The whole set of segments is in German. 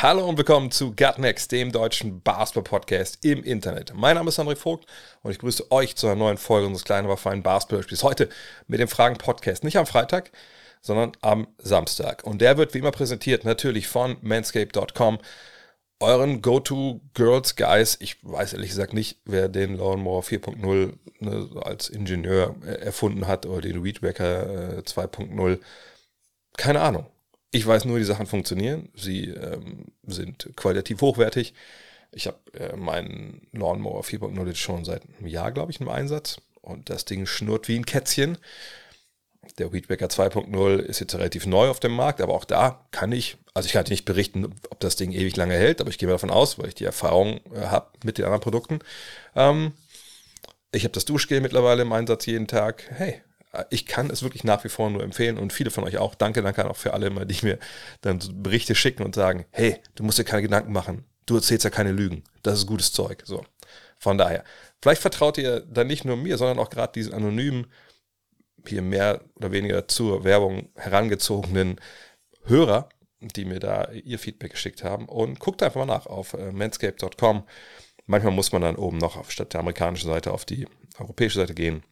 Hallo und willkommen zu Gutnext, dem deutschen Basketball-Podcast im Internet. Mein Name ist André Vogt und ich grüße euch zu einer neuen Folge unseres kleinen, aber feinen Basketball-Spiels. Heute mit dem Fragen-Podcast. Nicht am Freitag, sondern am Samstag. Und der wird wie immer präsentiert natürlich von manscape.com. Euren Go-To-Girls Guys. Ich weiß ehrlich gesagt nicht, wer den Lawnmower 4.0 ne, als Ingenieur äh, erfunden hat oder den Weedwacker äh, 2.0. Keine Ahnung. Ich weiß nur, die Sachen funktionieren. Sie ähm, sind qualitativ hochwertig. Ich habe äh, meinen Lawnmower 4.0 jetzt schon seit einem Jahr, glaube ich, im Einsatz. Und das Ding schnurrt wie ein Kätzchen. Der Weedwacker 2.0 ist jetzt relativ neu auf dem Markt, aber auch da kann ich, also ich kann nicht berichten, ob das Ding ewig lange hält, aber ich gehe mal davon aus, weil ich die Erfahrung äh, habe mit den anderen Produkten. Ähm, ich habe das Duschgel mittlerweile im Einsatz jeden Tag. Hey, ich kann es wirklich nach wie vor nur empfehlen und viele von euch auch. Danke, danke auch für alle immer, die mir dann Berichte schicken und sagen, hey, du musst dir keine Gedanken machen. Du erzählst ja keine Lügen. Das ist gutes Zeug. So. Von daher. Vielleicht vertraut ihr dann nicht nur mir, sondern auch gerade diesen anonymen, hier mehr oder weniger zur Werbung herangezogenen Hörer, die mir da ihr Feedback geschickt haben. Und guckt einfach mal nach auf äh, manscape.com. Manchmal muss man dann oben noch auf, statt der amerikanischen Seite auf die europäische Seite gehen.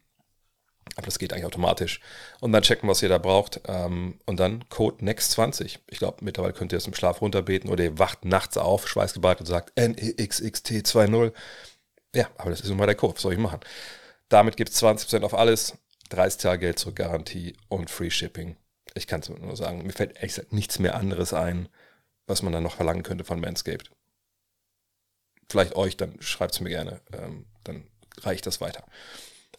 Aber das geht eigentlich automatisch. Und dann checken, was ihr da braucht. Ähm, und dann Code NEXT20. Ich glaube, mittlerweile könnt ihr es im Schlaf runterbeten oder ihr wacht nachts auf, schweißgebadet und sagt NEXXT20. Ja, aber das ist nun mal der Code. Was soll ich machen? Damit gibt es 20% auf alles, 30 Tage Geld zur Garantie und Free Shipping. Ich kann es nur sagen, mir fällt ehrlich gesagt nichts mehr anderes ein, was man dann noch verlangen könnte von Manscaped. Vielleicht euch, dann schreibt es mir gerne. Ähm, dann reiche ich das weiter.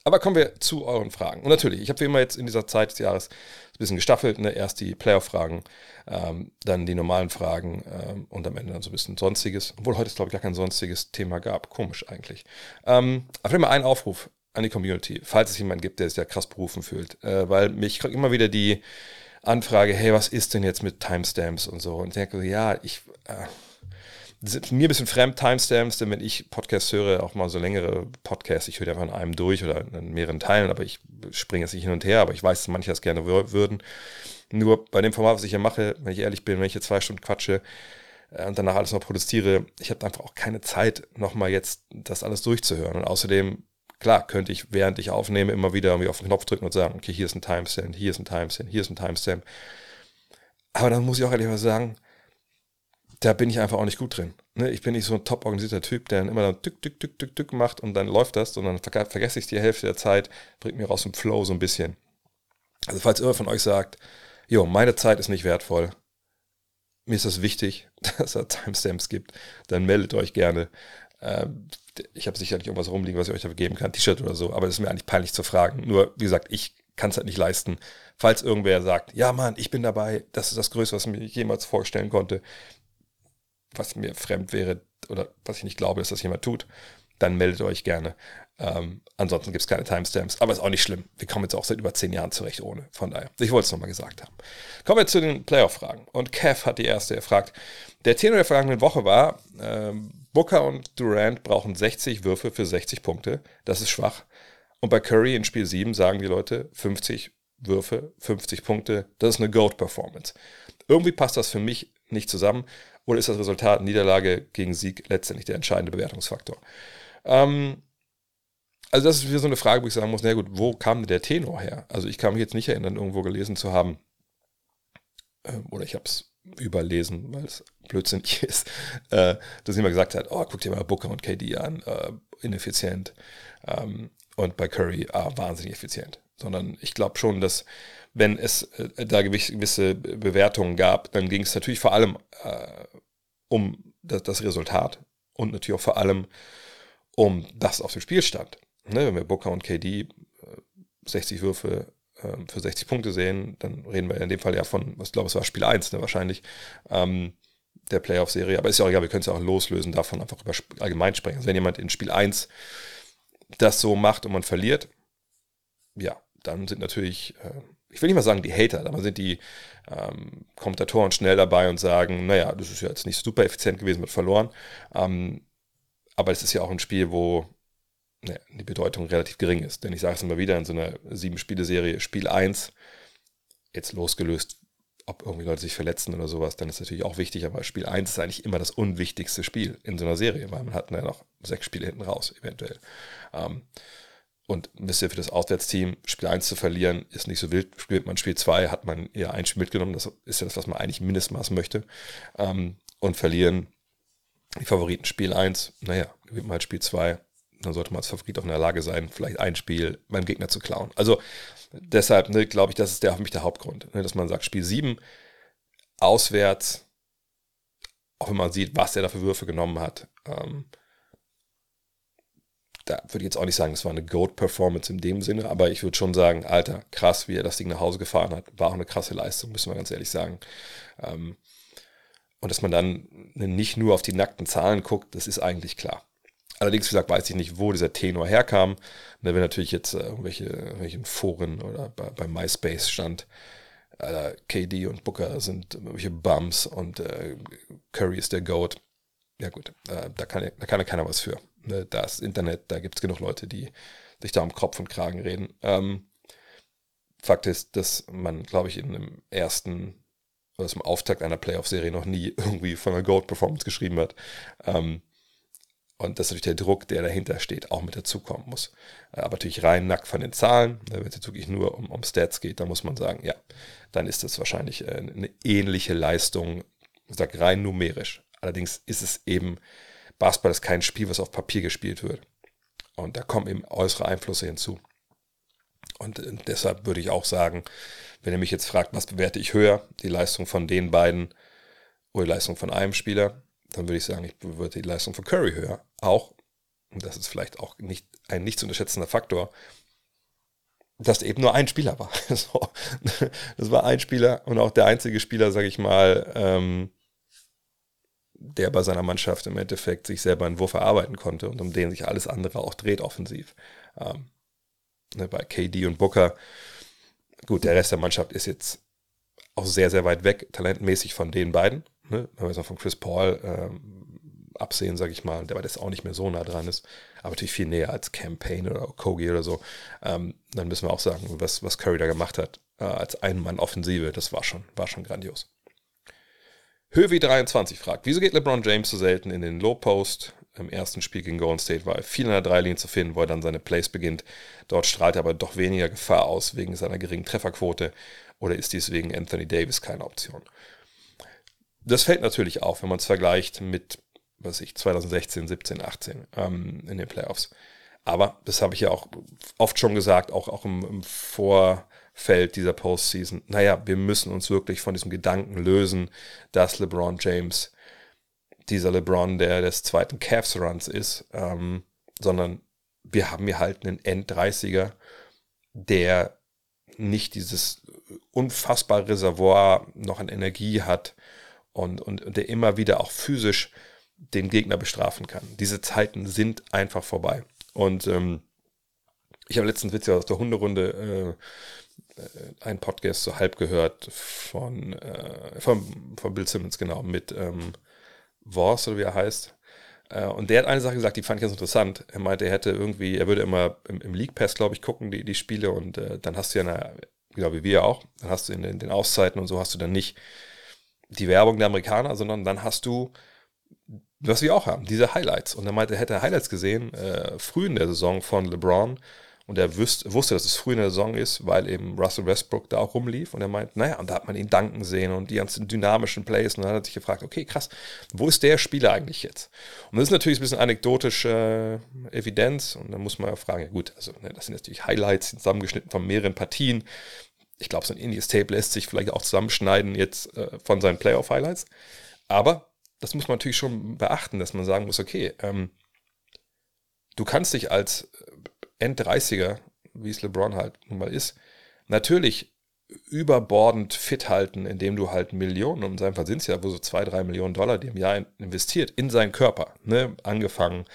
Aber kommen wir zu euren Fragen. Und natürlich, ich habe wie immer jetzt in dieser Zeit des Jahres ein bisschen gestaffelt. Ne? Erst die Playoff-Fragen, ähm, dann die normalen Fragen ähm, und am Ende dann so ein bisschen Sonstiges. Obwohl heute es, glaube ich, gar kein sonstiges Thema gab. Komisch eigentlich. Ähm, aber immer ein Aufruf an die Community, falls es jemanden gibt, der sich da krass berufen fühlt. Äh, weil mich kriege immer wieder die Anfrage, hey, was ist denn jetzt mit Timestamps und so? Und ich denke, ja, ich... Äh, sind mir ein bisschen fremd, Timestamps, denn wenn ich Podcasts höre, auch mal so längere Podcasts, ich höre einfach in einem durch oder in mehreren Teilen, aber ich springe jetzt nicht hin und her, aber ich weiß, dass manche das gerne würden. Nur bei dem Format, was ich hier mache, wenn ich ehrlich bin, wenn ich hier zwei Stunden quatsche äh, und danach alles noch protestiere, ich habe einfach auch keine Zeit, nochmal jetzt das alles durchzuhören. Und außerdem, klar, könnte ich, während ich aufnehme, immer wieder irgendwie auf den Knopf drücken und sagen, okay, hier ist ein Timestamp, hier ist ein Timestamp, hier ist ein Timestamp. Aber dann muss ich auch ehrlich mal sagen, da bin ich einfach auch nicht gut drin. Ne? Ich bin nicht so ein top organisierter Typ, der dann immer dann tück, tück, tück, tück, tück macht und dann läuft das und dann ver vergesse ich die Hälfte der Zeit, bringt mir raus im Flow so ein bisschen. Also falls irgendwer von euch sagt, jo, meine Zeit ist nicht wertvoll, mir ist das wichtig, dass es Timestamps gibt, dann meldet euch gerne. Ähm, ich habe sicherlich irgendwas rumliegen, was ich euch dafür geben kann, T-Shirt oder so, aber das ist mir eigentlich peinlich zu fragen. Nur, wie gesagt, ich kann es halt nicht leisten. Falls irgendwer sagt, ja Mann, ich bin dabei, das ist das Größte, was ich mir jemals vorstellen konnte, was mir fremd wäre oder was ich nicht glaube, dass das jemand tut, dann meldet euch gerne. Ähm, ansonsten gibt es keine Timestamps, aber ist auch nicht schlimm. Wir kommen jetzt auch seit über zehn Jahren zurecht ohne. Von daher, ich wollte es nochmal gesagt haben. Kommen wir zu den Playoff-Fragen. Und Kev hat die erste. Er fragt, der Tenor der vergangenen Woche war, ähm, Booker und Durant brauchen 60 Würfe für 60 Punkte. Das ist schwach. Und bei Curry in Spiel 7 sagen die Leute 50 Würfe, 50 Punkte. Das ist eine Goat-Performance. Irgendwie passt das für mich nicht zusammen. Oder ist das Resultat Niederlage gegen Sieg letztendlich der entscheidende Bewertungsfaktor? Ähm, also das ist wieder so eine Frage, wo ich sagen muss, na gut, wo kam der Tenor her? Also ich kann mich jetzt nicht erinnern, irgendwo gelesen zu haben, äh, oder ich habe es überlesen, weil es blödsinnig ist, äh, dass jemand gesagt hat, oh, guck dir mal Booker und KD an, äh, ineffizient. Ähm, und bei Curry, ah, wahnsinnig effizient. Sondern ich glaube schon, dass wenn es äh, da gewisse Bewertungen gab, dann ging es natürlich vor allem äh, um das, das, Resultat und natürlich auch vor allem um das auf dem Spiel stand. Ne, wenn wir Booker und KD äh, 60 Würfe äh, für 60 Punkte sehen, dann reden wir in dem Fall ja von, was glaube es war Spiel 1 ne, wahrscheinlich, ähm, der Playoff-Serie. Aber ist ja auch egal, wir können es ja auch loslösen davon, einfach über allgemein sprechen. Also wenn jemand in Spiel 1 das so macht und man verliert, ja, dann sind natürlich, äh, ich will nicht mal sagen die Hater, aber sind die ähm, Kommentatoren schnell dabei und sagen, naja, das ist ja jetzt nicht super effizient gewesen, wird verloren. Ähm, aber es ist ja auch ein Spiel, wo ne, die Bedeutung relativ gering ist. Denn ich sage es immer wieder, in so einer Sieben-Spiele-Serie, Spiel 1, jetzt losgelöst, ob irgendwie Leute sich verletzen oder sowas, dann ist natürlich auch wichtig, aber Spiel 1 ist eigentlich immer das unwichtigste Spiel in so einer Serie, weil man hat ja noch sechs Spiele hinten raus, eventuell. Ähm, und wisst ihr, für das Auswärtsteam Spiel 1 zu verlieren, ist nicht so wild. Spielt man Spiel 2, hat man eher ein Spiel mitgenommen. Das ist ja das, was man eigentlich Mindestmaß möchte. Ähm, und verlieren die Favoriten Spiel 1, naja, gewinnt man halt Spiel 2, dann sollte man als Favorit auch in der Lage sein, vielleicht ein Spiel beim Gegner zu klauen. Also deshalb ne, glaube ich, das ist der, für mich der Hauptgrund, ne, dass man sagt, Spiel 7 auswärts, auch wenn man sieht, was er da für Würfe genommen hat. Ähm, da würde ich jetzt auch nicht sagen, das war eine Goat-Performance in dem Sinne, aber ich würde schon sagen, Alter, krass, wie er das Ding nach Hause gefahren hat, war auch eine krasse Leistung, müssen wir ganz ehrlich sagen. Ähm, und dass man dann nicht nur auf die nackten Zahlen guckt, das ist eigentlich klar. Allerdings, wie gesagt, weiß ich nicht, wo dieser Tenor herkam. Da wenn natürlich jetzt äh, irgendwelche, irgendwelchen Foren oder bei, bei MySpace stand, äh, KD und Booker sind irgendwelche Bums und äh, Curry ist der Goat. Ja gut, äh, da, kann, da kann ja keiner was für. Ne? Das Internet, da gibt es genug Leute, die sich da um Kopf und Kragen reden. Ähm, Fakt ist, dass man, glaube ich, in dem ersten oder zum Auftakt einer Playoff-Serie noch nie irgendwie von einer Gold-Performance geschrieben hat. Ähm, und dass natürlich der Druck, der dahinter steht, auch mit dazukommen muss. Äh, aber natürlich rein nackt von den Zahlen, wenn es jetzt wirklich nur um, um Stats geht, dann muss man sagen, ja, dann ist das wahrscheinlich äh, eine ähnliche Leistung, ich sag rein numerisch. Allerdings ist es eben, Basketball ist kein Spiel, was auf Papier gespielt wird. Und da kommen eben äußere Einflüsse hinzu. Und äh, deshalb würde ich auch sagen, wenn ihr mich jetzt fragt, was bewerte ich höher, die Leistung von den beiden oder die Leistung von einem Spieler, dann würde ich sagen, ich bewerte die Leistung von Curry höher. Auch, und das ist vielleicht auch nicht ein nicht zu unterschätzender Faktor, dass eben nur ein Spieler war. das war ein Spieler und auch der einzige Spieler, sage ich mal, ähm, der bei seiner Mannschaft im Endeffekt sich selber einen Wurf erarbeiten konnte und um den sich alles andere auch dreht offensiv. Ähm, ne, bei KD und Booker, gut, der Rest der Mannschaft ist jetzt auch sehr, sehr weit weg, talentmäßig von den beiden ne, wenn wir jetzt mal von Chris Paul ähm, absehen, sage ich mal, der bei das auch nicht mehr so nah dran ist, aber natürlich viel näher als Campaign oder Kogi oder so, ähm, dann müssen wir auch sagen, was, was Curry da gemacht hat, äh, als Ein-Mann-Offensive, das war schon, war schon grandios. Hövi23 fragt, wieso geht LeBron James so selten in den Low Post? Im ersten Spiel gegen Golden State war er viel in der Dreilinie zu finden, wo er dann seine Plays beginnt. Dort strahlt er aber doch weniger Gefahr aus wegen seiner geringen Trefferquote. Oder ist dies wegen Anthony Davis keine Option? das fällt natürlich auf, wenn man es vergleicht mit, was ich, 2016, 17, 18 ähm, in den Playoffs. Aber das habe ich ja auch oft schon gesagt, auch, auch im, im Vorfeld dieser Postseason. Naja, wir müssen uns wirklich von diesem Gedanken lösen, dass LeBron James dieser LeBron der des zweiten Cavs-Runs ist, ähm, sondern wir haben hier halt einen End-30er, der nicht dieses unfassbare Reservoir noch an Energie hat, und, und, und der immer wieder auch physisch den Gegner bestrafen kann. Diese Zeiten sind einfach vorbei. Und ähm, ich habe letztens Witz aus der Hunderunde äh, einen Podcast so halb gehört von, äh, von, von Bill Simmons, genau, mit ähm, Wors oder wie er heißt. Äh, und der hat eine Sache gesagt, die fand ich ganz interessant. Er meinte, er hätte irgendwie, er würde immer im, im League Pass, glaube ich, gucken, die, die Spiele und äh, dann hast du ja, eine, genau wie wir auch, dann hast du in den, den Auszeiten und so hast du dann nicht die Werbung der Amerikaner, sondern dann hast du, was wir auch haben, diese Highlights. Und er meinte, er hätte Highlights gesehen, äh, früh in der Saison von LeBron. Und er wüsste, wusste, dass es früh in der Saison ist, weil eben Russell Westbrook da auch rumlief. Und er meint, naja, und da hat man ihn danken sehen und die ganzen dynamischen Plays. Und dann hat er sich gefragt, okay, krass, wo ist der Spieler eigentlich jetzt? Und das ist natürlich ein bisschen anekdotische äh, Evidenz. Und dann muss man ja fragen, ja gut, also ne, das sind natürlich Highlights zusammengeschnitten von mehreren Partien ich glaube, so ein Indies Tape lässt sich vielleicht auch zusammenschneiden jetzt äh, von seinen Playoff-Highlights. Aber das muss man natürlich schon beachten, dass man sagen muss, okay, ähm, du kannst dich als End-30er, wie es LeBron halt nun mal ist, natürlich überbordend fit halten, indem du halt Millionen, und in seinem Fall sind es ja wo so zwei, drei Millionen Dollar, die im Jahr investiert, in seinen Körper. Ne? Angefangen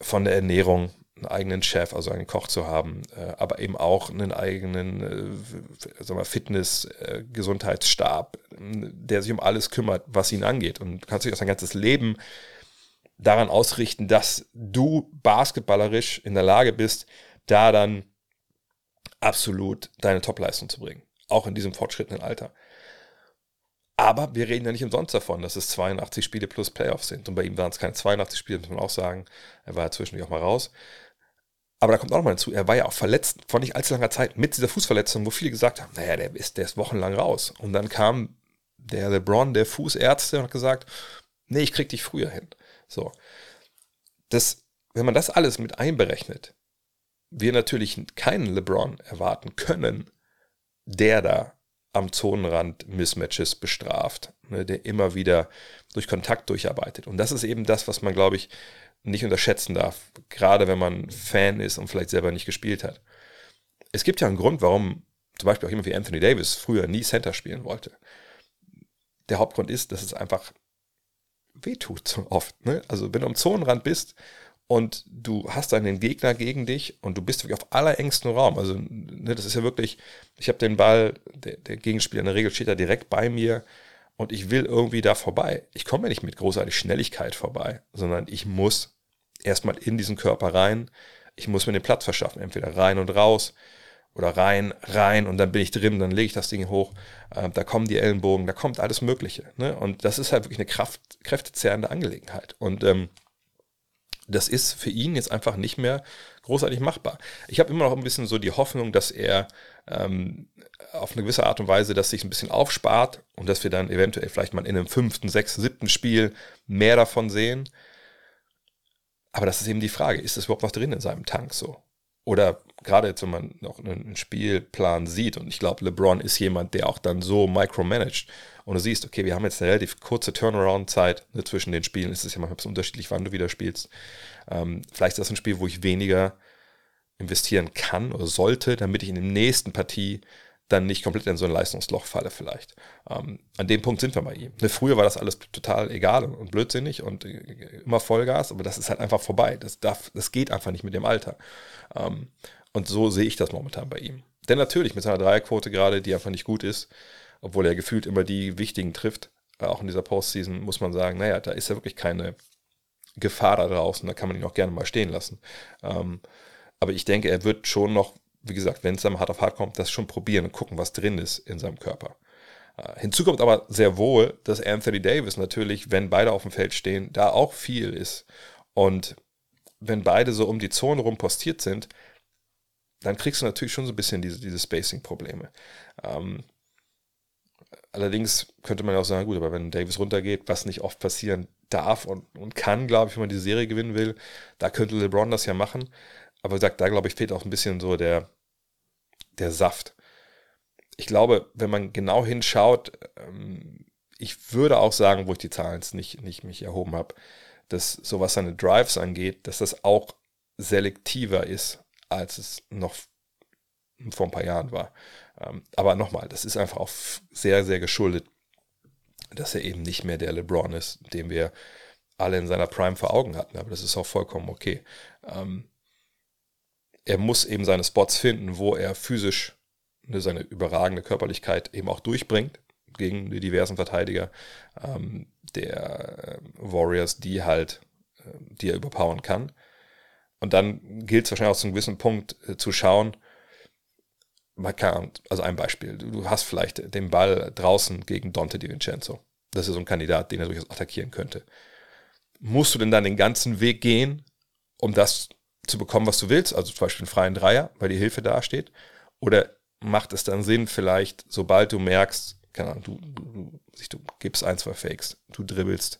von der Ernährung, einen eigenen Chef, also einen Koch zu haben, äh, aber eben auch einen eigenen äh, wir, Fitness-, äh, Gesundheitsstab, der sich um alles kümmert, was ihn angeht. Und du kannst dich auch sein ganzes Leben daran ausrichten, dass du basketballerisch in der Lage bist, da dann absolut deine Topleistung zu bringen. Auch in diesem fortschrittenden Alter. Aber wir reden ja nicht umsonst davon, dass es 82 Spiele plus Playoffs sind. Und bei ihm waren es keine 82 Spiele, muss man auch sagen. Er war ja zwischendurch auch mal raus. Aber da kommt auch noch mal hinzu, er war ja auch verletzt vor nicht allzu langer Zeit mit dieser Fußverletzung, wo viele gesagt haben, naja, der ist, der ist wochenlang raus. Und dann kam der LeBron, der Fußärzte, und hat gesagt, nee, ich krieg dich früher hin. So. Das, wenn man das alles mit einberechnet, wir natürlich keinen LeBron erwarten können, der da am Zonenrand Mismatches bestraft, ne, der immer wieder durch Kontakt durcharbeitet. Und das ist eben das, was man, glaube ich, nicht unterschätzen darf, gerade wenn man Fan ist und vielleicht selber nicht gespielt hat. Es gibt ja einen Grund, warum zum Beispiel auch jemand wie Anthony Davis früher nie Center spielen wollte. Der Hauptgrund ist, dass es einfach wehtut so oft. Ne? Also wenn du am Zonenrand bist und du hast dann den Gegner gegen dich und du bist wirklich auf allerengstem Raum. Also, ne, das ist ja wirklich, ich habe den Ball, der, der, Gegenspieler in der Regel steht da direkt bei mir und ich will irgendwie da vorbei. Ich komme ja nicht mit großartig Schnelligkeit vorbei, sondern ich muss erstmal in diesen Körper rein. Ich muss mir den Platz verschaffen, entweder rein und raus oder rein, rein und dann bin ich drin, dann lege ich das Ding hoch. Äh, da kommen die Ellenbogen, da kommt alles Mögliche. Ne? Und das ist halt wirklich eine Kraft, kräftezehrende Angelegenheit. Und ähm, das ist für ihn jetzt einfach nicht mehr großartig machbar. Ich habe immer noch ein bisschen so die Hoffnung, dass er ähm, auf eine gewisse Art und Weise das sich ein bisschen aufspart und dass wir dann eventuell vielleicht mal in einem fünften, sechsten, siebten Spiel mehr davon sehen. Aber das ist eben die Frage, ist das überhaupt noch drin in seinem Tank so? Oder gerade jetzt, wenn man noch einen Spielplan sieht, und ich glaube, LeBron ist jemand, der auch dann so micromanagt, und du siehst, okay, wir haben jetzt eine relativ kurze Turnaround-Zeit ne, zwischen den Spielen, es ist ja manchmal unterschiedlich, wann du wieder spielst. Ähm, vielleicht ist das ein Spiel, wo ich weniger investieren kann oder sollte, damit ich in der nächsten Partie dann nicht komplett in so ein Leistungsloch falle vielleicht. Ähm, an dem Punkt sind wir bei ihm. Ne, früher war das alles total egal und blödsinnig und äh, immer Vollgas, aber das ist halt einfach vorbei. Das, darf, das geht einfach nicht mit dem Alter. Ähm, und so sehe ich das momentan bei ihm. Denn natürlich mit seiner Dreierquote gerade, die einfach nicht gut ist, obwohl er gefühlt immer die wichtigen trifft, äh, auch in dieser Postseason, muss man sagen, naja, da ist ja wirklich keine Gefahr da draußen, da kann man ihn auch gerne mal stehen lassen. Ähm, aber ich denke, er wird schon noch, wie gesagt, wenn es dann hart auf hart kommt, das schon probieren und gucken, was drin ist in seinem Körper. Äh, hinzu kommt aber sehr wohl, dass Anthony Davis natürlich, wenn beide auf dem Feld stehen, da auch viel ist. Und wenn beide so um die Zone rum postiert sind, dann kriegst du natürlich schon so ein bisschen diese, diese Spacing-Probleme. Ähm, allerdings könnte man auch sagen, gut, aber wenn Davis runtergeht, was nicht oft passieren darf und, und kann, glaube ich, wenn man diese Serie gewinnen will, da könnte LeBron das ja machen. Aber wie gesagt, da glaube ich, fehlt auch ein bisschen so der, der Saft. Ich glaube, wenn man genau hinschaut, ähm, ich würde auch sagen, wo ich die Zahlen nicht, nicht mich erhoben habe, dass so was seine Drives angeht, dass das auch selektiver ist, als es noch vor ein paar Jahren war. Ähm, aber nochmal, das ist einfach auch sehr, sehr geschuldet, dass er eben nicht mehr der LeBron ist, den wir alle in seiner Prime vor Augen hatten. Aber das ist auch vollkommen okay. Ähm, er muss eben seine Spots finden, wo er physisch ne, seine überragende Körperlichkeit eben auch durchbringt gegen die diversen Verteidiger ähm, der äh, Warriors, die halt, äh, die er überpowern kann. Und dann gilt es wahrscheinlich auch zu einem gewissen Punkt äh, zu schauen, man kann, also ein Beispiel, du hast vielleicht den Ball draußen gegen Dante Di Vincenzo. Das ist so ein Kandidat, den er durchaus attackieren könnte. Musst du denn dann den ganzen Weg gehen, um das zu bekommen, was du willst, also zum Beispiel einen freien Dreier, weil die Hilfe dasteht? Oder macht es dann Sinn, vielleicht, sobald du merkst, keine Ahnung, du, du, du gibst ein, zwei Fakes, du dribbelst,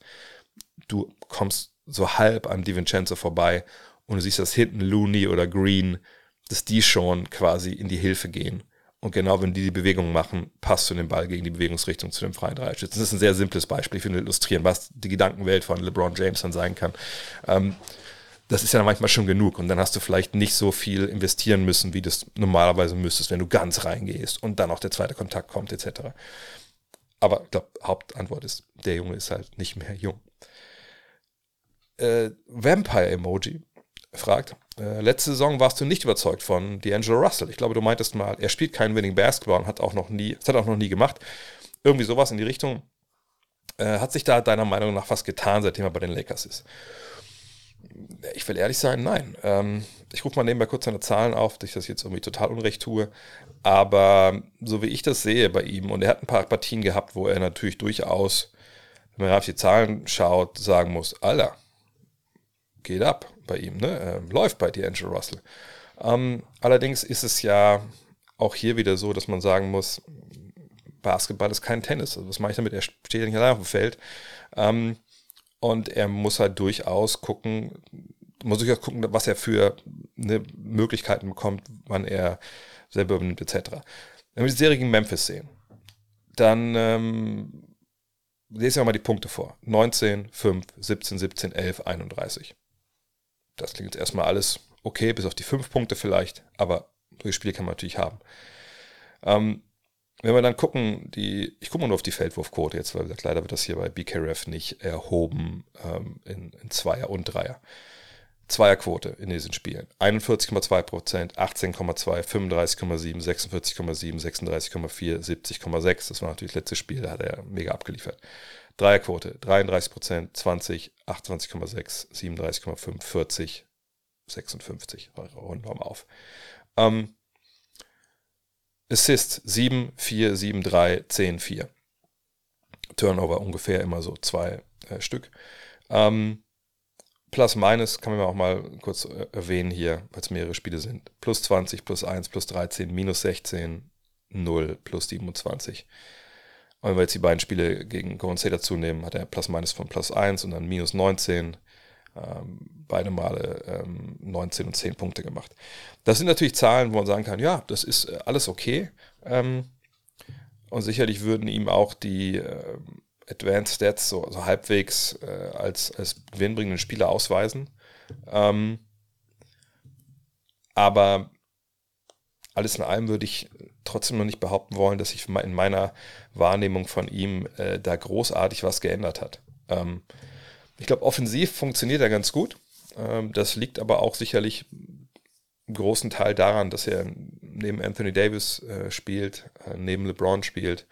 du kommst so halb an Di Vincenzo vorbei und du siehst, dass hinten Looney oder Green, dass die schon quasi in die Hilfe gehen. Und genau wenn die die Bewegung machen, passt du den Ball gegen die Bewegungsrichtung zu dem freien Dreierschützen. Das ist ein sehr simples Beispiel, ich finde, illustrieren, was die Gedankenwelt von LeBron James dann sein kann. Ähm, das ist ja manchmal schon genug. Und dann hast du vielleicht nicht so viel investieren müssen, wie du es normalerweise müsstest, wenn du ganz reingehst und dann auch der zweite Kontakt kommt, etc. Aber ich glaube, Hauptantwort ist, der Junge ist halt nicht mehr jung. Äh, Vampire-Emoji fragt, äh, letzte Saison warst du nicht überzeugt von D'Angelo Russell. Ich glaube, du meintest mal, er spielt keinen Winning Basketball und hat auch noch nie, das hat auch noch nie gemacht. Irgendwie sowas in die Richtung. Äh, hat sich da deiner Meinung nach was getan, seitdem er bei den Lakers ist? Ich will ehrlich sein, nein. Ähm, ich rufe mal nebenbei kurz seine Zahlen auf, dass ich das jetzt irgendwie total unrecht tue. Aber so wie ich das sehe bei ihm, und er hat ein paar Partien gehabt, wo er natürlich durchaus, wenn man auf die Zahlen schaut, sagen muss, Alter, geht ab bei ihm, ne? Ähm, läuft bei dir, Angel Russell. Ähm, allerdings ist es ja auch hier wieder so, dass man sagen muss, Basketball ist kein Tennis. Also was mache ich damit? Er steht ja nicht allein auf dem Feld. Ähm, und er muss halt durchaus gucken, muss durchaus gucken, was er für ne, Möglichkeiten bekommt, wann er selber übernimmt, etc. Wenn wir die Serie gegen Memphis sehen, dann ähm, lese ich mal die Punkte vor. 19, 5, 17, 17, 11, 31. Das klingt jetzt erstmal alles okay, bis auf die 5 Punkte vielleicht, aber solche Spiele kann man natürlich haben. Ähm, wenn wir dann gucken, die, ich gucke mal nur auf die Feldwurfquote jetzt, weil leider wird das hier bei BKRF nicht erhoben ähm, in, in Zweier und Dreier. Zweierquote in diesen Spielen. 41,2 Prozent, 18,2, 35,7, 46,7, 36,4, 70,6. Das war natürlich das letzte Spiel, da hat er mega abgeliefert. Dreierquote, 33 Prozent, 20, 28,6, 37,5, 40, 56. Runden wir mal auf. Ähm, Assist 7, 4, 7, 3, 10, 4. Turnover ungefähr immer so zwei äh, Stück. Ähm, Plus Minus kann man auch mal kurz äh, erwähnen hier, weil es mehrere Spiele sind. Plus 20, plus 1, plus 13, minus 16, 0, plus 27. Und wenn wir jetzt die beiden Spiele gegen Golden State dazu nehmen, hat er Plus Minus von plus 1 und dann minus 19, ähm, beide Male ähm, 19 und 10 Punkte gemacht. Das sind natürlich Zahlen, wo man sagen kann, ja, das ist äh, alles okay. Ähm, und sicherlich würden ihm auch die Advanced Stats so, so halbwegs äh, als, als gewinnbringenden Spieler ausweisen. Ähm, aber alles in allem würde ich trotzdem noch nicht behaupten wollen, dass sich in meiner Wahrnehmung von ihm äh, da großartig was geändert hat. Ähm, ich glaube, offensiv funktioniert er ganz gut. Ähm, das liegt aber auch sicherlich im großen Teil daran, dass er neben Anthony Davis äh, spielt, äh, neben LeBron spielt.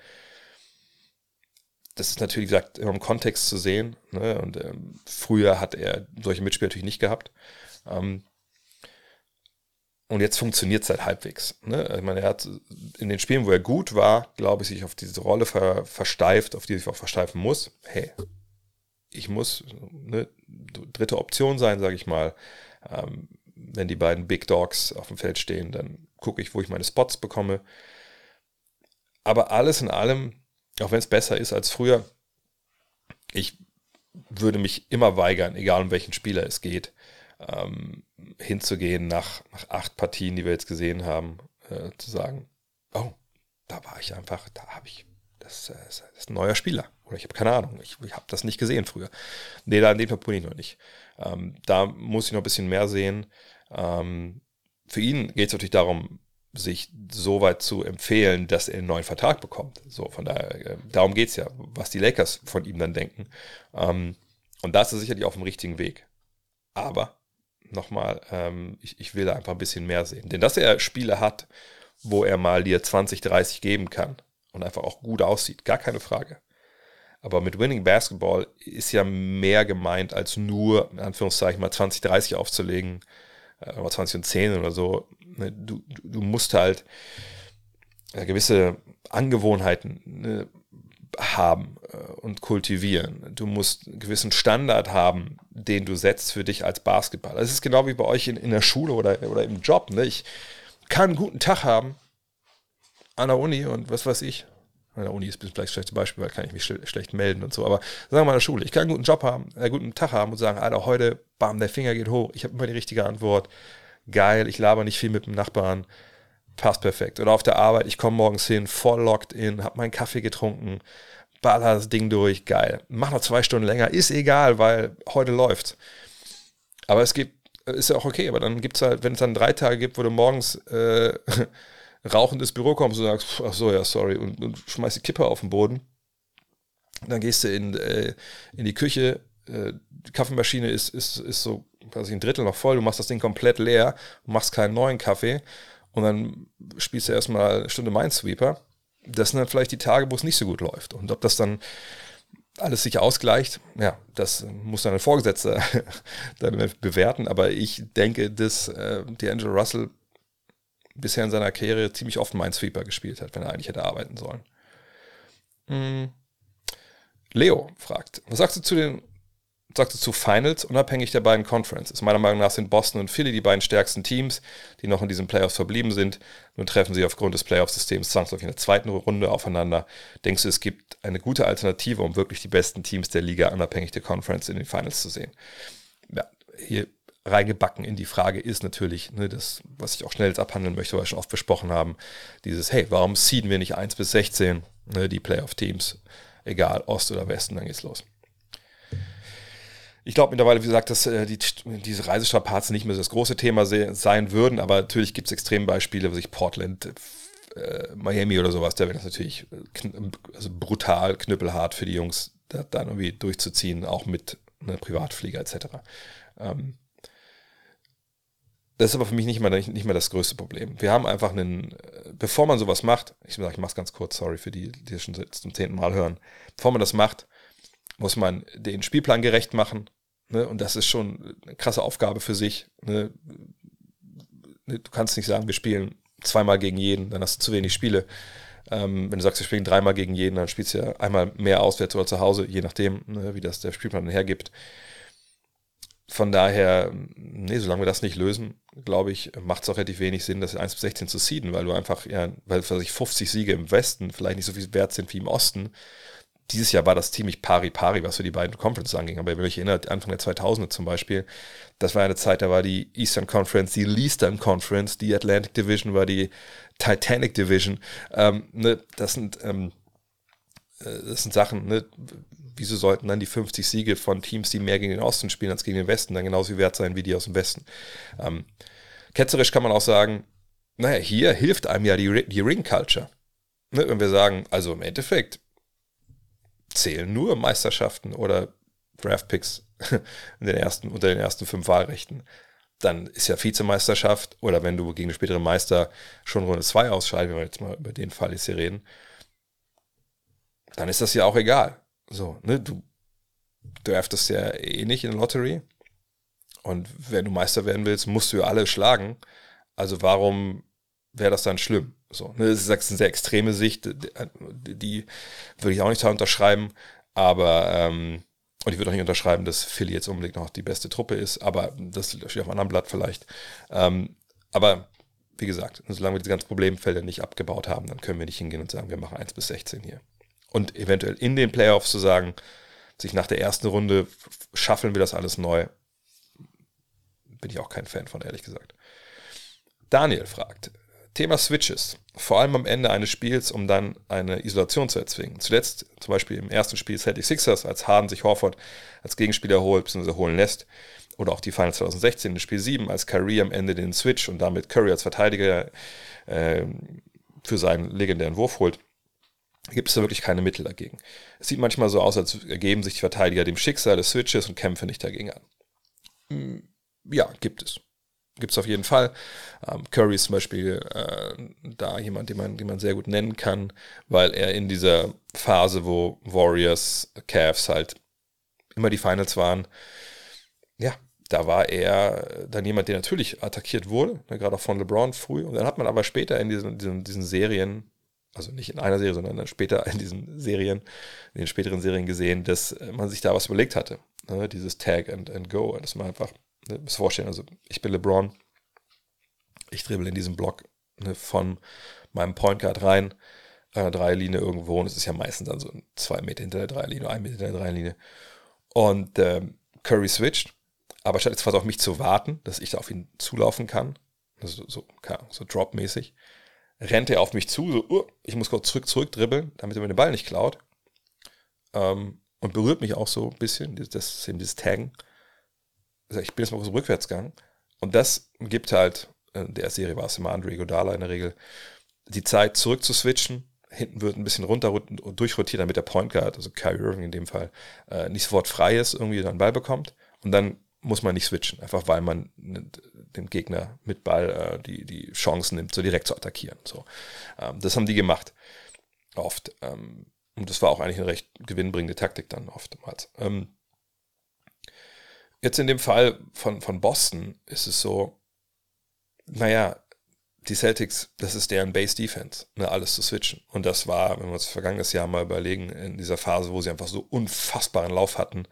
Das ist natürlich, wie gesagt, immer im Kontext zu sehen. Ne? Und ähm, früher hat er solche Mitspieler natürlich nicht gehabt. Ähm, und jetzt funktioniert es halt halbwegs. Ne? Ich meine, er hat in den Spielen, wo er gut war, glaube ich, sich auf diese Rolle ver versteift, auf die er sich auch versteifen muss. Hey, ich muss eine dritte Option sein, sage ich mal. Ähm, wenn die beiden Big Dogs auf dem Feld stehen, dann gucke ich, wo ich meine Spots bekomme. Aber alles in allem, auch wenn es besser ist als früher, ich würde mich immer weigern, egal um welchen Spieler es geht, ähm, hinzugehen nach, nach acht Partien, die wir jetzt gesehen haben, äh, zu sagen, oh, da war ich einfach, da habe ich, das, äh, das, ist ein neuer Spieler. Oder ich habe keine Ahnung, ich, ich habe das nicht gesehen früher. Nee, da in dem Fall bin ich noch nicht. Ähm, da muss ich noch ein bisschen mehr sehen. Ähm, für ihn geht es natürlich darum, sich so weit zu empfehlen, dass er einen neuen Vertrag bekommt. So, von daher, äh, darum geht es ja, was die Lakers von ihm dann denken. Ähm, und da ist er sicherlich auf dem richtigen Weg. Aber nochmal, ähm, ich, ich will da einfach ein bisschen mehr sehen. Denn dass er Spiele hat, wo er mal dir 20, 30 geben kann und einfach auch gut aussieht, gar keine Frage. Aber mit Winning Basketball ist ja mehr gemeint, als nur, in Anführungszeichen, mal 20, 30 aufzulegen, äh, oder 20 und 10 oder so. Ne, du, du musst halt äh, gewisse Angewohnheiten ne, haben äh, und kultivieren. Du musst einen gewissen Standard haben, den du setzt für dich als Basketballer. Das ist genau wie bei euch in, in der Schule oder, oder im Job. Ne? Ich kann einen guten Tag haben an der Uni und was weiß ich, an der Uni ist vielleicht das schlechte Beispiel, weil kann ich mich schl schlecht melden und so. Aber sagen wir mal in der Schule, ich kann einen guten Job haben, einen guten Tag haben und sagen, Alter, heute, bam, der Finger geht hoch, ich habe immer die richtige Antwort. Geil, ich laber nicht viel mit dem Nachbarn. Passt perfekt. Oder auf der Arbeit, ich komme morgens hin, voll locked in, habe meinen Kaffee getrunken, baller das Ding durch, geil. Mach noch zwei Stunden länger, ist egal, weil heute läuft. Aber es gibt ist ja auch okay, aber dann gibt es halt, wenn es dann drei Tage gibt, wo du morgens äh, rauchend ins Büro kommst und sagst, ach so, ja, sorry, und, und schmeißt die Kippe auf den Boden, dann gehst du in, äh, in die Küche, äh, die Kaffeemaschine ist, ist, ist so quasi ein Drittel noch voll, du machst das Ding komplett leer, machst keinen neuen Kaffee und dann spielst du erstmal eine Stunde Minesweeper. Das sind dann vielleicht die Tage, wo es nicht so gut läuft. Und ob das dann alles sich ausgleicht, ja, das muss dann ein Vorgesetzter dann bewerten. Aber ich denke, dass äh, D'Angelo Russell bisher in seiner Karriere ziemlich oft Minesweeper gespielt hat, wenn er eigentlich hätte arbeiten sollen. Hm. Leo fragt, was sagst du zu den sagst du zu Finals, unabhängig der beiden Conferences. Meiner Meinung nach sind Boston und Philly die beiden stärksten Teams, die noch in diesen Playoffs verblieben sind. Nun treffen sie aufgrund des Playoff-Systems zwangsläufig in der zweiten Runde aufeinander. Denkst du, es gibt eine gute Alternative, um wirklich die besten Teams der Liga unabhängig der Conference in den Finals zu sehen? Ja, hier reingebacken in die Frage ist natürlich, ne, das, was ich auch schnell jetzt abhandeln möchte, weil wir schon oft besprochen haben, dieses, hey, warum seeden wir nicht 1 bis 16, ne, die Playoff-Teams, egal Ost oder Westen, dann geht's los. Ich glaube mittlerweile, wie gesagt, dass äh, die, diese Reisestrapazen nicht mehr das große Thema se sein würden, aber natürlich gibt es Extrembeispiele, wo sich Portland, äh, Miami oder sowas, da wäre das natürlich äh, kn also brutal, knüppelhart für die Jungs, da, dann irgendwie durchzuziehen, auch mit einer Privatflieger etc. Ähm, das ist aber für mich nicht mal, nicht, mehr das größte Problem. Wir haben einfach einen, bevor man sowas macht, ich sage, ich mache es ganz kurz, sorry für die, die das schon zum zehnten Mal hören, bevor man das macht, muss man den Spielplan gerecht machen, Ne? Und das ist schon eine krasse Aufgabe für sich. Ne? ne? Du kannst nicht sagen, wir spielen zweimal gegen jeden, dann hast du zu wenig Spiele. Ähm, wenn du sagst, wir spielen dreimal gegen jeden, dann spielst du ja einmal mehr auswärts oder zu Hause, je nachdem, ne, wie das der Spielplan hergibt. Von daher, nee, solange wir das nicht lösen, glaube ich, macht es auch relativ wenig Sinn, das 1 bis 16 zu seeden, weil du einfach, ja, weil sich 50 Siege im Westen vielleicht nicht so viel wert sind wie im Osten dieses Jahr war das ziemlich pari-pari, was für die beiden Conferences anging. Aber wenn ich erinnere, Anfang der 2000er zum Beispiel, das war eine Zeit, da war die Eastern Conference die Leastern Conference, die Atlantic Division war die Titanic Division. Ähm, ne, das, sind, ähm, äh, das sind Sachen, ne, wieso sollten dann die 50 Siege von Teams, die mehr gegen den Osten spielen als gegen den Westen, dann genauso wert sein wie die aus dem Westen? Ähm, ketzerisch kann man auch sagen, naja, hier hilft einem ja die, die Ring-Culture. Ne, wenn wir sagen, also im Endeffekt, zählen nur Meisterschaften oder Draftpicks in den ersten, unter den ersten fünf Wahlrechten. Dann ist ja Vizemeisterschaft oder wenn du gegen den späteren Meister schon Runde 2 ausscheidest, wenn wir jetzt mal über den Fall jetzt hier reden, dann ist das ja auch egal. So, ne, du draftest ja eh nicht in der Lottery. Und wenn du Meister werden willst, musst du ja alle schlagen. Also warum wäre das dann schlimm? So, ne, das ist eine sehr extreme Sicht, die, die würde ich auch nicht unterschreiben, aber ähm, und ich würde auch nicht unterschreiben, dass Philly jetzt unbedingt noch die beste Truppe ist, aber das steht auf einem anderen Blatt vielleicht. Ähm, aber wie gesagt, solange wir diese ganzen Problemfelder nicht abgebaut haben, dann können wir nicht hingehen und sagen, wir machen 1 bis 16 hier. Und eventuell in den Playoffs zu sagen, sich nach der ersten Runde schaffeln wir das alles neu, bin ich auch kein Fan von, ehrlich gesagt. Daniel fragt, Thema Switches. Vor allem am Ende eines Spiels, um dann eine Isolation zu erzwingen. Zuletzt, zum Beispiel im ersten Spiel Celtic Sixers, als Harden sich Horford als Gegenspieler holt bzw. holen lässt. Oder auch die Finals 2016 in Spiel 7, als Kyrie am Ende den Switch und damit Curry als Verteidiger äh, für seinen legendären Wurf holt gibt es da wirklich keine Mittel dagegen. Es sieht manchmal so aus, als ergeben sich die Verteidiger dem Schicksal des Switches und kämpfen nicht dagegen an. Hm, ja, gibt es gibt es auf jeden Fall. Ähm, Curry ist zum Beispiel äh, da jemand, den man, den man sehr gut nennen kann, weil er in dieser Phase, wo Warriors, Cavs halt immer die Finals waren, ja, da war er dann jemand, der natürlich attackiert wurde, ne, gerade auch von LeBron früh. Und dann hat man aber später in diesen, diesen, diesen Serien, also nicht in einer Serie, sondern später in diesen Serien, in den späteren Serien gesehen, dass man sich da was überlegt hatte. Ne, dieses Tag and, and Go, dass man einfach ne, muss vorstellen, also ich bin LeBron, ich dribbel in diesem Block ne, von meinem Point Guard rein, äh, Dreierlinie irgendwo und es ist ja meistens dann so zwei Meter hinter der Dreierlinie, ein Meter hinter der Dreierlinie. Und ähm, Curry switcht, aber statt jetzt fast auf mich zu warten, dass ich da auf ihn zulaufen kann, also so, so Drop-mäßig, rennt er auf mich zu, so, uh, ich muss kurz zurück, zurück dribbeln, damit er mir den Ball nicht klaut. Ähm, und berührt mich auch so ein bisschen, das ist eben dieses Taggen ich bin jetzt mal so rückwärts gegangen, Und das gibt halt, in der Serie war es immer Andre Godala in der Regel, die Zeit zurück zu switchen. Hinten wird ein bisschen runter und durchrotiert, damit der Point Guard, also Kyrie Irving in dem Fall, äh, nicht sofort frei ist, irgendwie dann Ball bekommt. Und dann muss man nicht switchen, einfach weil man dem Gegner mit Ball äh, die, die Chance nimmt, so direkt zu attackieren. So. Ähm, das haben die gemacht. Oft. Ähm, und das war auch eigentlich eine recht gewinnbringende Taktik dann oftmals. Ähm, jetzt in dem Fall von, von Boston ist es so, naja, die Celtics, das ist deren Base Defense, ne, alles zu switchen. Und das war, wenn wir uns vergangenes Jahr mal überlegen, in dieser Phase, wo sie einfach so unfassbaren Lauf hatten,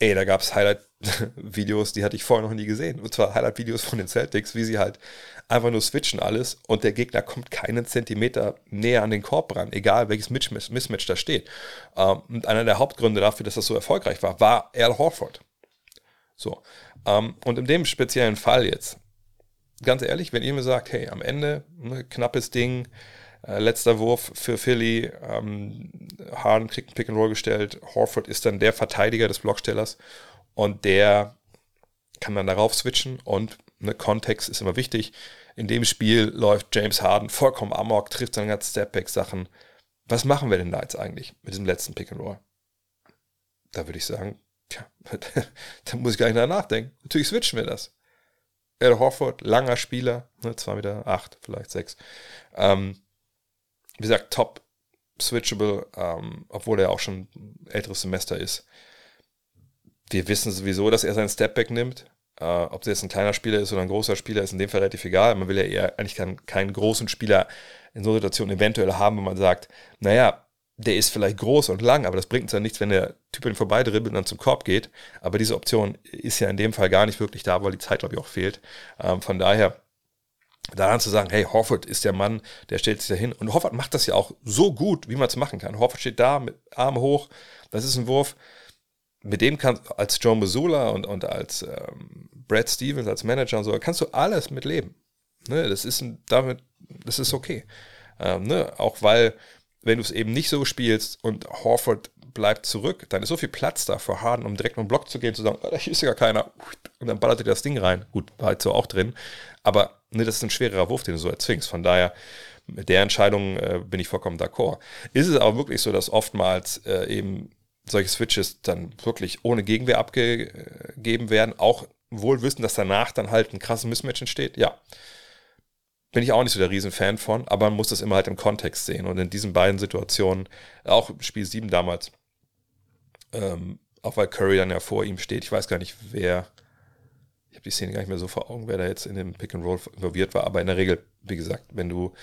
ey, da gab es Highlight-Videos, die hatte ich vorher noch nie gesehen. Und zwar Highlight-Videos von den Celtics, wie sie halt einfach nur switchen alles und der Gegner kommt keinen Zentimeter näher an den Korb ran, egal welches Mismatch da steht. Ähm, und einer der Hauptgründe dafür, dass das so erfolgreich war, war Al Horford. So. Ähm, und in dem speziellen Fall jetzt, ganz ehrlich, wenn ihr mir sagt, hey, am Ende, ne, knappes Ding, letzter Wurf für Philly. Ähm, Harden kriegt ein Pick and Roll gestellt. Horford ist dann der Verteidiger des Blockstellers und der kann dann darauf switchen und ne, Kontext ist immer wichtig. In dem Spiel läuft James Harden vollkommen amok, trifft seine ganzen Stepback-Sachen. Was machen wir denn da jetzt eigentlich mit diesem letzten Pick and Roll? Da würde ich sagen, tja, da muss ich gar nicht nachdenken. Natürlich switchen wir das. Al Horford, langer Spieler, ne, 2 Meter 8, vielleicht 6. Ähm, wie gesagt, top switchable, ähm, obwohl er auch schon älteres Semester ist. Wir wissen sowieso, dass er seinen Stepback nimmt. Äh, ob es jetzt ein kleiner Spieler ist oder ein großer Spieler, ist in dem Fall relativ egal. Man will ja eher eigentlich keinen, keinen großen Spieler in so Situationen eventuell haben, wo man sagt, naja, der ist vielleicht groß und lang, aber das bringt uns ja nichts, wenn der Typ an vorbei dribbelt und dann zum Korb geht. Aber diese Option ist ja in dem Fall gar nicht wirklich da, weil die Zeit, glaube ich, auch fehlt. Ähm, von daher daran zu sagen, hey, Horford ist der Mann, der stellt sich da hin. Und Horford macht das ja auch so gut, wie man es machen kann. Horford steht da mit Arm hoch, das ist ein Wurf. Mit dem kannst als Joe Missoula und, und als ähm, Brad Stevens, als Manager und so, kannst du alles mit leben. Ne, das ist ein, damit, das ist okay. Ähm, ne, auch weil, wenn du es eben nicht so spielst und Horford bleibt zurück, dann ist so viel Platz da für Harden, um direkt einen Block zu gehen, zu sagen, oh, da ist ja gar keiner. Und dann ballert er das Ding rein. Gut, war halt so auch drin. Aber ne, das ist ein schwererer Wurf, den du so erzwingst. Von daher, mit der Entscheidung äh, bin ich vollkommen d'accord. Ist es aber wirklich so, dass oftmals äh, eben solche Switches dann wirklich ohne Gegenwehr abgegeben werden, auch wohl wissen, dass danach dann halt ein krasses Mismatch entsteht? Ja. Bin ich auch nicht so der Riesenfan von, aber man muss das immer halt im Kontext sehen. Und in diesen beiden Situationen, auch Spiel 7 damals, ähm, auch weil Curry dann ja vor ihm steht, ich weiß gar nicht, wer, ich habe die Szene gar nicht mehr so vor Augen, wer da jetzt in dem Pick and Roll involviert war, aber in der Regel, wie gesagt, wenn du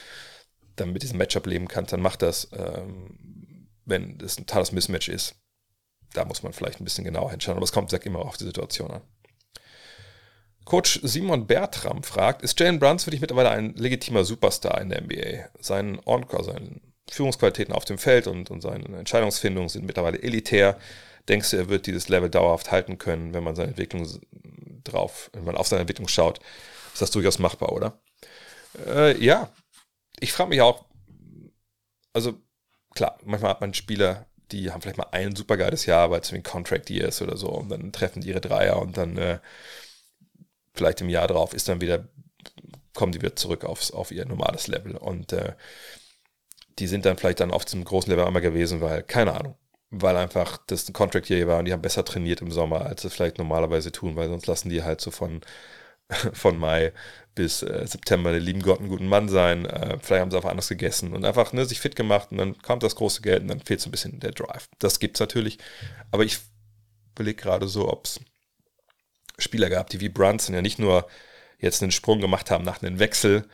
dann mit diesem Matchup leben kannst, dann mach das, ähm, wenn das ein totales Mismatch ist. Da muss man vielleicht ein bisschen genauer hinschauen, aber es kommt, sag immer, auf die Situation an. Coach Simon Bertram fragt, ist Jalen Bruns dich mittlerweile ein legitimer Superstar in der NBA? Sein Encore, seine Führungsqualitäten auf dem Feld und, und seine Entscheidungsfindungen sind mittlerweile elitär. Denkst du, er wird dieses Level dauerhaft halten können, wenn man seine Entwicklung drauf, wenn man auf seine Entwicklung schaut? Ist das durchaus machbar, oder? Äh, ja, ich frage mich auch, also klar, manchmal hat man Spieler, die haben vielleicht mal ein super geiles Jahr, weil es wie ein Contract Year ist oder so, und dann treffen die ihre Dreier und dann äh, vielleicht im Jahr drauf ist dann wieder, kommen die wieder zurück aufs, auf ihr normales Level und äh, die sind dann vielleicht dann auf diesem großen Level einmal gewesen, weil, keine Ahnung, weil einfach das ein Contract hier war und die haben besser trainiert im Sommer, als sie vielleicht normalerweise tun, weil sonst lassen die halt so von, von Mai bis äh, September der lieben Gott einen guten Mann sein. Äh, vielleicht haben sie auch anders gegessen und einfach ne, sich fit gemacht und dann kommt das große Geld und dann fehlt so ein bisschen der Drive. Das gibt es natürlich, aber ich überlege gerade so, ob es Spieler gab, die wie Brunson ja nicht nur jetzt einen Sprung gemacht haben nach einem Wechsel,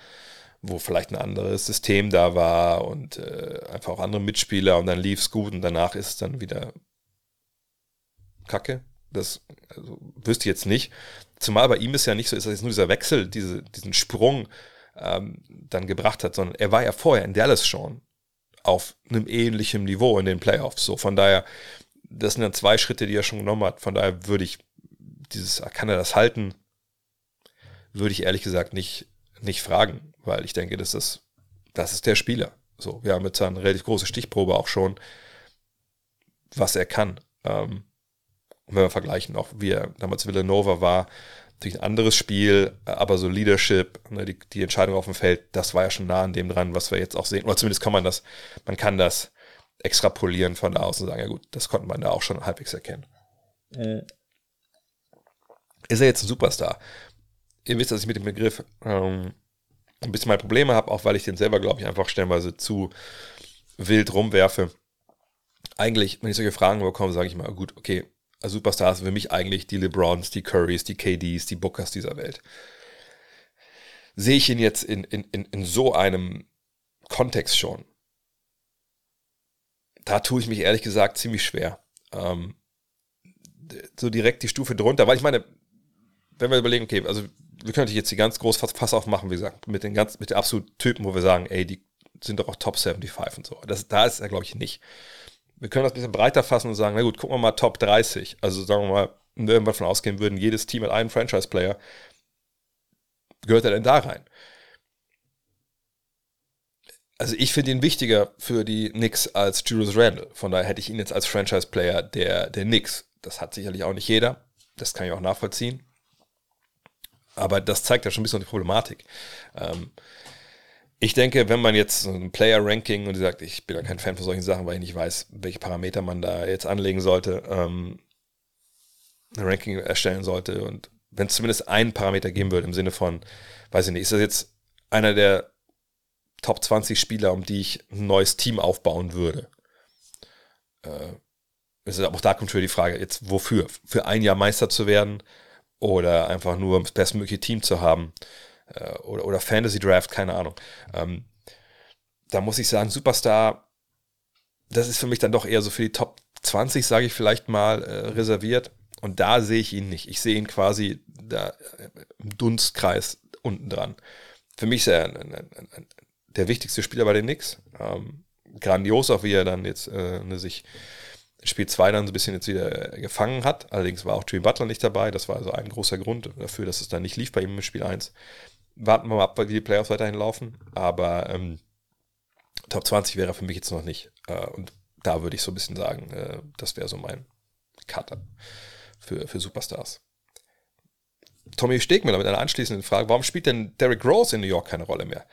wo vielleicht ein anderes System da war und äh, einfach auch andere Mitspieler und dann lief es gut und danach ist es dann wieder Kacke. Das also, wüsste ich jetzt nicht. Zumal bei ihm ist ja nicht so, ist dass jetzt nur dieser Wechsel, diese, diesen Sprung ähm, dann gebracht hat, sondern er war ja vorher in Dallas schon auf einem ähnlichen Niveau in den Playoffs. So, von daher, das sind dann zwei Schritte, die er schon genommen hat. Von daher würde ich dieses, kann er das halten, würde ich ehrlich gesagt nicht, nicht fragen weil ich denke, das ist, das ist der Spieler. So, wir haben jetzt eine relativ große Stichprobe auch schon, was er kann. Ähm, wenn wir vergleichen, auch wie er damals Villanova war, Natürlich ein anderes Spiel, aber so Leadership, ne, die, die Entscheidung auf dem Feld, das war ja schon nah an dem dran, was wir jetzt auch sehen. Oder zumindest kann man das, man kann das extrapolieren von da aus und sagen, ja gut, das konnte man da auch schon halbwegs erkennen. Ist er jetzt ein Superstar? Ihr wisst, dass ich mit dem Begriff ähm, ein bisschen meine Probleme habe, auch weil ich den selber, glaube ich, einfach stellenweise zu wild rumwerfe. Eigentlich, wenn ich solche Fragen bekomme, sage ich mal, gut, okay, also Superstars sind für mich eigentlich die LeBrons, die Currys, die KDs, die Bookers dieser Welt. Sehe ich ihn jetzt in, in, in, in so einem Kontext schon? Da tue ich mich ehrlich gesagt ziemlich schwer. Ähm, so direkt die Stufe drunter, weil ich meine, wenn wir überlegen, okay, also wir natürlich jetzt die ganz groß Fass aufmachen, wie gesagt, mit den ganz, mit den absoluten Typen, wo wir sagen, ey, die sind doch auch Top 75 und so. Das, da ist er, glaube ich, nicht. Wir können das ein bisschen breiter fassen und sagen, na gut, gucken wir mal Top 30. Also sagen wir mal, wenn wir davon ausgehen würden, jedes Team hat einen Franchise-Player, gehört er denn da rein? Also ich finde ihn wichtiger für die Knicks als Julius Randle. Von daher hätte ich ihn jetzt als Franchise-Player der, der Knicks. Das hat sicherlich auch nicht jeder. Das kann ich auch nachvollziehen. Aber das zeigt ja schon ein bisschen die Problematik. Ähm, ich denke, wenn man jetzt so ein Player-Ranking und sagt, ich bin ja kein Fan von solchen Sachen, weil ich nicht weiß, welche Parameter man da jetzt anlegen sollte, ähm, ein Ranking erstellen sollte und wenn es zumindest einen Parameter geben würde im Sinne von, weiß ich nicht, ist das jetzt einer der Top 20 Spieler, um die ich ein neues Team aufbauen würde? Äh, auch da kommt schon die Frage, jetzt wofür? Für ein Jahr Meister zu werden oder einfach nur das bestmögliche Team zu haben äh, oder, oder Fantasy Draft, keine Ahnung. Ähm, da muss ich sagen, Superstar, das ist für mich dann doch eher so für die Top 20, sage ich vielleicht mal, äh, reserviert. Und da sehe ich ihn nicht. Ich sehe ihn quasi da äh, im Dunstkreis unten dran. Für mich ist er ein, ein, ein, der wichtigste Spieler bei den Knicks. Ähm, grandios, auch wie er dann jetzt äh, ne, sich Spiel 2 dann so ein bisschen jetzt wieder gefangen hat. Allerdings war auch Jimmy Butler nicht dabei. Das war also ein großer Grund dafür, dass es dann nicht lief bei ihm im Spiel 1. Warten wir mal ab, wie die Playoffs weiterhin laufen. Aber ähm, Top 20 wäre für mich jetzt noch nicht. Äh, und da würde ich so ein bisschen sagen, äh, das wäre so mein Cutter für, für Superstars. Tommy Stegmüller mit einer anschließenden Frage: Warum spielt denn Derrick Rose in New York keine Rolle mehr?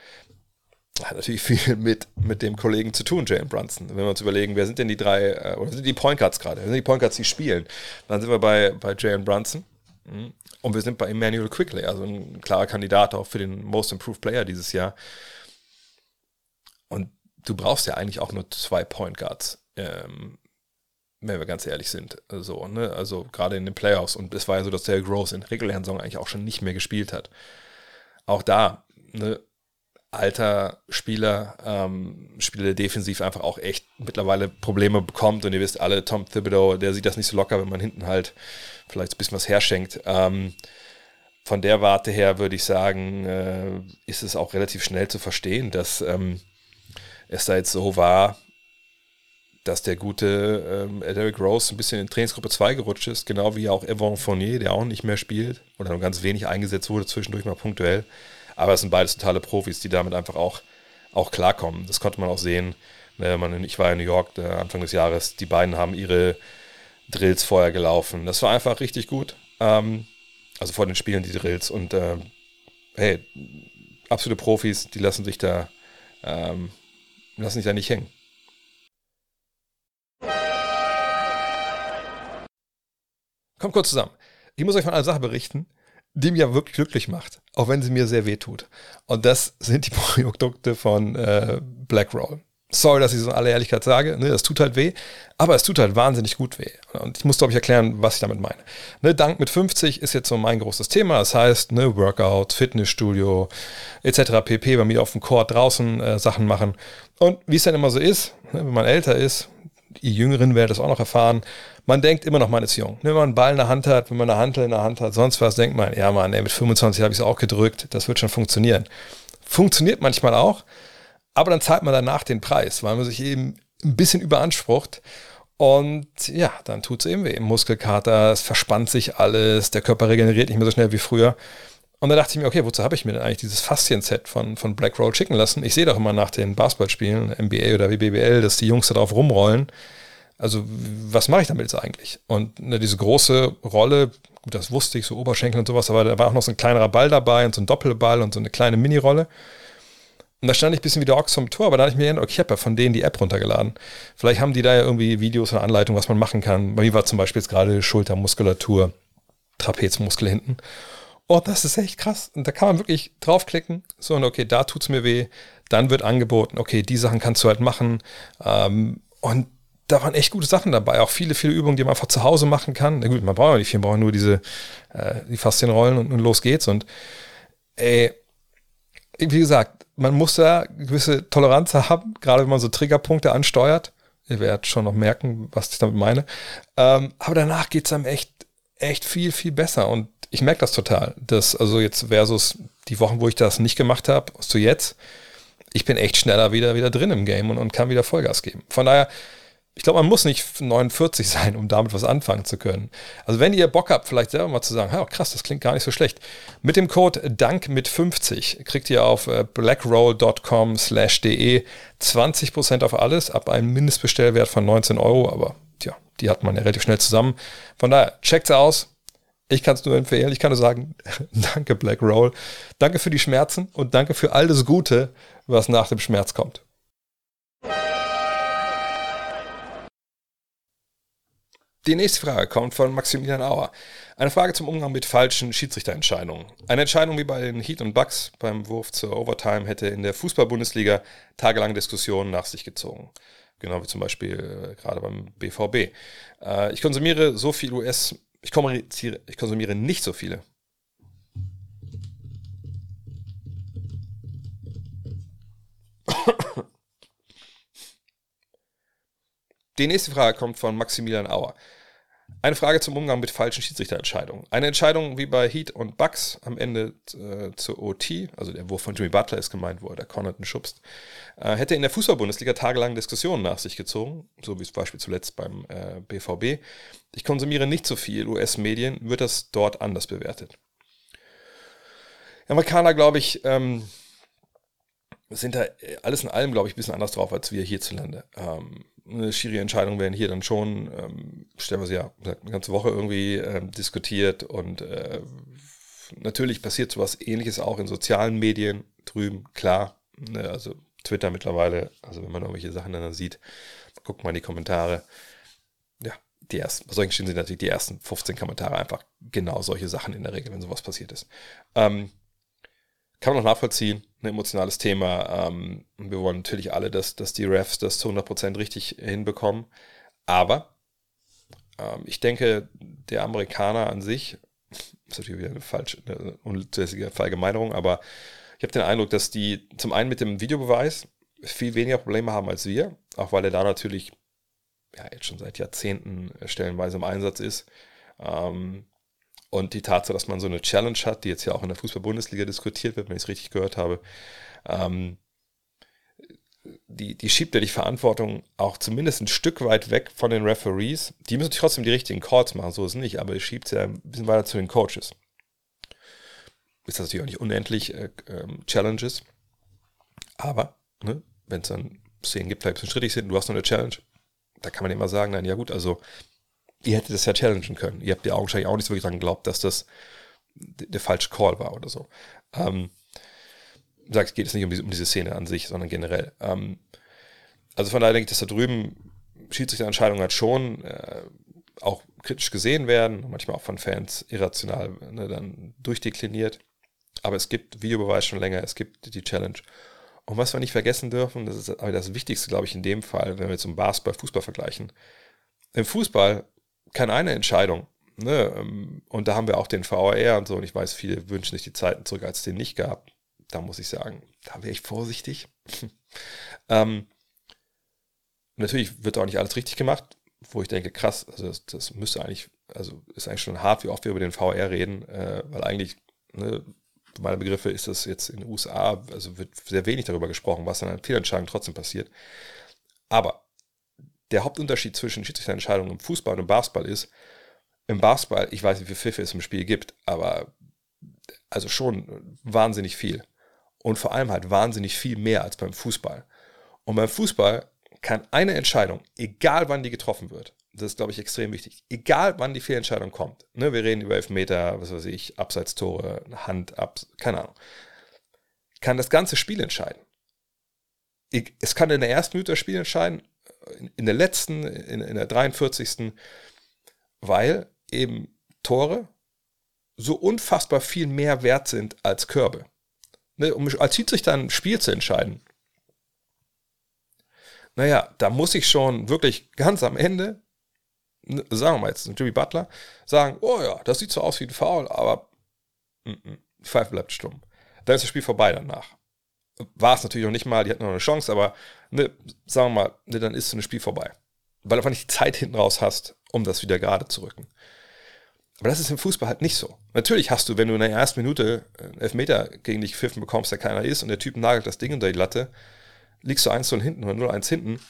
Hat natürlich viel mit, mit dem Kollegen zu tun, Jalen Brunson. Wenn wir uns überlegen, wer sind denn die drei, äh, oder sind die Point Guards gerade? Wer sind die Point Guards, die spielen? Dann sind wir bei, bei Jalen Brunson. Mhm. Und wir sind bei Emmanuel Quickly, also ein klarer Kandidat auch für den Most Improved Player dieses Jahr. Und du brauchst ja eigentlich auch nur zwei Point Guards, ähm, wenn wir ganz ehrlich sind. Also, ne? also gerade in den Playoffs. Und es war ja so, dass der Rose in regulären Saison eigentlich auch schon nicht mehr gespielt hat. Auch da, ne? Alter Spieler, ähm, Spieler, der defensiv einfach auch echt mittlerweile Probleme bekommt. Und ihr wisst alle, Tom Thibodeau, der sieht das nicht so locker, wenn man hinten halt vielleicht ein bisschen was herschenkt. Ähm, von der Warte her würde ich sagen, äh, ist es auch relativ schnell zu verstehen, dass ähm, es da jetzt so war, dass der gute ähm, Derrick Rose ein bisschen in Trainingsgruppe 2 gerutscht ist, genau wie auch Evan Fournier, der auch nicht mehr spielt oder nur ganz wenig eingesetzt wurde, zwischendurch mal punktuell. Aber es sind beides totale Profis, die damit einfach auch, auch klarkommen. Das konnte man auch sehen. Ne, ich war in New York Anfang des Jahres. Die beiden haben ihre Drills vorher gelaufen. Das war einfach richtig gut. Ähm, also vor den Spielen die Drills. Und äh, hey, absolute Profis, die lassen sich da, ähm, lassen sich da nicht hängen. Kommt kurz zusammen. Ich muss euch von einer Sache berichten, die mir wirklich glücklich macht, auch wenn sie mir sehr weh tut. Und das sind die Produkte von äh, Blackroll. Sorry, dass ich so in aller Ehrlichkeit sage, ne, das tut halt weh, aber es tut halt wahnsinnig gut weh. Und ich muss, glaube ich, erklären, was ich damit meine. Ne, Dank mit 50 ist jetzt so mein großes Thema. Das heißt, ne, Workout, Fitnessstudio, etc. pp. bei mir auf dem Court draußen äh, Sachen machen. Und wie es dann immer so ist, ne, wenn man älter ist, die Jüngeren werden das auch noch erfahren, man denkt immer noch, man ist jung. Wenn man einen Ball in der Hand hat, wenn man eine Hantel in der Hand hat, sonst was, denkt man, ja Mann, ey, mit 25 habe ich es auch gedrückt, das wird schon funktionieren. Funktioniert manchmal auch, aber dann zahlt man danach den Preis, weil man sich eben ein bisschen überansprucht. Und ja, dann tut es eben weh. Muskelkater, es verspannt sich alles, der Körper regeneriert nicht mehr so schnell wie früher. Und da dachte ich mir, okay, wozu habe ich mir denn eigentlich dieses Faszien-Set von, von Black Roll schicken lassen? Ich sehe doch immer nach den Basketballspielen, NBA oder WBBL, dass die Jungs da drauf rumrollen. Also, was mache ich damit jetzt eigentlich? Und ne, diese große Rolle, gut, das wusste ich, so Oberschenkel und sowas, aber da war auch noch so ein kleinerer Ball dabei und so ein Doppelball und so eine kleine Minirolle. Und da stand ich ein bisschen wie der Ochs vom Tor, aber da hatte ich mir okay, ich habe ja von denen die App runtergeladen. Vielleicht haben die da ja irgendwie Videos oder Anleitungen, was man machen kann. Bei mir war zum Beispiel jetzt gerade Schultermuskulatur, Trapezmuskel hinten. Oh, das ist echt krass. Und da kann man wirklich draufklicken, so und okay, da tut's mir weh. Dann wird angeboten, okay, die Sachen kannst du halt machen. Ähm, und da waren echt gute Sachen dabei. Auch viele, viele Übungen, die man einfach zu Hause machen kann. Na gut, man braucht ja nicht viel, man braucht nur diese, äh, die Faszienrollen und, und los geht's. Und ey, wie gesagt, man muss da gewisse Toleranz haben, gerade wenn man so Triggerpunkte ansteuert. Ihr werdet schon noch merken, was ich damit meine. Ähm, aber danach geht's einem echt, echt viel, viel besser. Und ich merke das total. Das, also jetzt versus die Wochen, wo ich das nicht gemacht habe, zu jetzt, ich bin echt schneller wieder, wieder drin im Game und, und kann wieder Vollgas geben. Von daher, ich glaube, man muss nicht 49 sein, um damit was anfangen zu können. Also wenn ihr Bock habt, vielleicht selber mal zu sagen, ja, krass, das klingt gar nicht so schlecht. Mit dem Code DANK mit 50 kriegt ihr auf äh, blackroll.com slash de 20% auf alles, ab einem Mindestbestellwert von 19 Euro, aber tja, die hat man ja relativ schnell zusammen. Von daher, checkt's aus. Ich kann es nur empfehlen. Ich kann nur sagen, danke Blackroll. Danke für die Schmerzen und danke für all das Gute, was nach dem Schmerz kommt. Die nächste Frage kommt von Maximilian Auer. Eine Frage zum Umgang mit falschen Schiedsrichterentscheidungen. Eine Entscheidung wie bei den Heat und Bucks beim Wurf zur Overtime hätte in der Fußball-Bundesliga tagelang Diskussionen nach sich gezogen. Genau wie zum Beispiel äh, gerade beim BVB. Äh, ich konsumiere so viel US, ich kommuniziere, ich konsumiere nicht so viele. Die nächste Frage kommt von Maximilian Auer. Eine Frage zum Umgang mit falschen Schiedsrichterentscheidungen. Eine Entscheidung wie bei Heat und Bucks am Ende äh, zur OT, also der Wurf von Jimmy Butler ist gemeint, wo er der Connaughton schubst, äh, hätte in der Fußball-Bundesliga tagelang Diskussionen nach sich gezogen, so wie es Beispiel zuletzt beim äh, BVB. Ich konsumiere nicht so viel US-Medien, wird das dort anders bewertet. Amerikaner, glaube ich, ähm, sind da alles in allem, glaube ich, ein bisschen anders drauf als wir hierzulande. Ähm, eine Schiri-Entscheidung werden hier dann schon, ähm, stellen wir sie ja eine ganze Woche irgendwie ähm, diskutiert und äh, natürlich passiert sowas ähnliches auch in sozialen Medien drüben, klar. Ne, also Twitter mittlerweile, also wenn man irgendwelche Sachen dann sieht, guckt mal in die Kommentare. Ja, die ersten, bei solchen Stellen sind natürlich die ersten 15 Kommentare einfach genau solche Sachen in der Regel, wenn sowas passiert ist. Ähm, kann man noch nachvollziehen, ein emotionales Thema. Ähm, wir wollen natürlich alle, dass, dass die Refs das zu 100% richtig hinbekommen. Aber ähm, ich denke, der Amerikaner an sich, ist natürlich wieder eine falsche, eine unzulässige Verallgemeinerung, aber ich habe den Eindruck, dass die zum einen mit dem Videobeweis viel weniger Probleme haben als wir, auch weil er da natürlich ja, jetzt schon seit Jahrzehnten stellenweise im Einsatz ist. Ähm, und die Tatsache, dass man so eine Challenge hat, die jetzt ja auch in der Fußball-Bundesliga diskutiert wird, wenn ich es richtig gehört habe, ähm, die, die schiebt ja die Verantwortung auch zumindest ein Stück weit weg von den Referees. Die müssen trotzdem die richtigen Calls machen, so ist es nicht, aber es schiebt es ja ein bisschen weiter zu den Coaches. Ist das natürlich auch nicht unendlich äh, ähm, Challenges. Aber, ne, wenn es dann Szenen gibt, vielleicht ein bisschen strittig sind, du hast noch eine Challenge, da kann man immer sagen, nein, ja gut, also ihr hättet das ja challengen können. Ihr habt ja augenscheinlich auch nicht so wirklich dran geglaubt, dass das der falsche Call war oder so. Ähm, sagt, geht es nicht um diese, um diese, Szene an sich, sondern generell. Ähm, also von daher denke ich, dass da drüben Schiedsrichterentscheidungen halt schon äh, auch kritisch gesehen werden, manchmal auch von Fans irrational ne, dann durchdekliniert. Aber es gibt Videobeweis schon länger, es gibt die Challenge. Und was wir nicht vergessen dürfen, das ist aber das Wichtigste, glaube ich, in dem Fall, wenn wir jetzt um Basketball, Fußball vergleichen. Im Fußball kann eine Entscheidung. Ne? Ähm, und da haben wir auch den VAR und so. Und ich weiß, viele wünschen sich die Zeiten zurück, als es den nicht gab. Da muss ich sagen, da wäre ich vorsichtig. ähm, natürlich wird auch nicht alles richtig gemacht, wo ich denke, krass, also das, das, müsste eigentlich, also ist eigentlich schon hart, wie oft wir über den VR reden, äh, weil eigentlich, ne, meine Begriffe ist das jetzt in den USA, also wird sehr wenig darüber gesprochen, was dann an Fehlentscheidungen trotzdem passiert. Aber der Hauptunterschied zwischen Schiedsrichterentscheidungen im Fußball und im Basketball ist, im Basketball, ich weiß nicht, wie viel Pfiffe es im Spiel gibt, aber also schon wahnsinnig viel. Und vor allem halt wahnsinnig viel mehr als beim Fußball. Und beim Fußball kann eine Entscheidung, egal wann die getroffen wird, das ist, glaube ich, extrem wichtig. Egal, wann die Fehlentscheidung kommt. Ne, wir reden über Elfmeter, was weiß ich, Abseitstore, Hand, ab, keine Ahnung. Kann das ganze Spiel entscheiden. Es kann in der ersten Minute das Spiel entscheiden, in der letzten, in, in der 43. Weil eben Tore so unfassbar viel mehr wert sind als Körbe. Ne, um als Schiedsrichter ein Spiel zu entscheiden, naja, da muss ich schon wirklich ganz am Ende, sagen wir mal jetzt, Jimmy Butler, sagen, oh ja, das sieht so aus wie ein Foul, aber mm -mm, die Pfeife bleibt stumm. Dann ist das Spiel vorbei danach. War es natürlich noch nicht mal, die hatten noch eine Chance, aber ne, sagen wir mal, ne, dann ist so ein Spiel vorbei. Weil du einfach nicht die Zeit hinten raus hast, um das wieder gerade zu rücken. Aber das ist im Fußball halt nicht so. Natürlich hast du, wenn du in der ersten Minute einen Elfmeter gegen dich gepfiffen bekommst, der keiner ist, und der Typ nagelt das Ding unter die Latte, liegst du 1 0 hinten oder 0 1 hinten.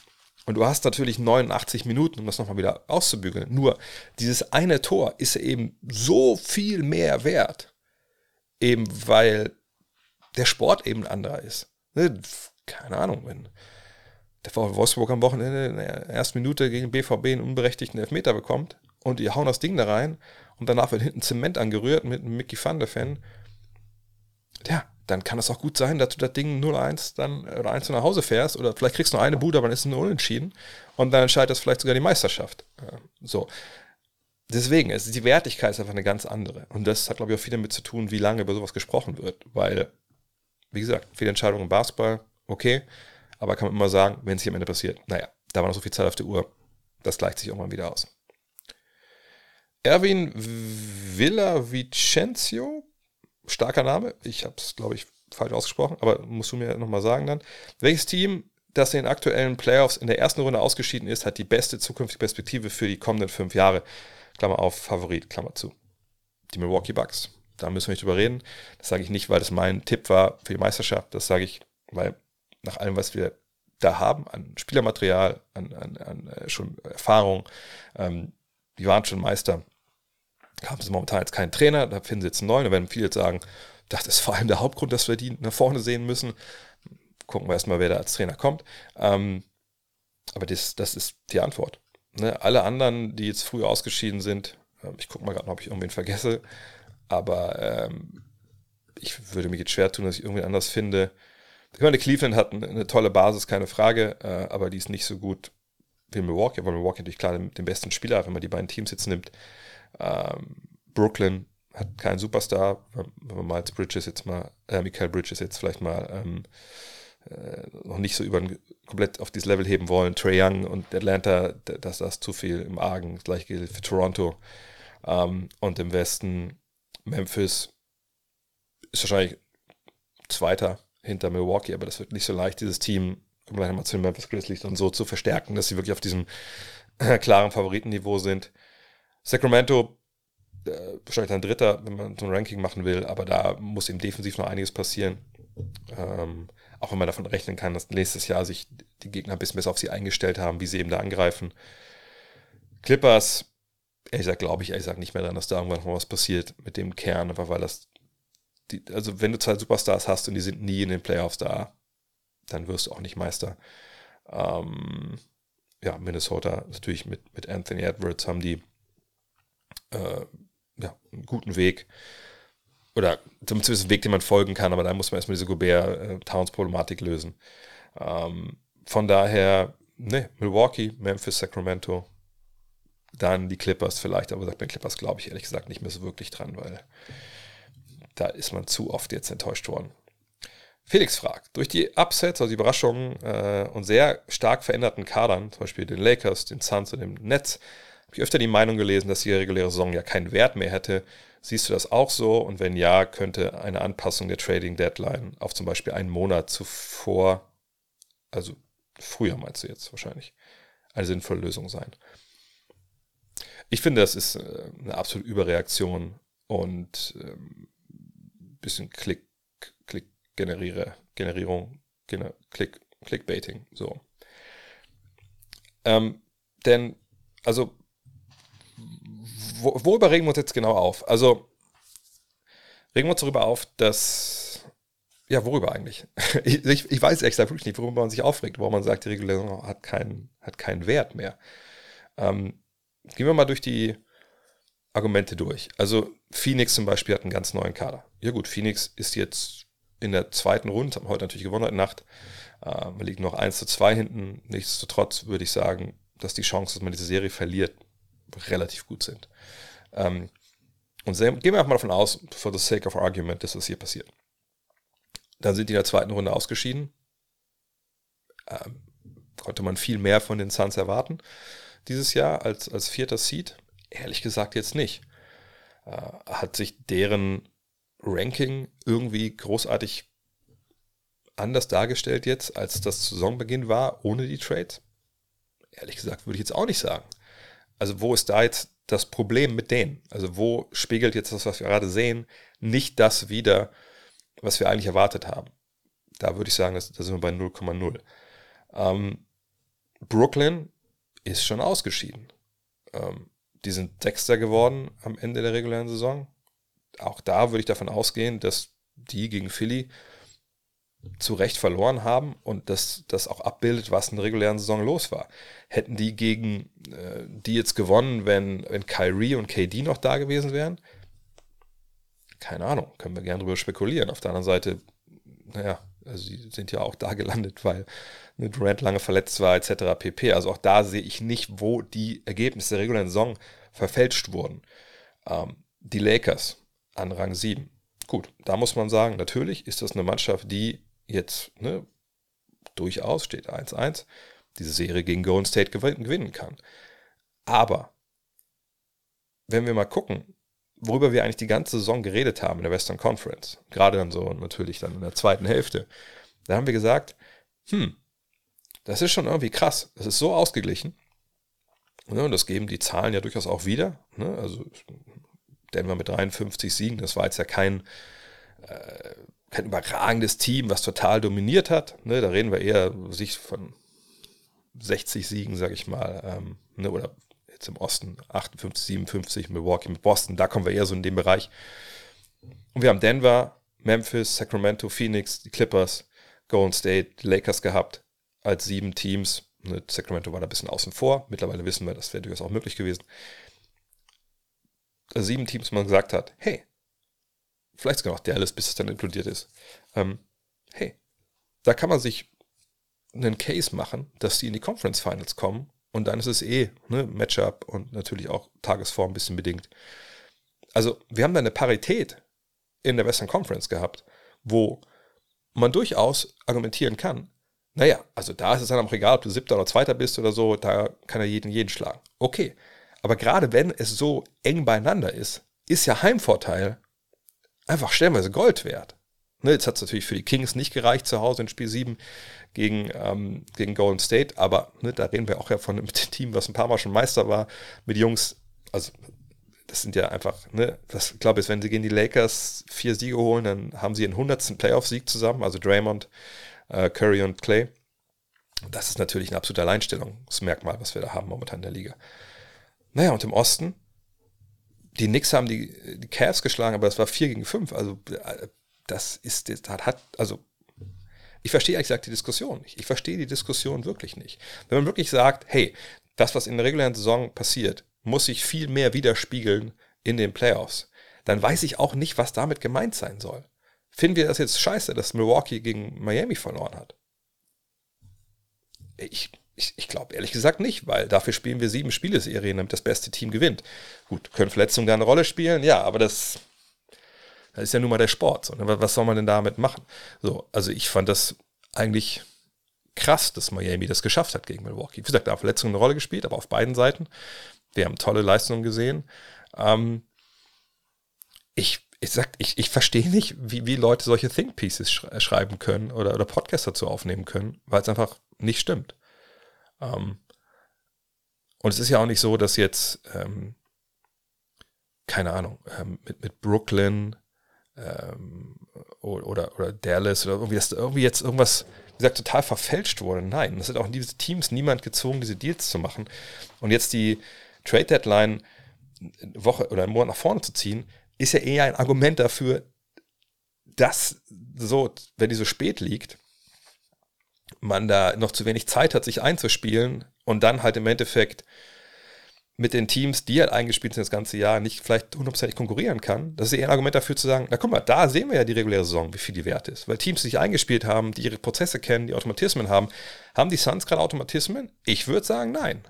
Und du hast natürlich 89 Minuten, um das nochmal wieder auszubügeln. Nur dieses eine Tor ist eben so viel mehr wert. Eben weil der Sport eben ein anderer ist. Ne, keine Ahnung, wenn der VfL Wolfsburg am Wochenende in der ersten Minute gegen BVB einen unberechtigten Elfmeter bekommt und die hauen das Ding da rein und danach wird hinten Zement angerührt mit einem Mickey van der Fan. Ja, dann kann es auch gut sein, dass du das Ding 0-1 dann oder 1 nach Hause fährst oder vielleicht kriegst du nur eine Bude, aber dann ist es nur unentschieden und dann entscheidet das vielleicht sogar die Meisterschaft. So. Deswegen, ist die Wertigkeit ist einfach eine ganz andere. Und das hat, glaube ich, auch viel damit zu tun, wie lange über sowas gesprochen wird. Weil, wie gesagt, viele Entscheidungen im Basketball, okay, aber kann man immer sagen, wenn es hier am Ende passiert, naja, da war noch so viel Zeit auf der Uhr, das gleicht sich irgendwann wieder aus. Erwin Villavicencio, starker Name, ich habe es, glaube ich, falsch ausgesprochen, aber musst du mir nochmal sagen dann. Welches Team, das in den aktuellen Playoffs in der ersten Runde ausgeschieden ist, hat die beste zukünftige Perspektive für die kommenden fünf Jahre? Klammer auf, Favorit, Klammer zu. Die Milwaukee Bucks. Da müssen wir nicht drüber reden. Das sage ich nicht, weil das mein Tipp war für die Meisterschaft. Das sage ich, weil nach allem, was wir da haben, an Spielermaterial, an, an, an äh, schon Erfahrung, ähm, die waren schon Meister haben sie momentan jetzt keinen Trainer, da finden sie jetzt einen neuen. Da werden viele jetzt sagen, das ist vor allem der Hauptgrund, dass wir die nach vorne sehen müssen. Gucken wir erstmal, wer da als Trainer kommt. Ähm, aber das, das ist die Antwort. Ne? Alle anderen, die jetzt früh ausgeschieden sind, äh, ich gucke mal gerade, ob ich irgendwen vergesse, aber ähm, ich würde mich jetzt schwer tun, dass ich irgendwen anders finde. Ich meine, Cleveland hat eine, tolle Basis, keine Frage, äh, aber die ist nicht so gut wie Milwaukee, weil Milwaukee natürlich klar den, den besten Spieler hat, wenn man die beiden Teams jetzt nimmt. Ähm, Brooklyn hat keinen Superstar, wenn man Miles Bridges jetzt mal, äh, Michael Bridges jetzt vielleicht mal ähm, äh, noch nicht so über komplett auf dieses Level heben wollen. Trey Young und Atlanta, das, das zu viel im Argen. Das gleiche gilt für Toronto. Ähm, und im Westen Memphis ist wahrscheinlich Zweiter hinter Milwaukee, aber das wird nicht so leicht, dieses Team, kommen gleich nochmal zu den Memphis Grizzlies und so zu verstärken, dass sie wirklich auf diesem äh, klaren Favoritenniveau sind. Sacramento, äh, wahrscheinlich ein Dritter, wenn man so ein Ranking machen will, aber da muss eben defensiv noch einiges passieren. Ähm, auch wenn man davon rechnen kann, dass nächstes Jahr sich die Gegner ein bisschen besser auf sie eingestellt haben, wie sie eben da angreifen. Clippers, ehrlich gesagt, glaube ich ehrlich gesagt nicht mehr daran, dass da irgendwann noch was passiert mit dem Kern, einfach weil das, die, also wenn du zwei Superstars hast und die sind nie in den Playoffs da, dann wirst du auch nicht Meister. Ähm, ja, Minnesota natürlich mit, mit Anthony Edwards haben die äh, ja, einen guten Weg. Oder zumindest einen Weg, den man folgen kann, aber da muss man erstmal diese Gobert-Towns-Problematik lösen. Ähm, von daher, ne, Milwaukee, Memphis, Sacramento, dann die Clippers vielleicht, aber bei den Clippers glaube ich ehrlich gesagt nicht mehr so wirklich dran, weil da ist man zu oft jetzt enttäuscht worden. Felix fragt, durch die Upsets, also die Überraschungen äh, und sehr stark veränderten Kadern, zum Beispiel den Lakers, den Suns und dem Netz, habe ich öfter die Meinung gelesen, dass die reguläre Saison ja keinen Wert mehr hätte. Siehst du das auch so? Und wenn ja, könnte eine Anpassung der Trading Deadline auf zum Beispiel einen Monat zuvor, also früher meinst du jetzt wahrscheinlich, eine sinnvolle Lösung sein. Ich finde, das ist äh, eine absolute Überreaktion und ein ähm, bisschen Klick, Klick generiere, Generierung, gener, Klick, Clickbaiting, so. Ähm, denn, also wo, worüber regen wir uns jetzt genau auf? Also, regen wir uns darüber auf, dass. Ja, worüber eigentlich? Ich, ich, weiß gesagt wirklich nicht, worüber man sich aufregt, warum man sagt, die Regulierung hat keinen, hat keinen Wert mehr. Ähm, gehen wir mal durch die Argumente durch. Also Phoenix zum Beispiel hat einen ganz neuen Kader. Ja gut, Phoenix ist jetzt in der zweiten Runde, haben heute natürlich gewonnen heute Nacht. Äh, man liegt noch 1 zu 2 hinten. Nichtsdestotrotz würde ich sagen, dass die Chancen, dass man diese Serie verliert, relativ gut sind. Ähm, und gehen wir einfach mal davon aus, for the sake of argument, dass das hier passiert. Dann sind die in der zweiten Runde ausgeschieden. Ähm, konnte man viel mehr von den Suns erwarten dieses Jahr als, als vierter Seed? Ehrlich gesagt jetzt nicht. Äh, hat sich deren Ranking irgendwie großartig anders dargestellt jetzt, als das Saisonbeginn war, ohne die Trades? Ehrlich gesagt würde ich jetzt auch nicht sagen. Also wo ist da jetzt das Problem mit denen? Also wo spiegelt jetzt das, was wir gerade sehen, nicht das wieder, was wir eigentlich erwartet haben? Da würde ich sagen, da sind wir bei 0,0. Ähm, Brooklyn ist schon ausgeschieden. Ähm, die sind Sechster geworden am Ende der regulären Saison. Auch da würde ich davon ausgehen, dass die gegen Philly zu Recht verloren haben und dass das auch abbildet, was in der regulären Saison los war. Hätten die gegen äh, die jetzt gewonnen, wenn, wenn Kyrie und KD noch da gewesen wären? Keine Ahnung, können wir gerne drüber spekulieren. Auf der anderen Seite, naja, also sie sind ja auch da gelandet, weil Durant lange verletzt war, etc. pp. Also auch da sehe ich nicht, wo die Ergebnisse der regulären Saison verfälscht wurden. Ähm, die Lakers an Rang 7. Gut, da muss man sagen, natürlich ist das eine Mannschaft, die jetzt ne, durchaus steht 1-1, diese Serie gegen Golden State gewinnen kann. Aber wenn wir mal gucken, worüber wir eigentlich die ganze Saison geredet haben in der Western Conference, gerade dann so natürlich dann in der zweiten Hälfte, da haben wir gesagt, hm, das ist schon irgendwie krass. Das ist so ausgeglichen. Ne, und das geben die Zahlen ja durchaus auch wieder. Ne? Also Denver mit 53 Siegen, das war jetzt ja kein, äh, kein überragendes Team, was total dominiert hat. Ne? Da reden wir eher sich von 60 Siegen, sage ich mal, ähm, ne? oder jetzt im Osten 58, 57, Milwaukee mit Boston, da kommen wir eher so in den Bereich. Und wir haben Denver, Memphis, Sacramento, Phoenix, die Clippers, Golden State, die Lakers gehabt als sieben Teams. Ne, Sacramento war da ein bisschen außen vor. Mittlerweile wissen wir, das wäre durchaus auch möglich gewesen. Also sieben Teams, man gesagt hat, hey, vielleicht sogar noch Dallas, bis es dann inkludiert ist. Ähm, hey, da kann man sich einen Case machen, dass die in die Conference Finals kommen und dann ist es eh ne, Matchup und natürlich auch Tagesform ein bisschen bedingt. Also wir haben da eine Parität in der Western Conference gehabt, wo man durchaus argumentieren kann, naja, also da ist es dann auch egal, ob du siebter oder zweiter bist oder so, da kann er jeden jeden schlagen. Okay, aber gerade wenn es so eng beieinander ist, ist ja Heimvorteil einfach stellenweise Gold wert. Ne, jetzt hat es natürlich für die Kings nicht gereicht zu Hause in Spiel 7 gegen, ähm, gegen Golden State, aber ne, da reden wir auch ja von einem Team, was ein paar Mal schon Meister war, mit Jungs, also das sind ja einfach, ne, was glaube ich, wenn sie gegen die Lakers vier Siege holen, dann haben sie einen 100. Playoff-Sieg zusammen, also Draymond, Curry und Clay. Das ist natürlich ein absoluter Alleinstellungsmerkmal, was wir da haben momentan in der Liga. Naja, und im Osten, die Knicks haben die, die Cavs geschlagen, aber das war 4 gegen 5. Also, äh, das ist, das hat, also, ich verstehe ehrlich gesagt die Diskussion nicht. Ich verstehe die Diskussion wirklich nicht. Wenn man wirklich sagt, hey, das, was in der regulären Saison passiert, muss sich viel mehr widerspiegeln in den Playoffs, dann weiß ich auch nicht, was damit gemeint sein soll. Finden wir das jetzt scheiße, dass Milwaukee gegen Miami verloren hat? Ich ich, ich glaube ehrlich gesagt nicht, weil dafür spielen wir sieben Spieleserien, damit das beste Team gewinnt. Gut, können Verletzungen da eine Rolle spielen? Ja, aber das, das ist ja nun mal der Sport. So, ne? Was soll man denn damit machen? So, also ich fand das eigentlich krass, dass Miami das geschafft hat gegen Milwaukee. Wie gesagt, da haben Verletzungen eine Rolle gespielt, aber auf beiden Seiten. Wir haben tolle Leistungen gesehen. Ähm, ich ich sag, ich, ich verstehe nicht, wie, wie Leute solche Think Pieces schreiben können oder, oder Podcasts dazu aufnehmen können, weil es einfach nicht stimmt. Ähm, und es ist ja auch nicht so, dass jetzt, ähm, keine Ahnung, ähm, mit, mit Brooklyn ähm, oder, oder Dallas oder irgendwie, dass irgendwie jetzt irgendwas, wie gesagt, total verfälscht wurde. Nein, das hat auch in diese Teams niemand gezwungen, diese Deals zu machen. Und jetzt die Trade Deadline eine Woche oder einen Monat nach vorne zu ziehen, ist ja eher ein Argument dafür, dass so, wenn die so spät liegt, man da noch zu wenig Zeit hat, sich einzuspielen und dann halt im Endeffekt mit den Teams, die halt eingespielt sind das ganze Jahr, nicht vielleicht hundertprozentig konkurrieren kann. Das ist eher ein Argument dafür zu sagen, na guck mal, da sehen wir ja die reguläre Saison, wie viel die wert ist. Weil Teams, die sich eingespielt haben, die ihre Prozesse kennen, die Automatismen haben, haben die Suns gerade Automatismen? Ich würde sagen, nein.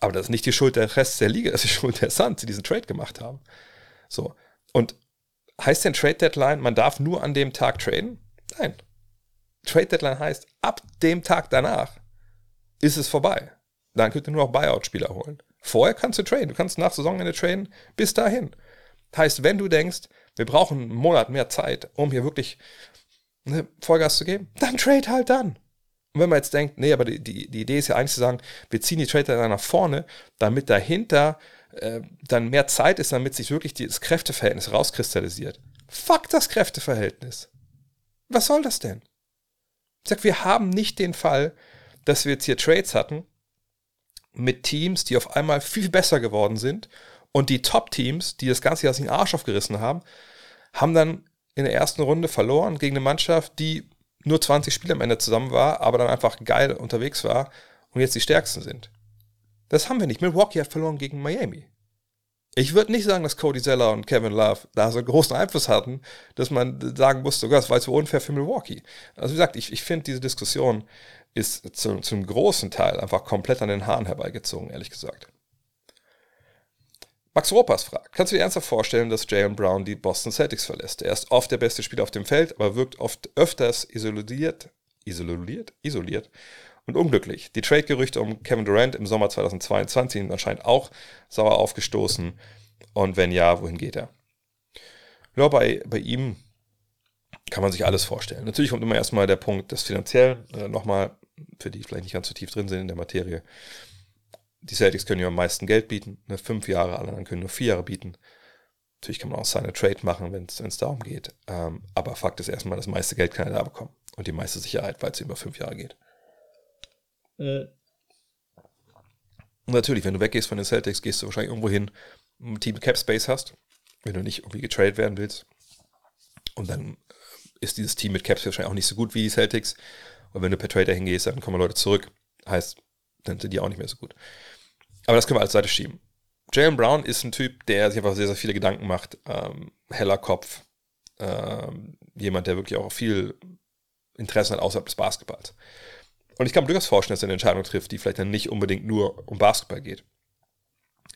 Aber das ist nicht die Schuld der Rest der Liga, das ist die Schuld der Suns, die diesen Trade gemacht haben. So. Und heißt denn Trade Deadline, man darf nur an dem Tag traden? Nein. Trade Deadline heißt, ab dem Tag danach ist es vorbei. Dann könnt ihr nur noch Buyout-Spieler holen. Vorher kannst du traden. Du kannst nach Saisonende traden. Bis dahin. Heißt, wenn du denkst, wir brauchen einen Monat mehr Zeit, um hier wirklich eine Vollgas zu geben, dann trade halt dann. Und wenn man jetzt denkt, nee, aber die, die, die Idee ist ja eigentlich zu sagen, wir ziehen die Trade dann nach vorne, damit dahinter äh, dann mehr Zeit ist, damit sich wirklich das Kräfteverhältnis rauskristallisiert. Fuck das Kräfteverhältnis. Was soll das denn? Ich sag, wir haben nicht den Fall, dass wir jetzt hier Trades hatten, mit Teams, die auf einmal viel besser geworden sind. Und die Top-Teams, die das ganze Jahr aus den Arsch aufgerissen haben, haben dann in der ersten Runde verloren gegen eine Mannschaft, die nur 20 Spiele am Ende zusammen war, aber dann einfach geil unterwegs war und jetzt die stärksten sind. Das haben wir nicht. Milwaukee hat verloren gegen Miami. Ich würde nicht sagen, dass Cody Zeller und Kevin Love da so großen Einfluss hatten, dass man sagen musste, das war so unfair für Milwaukee. Also wie gesagt, ich, ich finde diese Diskussion ist zu, zum großen Teil einfach komplett an den Haaren herbeigezogen, ehrlich gesagt. Max Ropas fragt, kannst du dir ernsthaft vorstellen, dass Jalen Brown die Boston Celtics verlässt? Er ist oft der beste Spieler auf dem Feld, aber wirkt oft öfters isoliert, isoliert, isoliert und unglücklich. Die Trade-Gerüchte um Kevin Durant im Sommer 2022 sind anscheinend auch sauer aufgestoßen. Und wenn ja, wohin geht er? Ja, bei, bei ihm kann man sich alles vorstellen. Natürlich kommt immer erstmal der Punkt des Finanziellen. Äh, Nochmal, für die vielleicht nicht ganz so tief drin sind in der Materie. Die Celtics können ja am meisten Geld bieten. Ne? Fünf Jahre, alle anderen können nur vier Jahre bieten. Natürlich kann man auch seine Trade machen, wenn es darum geht. Ähm, aber Fakt ist erstmal, das meiste Geld kann er da bekommen. Und die meiste Sicherheit, weil es über fünf Jahre geht. Und natürlich, wenn du weggehst von den Celtics, gehst du wahrscheinlich irgendwo hin, ein Team Cap Space hast, wenn du nicht irgendwie getradet werden willst. Und dann ist dieses Team mit Caps wahrscheinlich auch nicht so gut wie die Celtics. Und wenn du per Trader hingehst, dann kommen Leute zurück. Heißt, dann sind die auch nicht mehr so gut. Aber das können wir als Seite schieben. Jalen Brown ist ein Typ, der sich einfach sehr, sehr viele Gedanken macht. Ähm, heller Kopf. Ähm, jemand, der wirklich auch viel Interesse hat außerhalb des Basketballs. Und ich kann mir durchaus vorstellen, dass er eine Entscheidung trifft, die vielleicht dann nicht unbedingt nur um Basketball geht.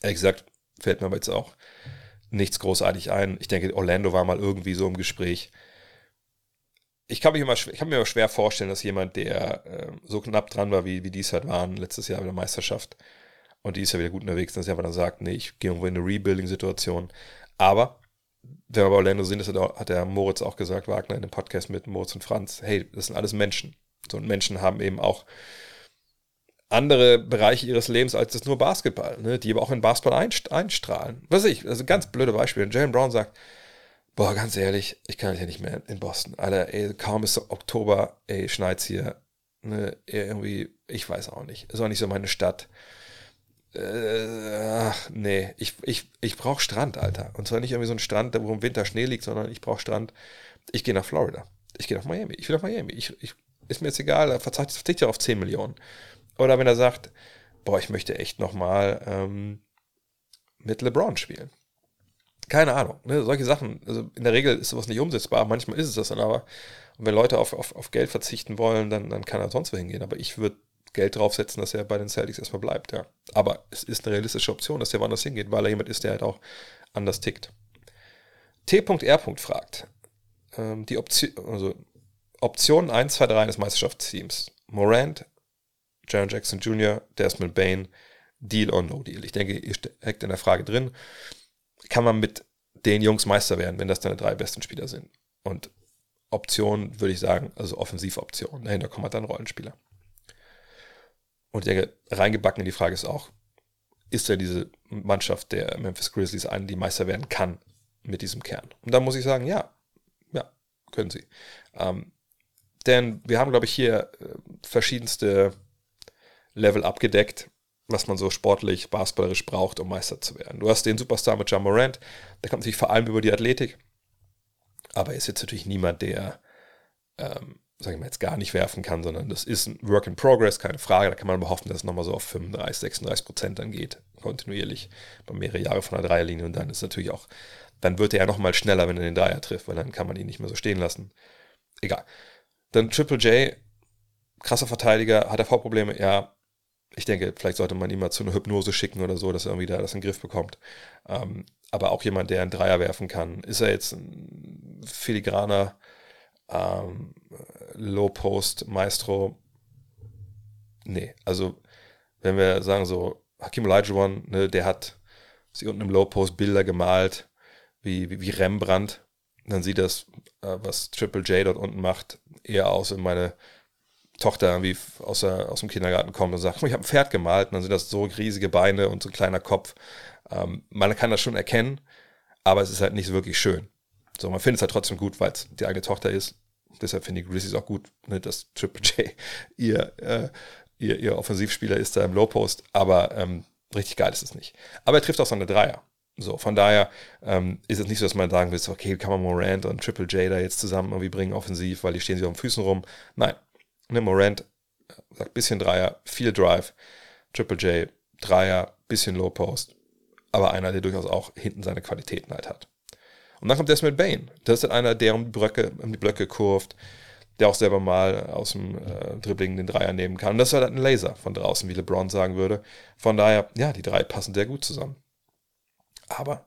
Ehrlich gesagt, fällt mir aber jetzt auch nichts großartig ein. Ich denke, Orlando war mal irgendwie so im Gespräch ich kann, mich immer, ich kann mir immer schwer vorstellen, dass jemand, der äh, so knapp dran war, wie, wie dies halt waren, letztes Jahr bei der Meisterschaft, und die ist ja wieder gut unterwegs, dass er einfach dann sagt, nee, ich gehe irgendwo in eine Rebuilding-Situation. Aber, wenn wir bei Orlando sind, hat der Moritz auch gesagt, Wagner in dem Podcast mit Moritz und Franz, hey, das sind alles Menschen. So, und Menschen haben eben auch andere Bereiche ihres Lebens als das nur Basketball, ne, die aber auch in Basketball einstrahlen. Was weiß ich, also ganz blöde Beispiel. Jalen Brown sagt, Boah, ganz ehrlich, ich kann ja nicht mehr in Boston. Alter, ey, kaum ist Oktober, ey, schneit's hier. Ne, irgendwie, ich weiß auch nicht. Ist auch nicht so meine Stadt. Äh, ach, nee, ich, ich, ich brauche Strand, Alter. Und zwar nicht irgendwie so ein Strand, wo im Winter Schnee liegt, sondern ich brauche Strand. Ich gehe nach Florida. Ich gehe nach Miami. Ich will nach Miami. Ich, ich, ist mir jetzt egal, verzichte verzicht auf 10 Millionen. Oder wenn er sagt, boah, ich möchte echt nochmal ähm, mit LeBron spielen keine Ahnung, ne, solche Sachen. Also in der Regel ist sowas nicht umsetzbar, manchmal ist es das dann aber. Und wenn Leute auf, auf, auf Geld verzichten wollen, dann, dann kann er sonst wohin gehen. Aber ich würde Geld draufsetzen, dass er bei den Celtics erstmal bleibt, ja. Aber es ist eine realistische Option, dass er woanders hingeht, weil er jemand ist, der halt auch anders tickt. T.R. fragt, ähm, die Option, also Option 1, 2, 3 eines Meisterschaftsteams. Morant, Jaron Jackson Jr., Desmond Bain, Deal or No Deal. Ich denke, ihr steckt in der Frage drin kann man mit den Jungs Meister werden, wenn das deine drei besten Spieler sind. Und Option würde ich sagen, also Offensivoption. Dahinter kommen halt dann Rollenspieler. Und ich denke, reingebacken in die Frage ist auch, ist denn diese Mannschaft der Memphis Grizzlies eine, die Meister werden kann mit diesem Kern? Und da muss ich sagen, ja, ja, können sie. Ähm, denn wir haben, glaube ich, hier äh, verschiedenste Level abgedeckt was man so sportlich, basketballerisch braucht, um Meister zu werden. Du hast den Superstar mit John Morant, der kommt natürlich vor allem über die Athletik, aber er ist jetzt natürlich niemand, der ähm, sagen wir jetzt gar nicht werfen kann, sondern das ist ein Work in Progress, keine Frage. Da kann man behaupten, dass es nochmal so auf 35, 36 Prozent dann geht, kontinuierlich, bei mehrere Jahre von der Dreierlinie. Und dann ist natürlich auch, dann wird er ja nochmal schneller, wenn er den Dreier trifft, weil dann kann man ihn nicht mehr so stehen lassen. Egal. Dann Triple J, krasser Verteidiger, hat er V-Probleme? Ja, ich denke, vielleicht sollte man ihn mal zu einer Hypnose schicken oder so, dass er irgendwie da das in den Griff bekommt. Ähm, aber auch jemand, der einen Dreier werfen kann. Ist er jetzt ein filigraner ähm, Low Post Maestro? Nee, also wenn wir sagen so, Hakim Olajuwon, ne, der hat sich unten im Low Post Bilder gemalt, wie, wie, wie Rembrandt, dann sieht das, äh, was Triple J dort unten macht, eher aus, wenn meine Tochter irgendwie aus, der, aus dem Kindergarten kommt und sagt, ich habe ein Pferd gemalt, und dann sind das so riesige Beine und so ein kleiner Kopf. Ähm, man kann das schon erkennen, aber es ist halt nicht so wirklich schön. So, man findet es halt trotzdem gut, weil es die eigene Tochter ist. Deshalb finde ich Grizzlies auch gut, ne, dass Triple J ihr, äh, ihr, ihr Offensivspieler ist da im Low Post, aber ähm, richtig geil ist es nicht. Aber er trifft auch so eine Dreier. So, von daher ähm, ist es nicht so, dass man sagen will, okay, kann man Morant und Triple J da jetzt zusammen irgendwie bringen, offensiv, weil die stehen sich auf den Füßen rum. Nein, ne, Morant äh, sagt bisschen Dreier, viel Drive, Triple J, Dreier, bisschen Low Post, aber einer, der durchaus auch hinten seine Qualitäten halt hat. Und dann kommt Desmond Bain. Das ist halt einer, der um die Blöcke, um die Blöcke kurvt, der auch selber mal aus dem äh, Dribbling den Dreier nehmen kann. Und das ist halt ein Laser von draußen, wie LeBron sagen würde. Von daher, ja, die drei passen sehr gut zusammen. Aber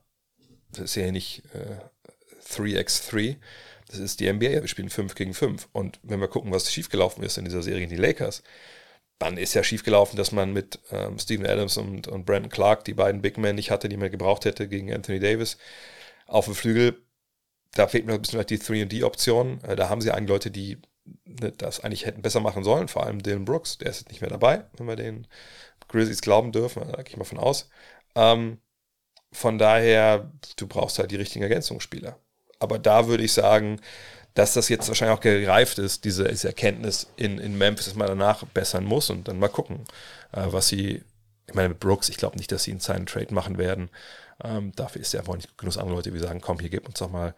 das ist ja nicht äh, 3x3. Das ist die NBA. Wir spielen 5 gegen 5. Und wenn wir gucken, was schiefgelaufen ist in dieser Serie in die Lakers, dann ist ja schiefgelaufen, dass man mit ähm, Steven Adams und, und Brandon Clark die beiden Big Men nicht hatte, die man gebraucht hätte gegen Anthony Davis. Auf dem Flügel, da fehlt mir ein bisschen die 3D-Option. Äh, da haben sie eigentlich Leute, die ne, das eigentlich hätten besser machen sollen, vor allem Dylan Brooks, der ist jetzt nicht mehr dabei, wenn wir den Grizzlies glauben dürfen, da gehe ich mal von aus. Ähm, von daher, du brauchst halt die richtigen Ergänzungsspieler. Aber da würde ich sagen, dass das jetzt wahrscheinlich auch gereift ist, diese, diese Erkenntnis in, in Memphis, dass man danach bessern muss und dann mal gucken, äh, was sie, ich meine, mit Brooks, ich glaube nicht, dass sie einen seinen Trade machen werden. Ähm, dafür ist ja einfach nicht genug andere Leute, die sagen, komm, hier gib uns doch mal,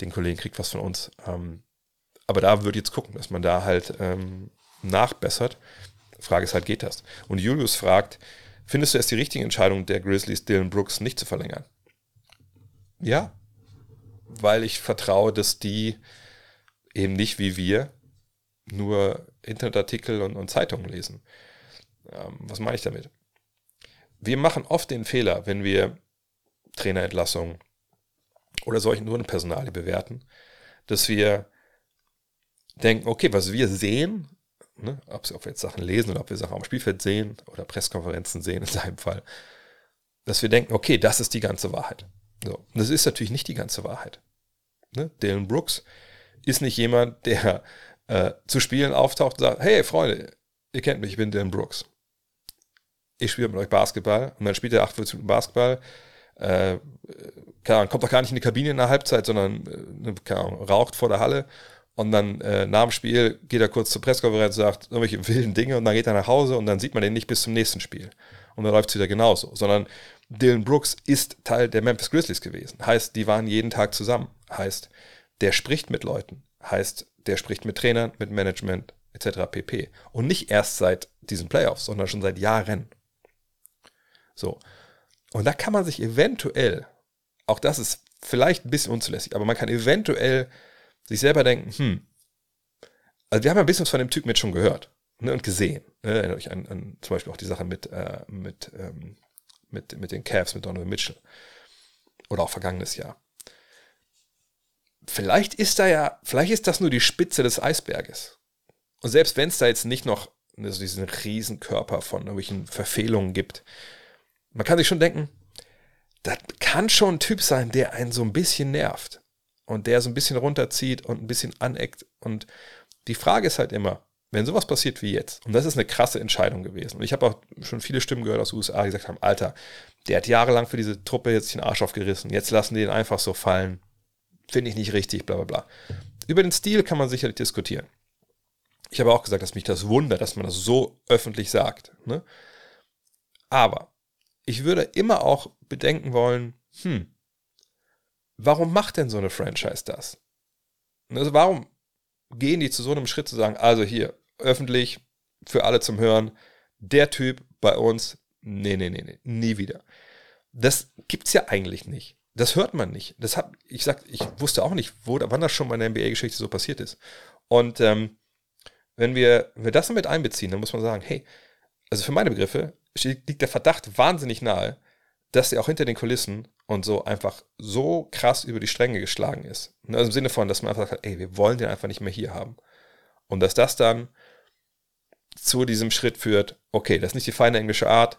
den Kollegen kriegt was von uns. Ähm, aber da würde ich jetzt gucken, dass man da halt ähm, nachbessert. Frage ist halt, geht das? Und Julius fragt, Findest du es die richtige Entscheidung der Grizzlies, Dylan Brooks nicht zu verlängern? Ja, weil ich vertraue, dass die eben nicht wie wir nur Internetartikel und, und Zeitungen lesen. Ähm, was meine ich damit? Wir machen oft den Fehler, wenn wir Trainerentlassungen oder solchen Personalie bewerten, dass wir denken, okay, was wir sehen, ne, ob, ob wir jetzt Sachen lesen oder ob wir Sachen am Spielfeld sehen oder Pressekonferenzen sehen in seinem Fall, dass wir denken, okay, das ist die ganze Wahrheit. So. Das ist natürlich nicht die ganze Wahrheit. Ne? Dylan Brooks ist nicht jemand, der äh, zu Spielen auftaucht und sagt, hey Freunde, ihr kennt mich, ich bin Dylan Brooks. Ich spiele mit euch Basketball und dann spielt er 48 Minuten Basketball. Äh, kommt doch gar nicht in die Kabine in der Halbzeit, sondern äh, Ahnung, raucht vor der Halle und dann äh, nach dem Spiel geht er kurz zur Pressekonferenz, sagt irgendwelche wilden Dinge und dann geht er nach Hause und dann sieht man den nicht bis zum nächsten Spiel. Und dann läuft es wieder genauso. Sondern Dylan Brooks ist Teil der Memphis Grizzlies gewesen. Heißt, die waren jeden Tag zusammen. Heißt, der spricht mit Leuten. Heißt, der spricht mit Trainern, mit Management etc. pp. Und nicht erst seit diesen Playoffs, sondern schon seit Jahren. So. Und da kann man sich eventuell, auch das ist vielleicht ein bisschen unzulässig, aber man kann eventuell sich selber denken, hm, also wir haben ja ein bisschen was von dem Typ mit schon gehört ne, und gesehen. Ne, erinnert euch an, an, zum Beispiel auch die Sache mit, äh, mit, ähm, mit, mit den Cavs, mit Donovan Mitchell. Oder auch vergangenes Jahr. Vielleicht ist da ja, vielleicht ist das nur die Spitze des Eisberges. Und selbst wenn es da jetzt nicht noch also diesen Riesenkörper von irgendwelchen Verfehlungen gibt, man kann sich schon denken, das kann schon ein Typ sein, der einen so ein bisschen nervt und der so ein bisschen runterzieht und ein bisschen aneckt. Und die Frage ist halt immer, wenn sowas passiert wie jetzt, und das ist eine krasse Entscheidung gewesen, und ich habe auch schon viele Stimmen gehört aus den USA, die gesagt haben, Alter, der hat jahrelang für diese Truppe jetzt den Arsch aufgerissen, jetzt lassen die den einfach so fallen, finde ich nicht richtig, bla bla bla. Über den Stil kann man sicherlich diskutieren. Ich habe auch gesagt, dass mich das wundert, dass man das so öffentlich sagt. Ne? Aber ich würde immer auch bedenken wollen, hm, warum macht denn so eine Franchise das? Also warum gehen die zu so einem Schritt zu sagen, also hier, öffentlich, für alle zum Hören, der Typ bei uns, nee, nee, nee, nee, nie wieder. Das gibt's ja eigentlich nicht. Das hört man nicht. Das hab, ich sag, ich wusste auch nicht, wo, wann das schon mal in der NBA-Geschichte so passiert ist. Und ähm, wenn wir, wenn wir das mit einbeziehen, dann muss man sagen, hey, also für meine Begriffe liegt der Verdacht wahnsinnig nahe, dass er auch hinter den Kulissen und so einfach so krass über die Stränge geschlagen ist. Also im Sinne von, dass man einfach sagt, ey, wir wollen den einfach nicht mehr hier haben. Und dass das dann zu diesem Schritt führt, okay, das ist nicht die feine englische Art,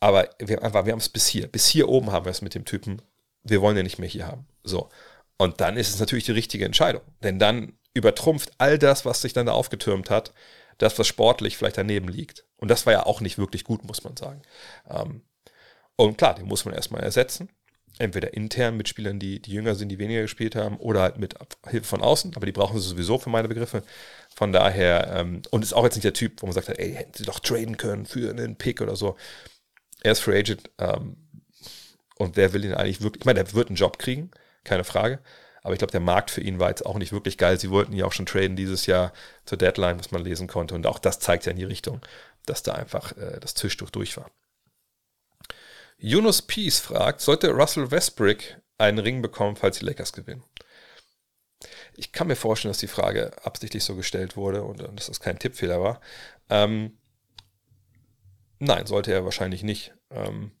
aber wir, einfach, wir haben es bis hier. Bis hier oben haben wir es mit dem Typen. Wir wollen den nicht mehr hier haben. So. Und dann ist es natürlich die richtige Entscheidung. Denn dann übertrumpft all das, was sich dann da aufgetürmt hat, das, was sportlich vielleicht daneben liegt. Und das war ja auch nicht wirklich gut, muss man sagen. Ähm, und klar, den muss man erstmal ersetzen. Entweder intern mit Spielern, die, die jünger sind, die weniger gespielt haben, oder halt mit Hilfe von außen, aber die brauchen sie sowieso für meine Begriffe. Von daher, ähm, und ist auch jetzt nicht der Typ, wo man sagt, ey, hätten sie doch traden können für einen Pick oder so. Er ist Free Agent ähm, und wer will ihn eigentlich wirklich, ich meine, er wird einen Job kriegen, keine Frage. Aber ich glaube, der Markt für ihn war jetzt auch nicht wirklich geil. Sie wollten ja auch schon traden dieses Jahr zur Deadline, was man lesen konnte. Und auch das zeigt ja in die Richtung, dass da einfach äh, das Tischtuch durch war. Yunus Peace fragt, sollte Russell Westbrook einen Ring bekommen, falls die Lakers gewinnen? Ich kann mir vorstellen, dass die Frage absichtlich so gestellt wurde und, dass das kein Tippfehler war. Ähm, nein, sollte er wahrscheinlich nicht. Ähm,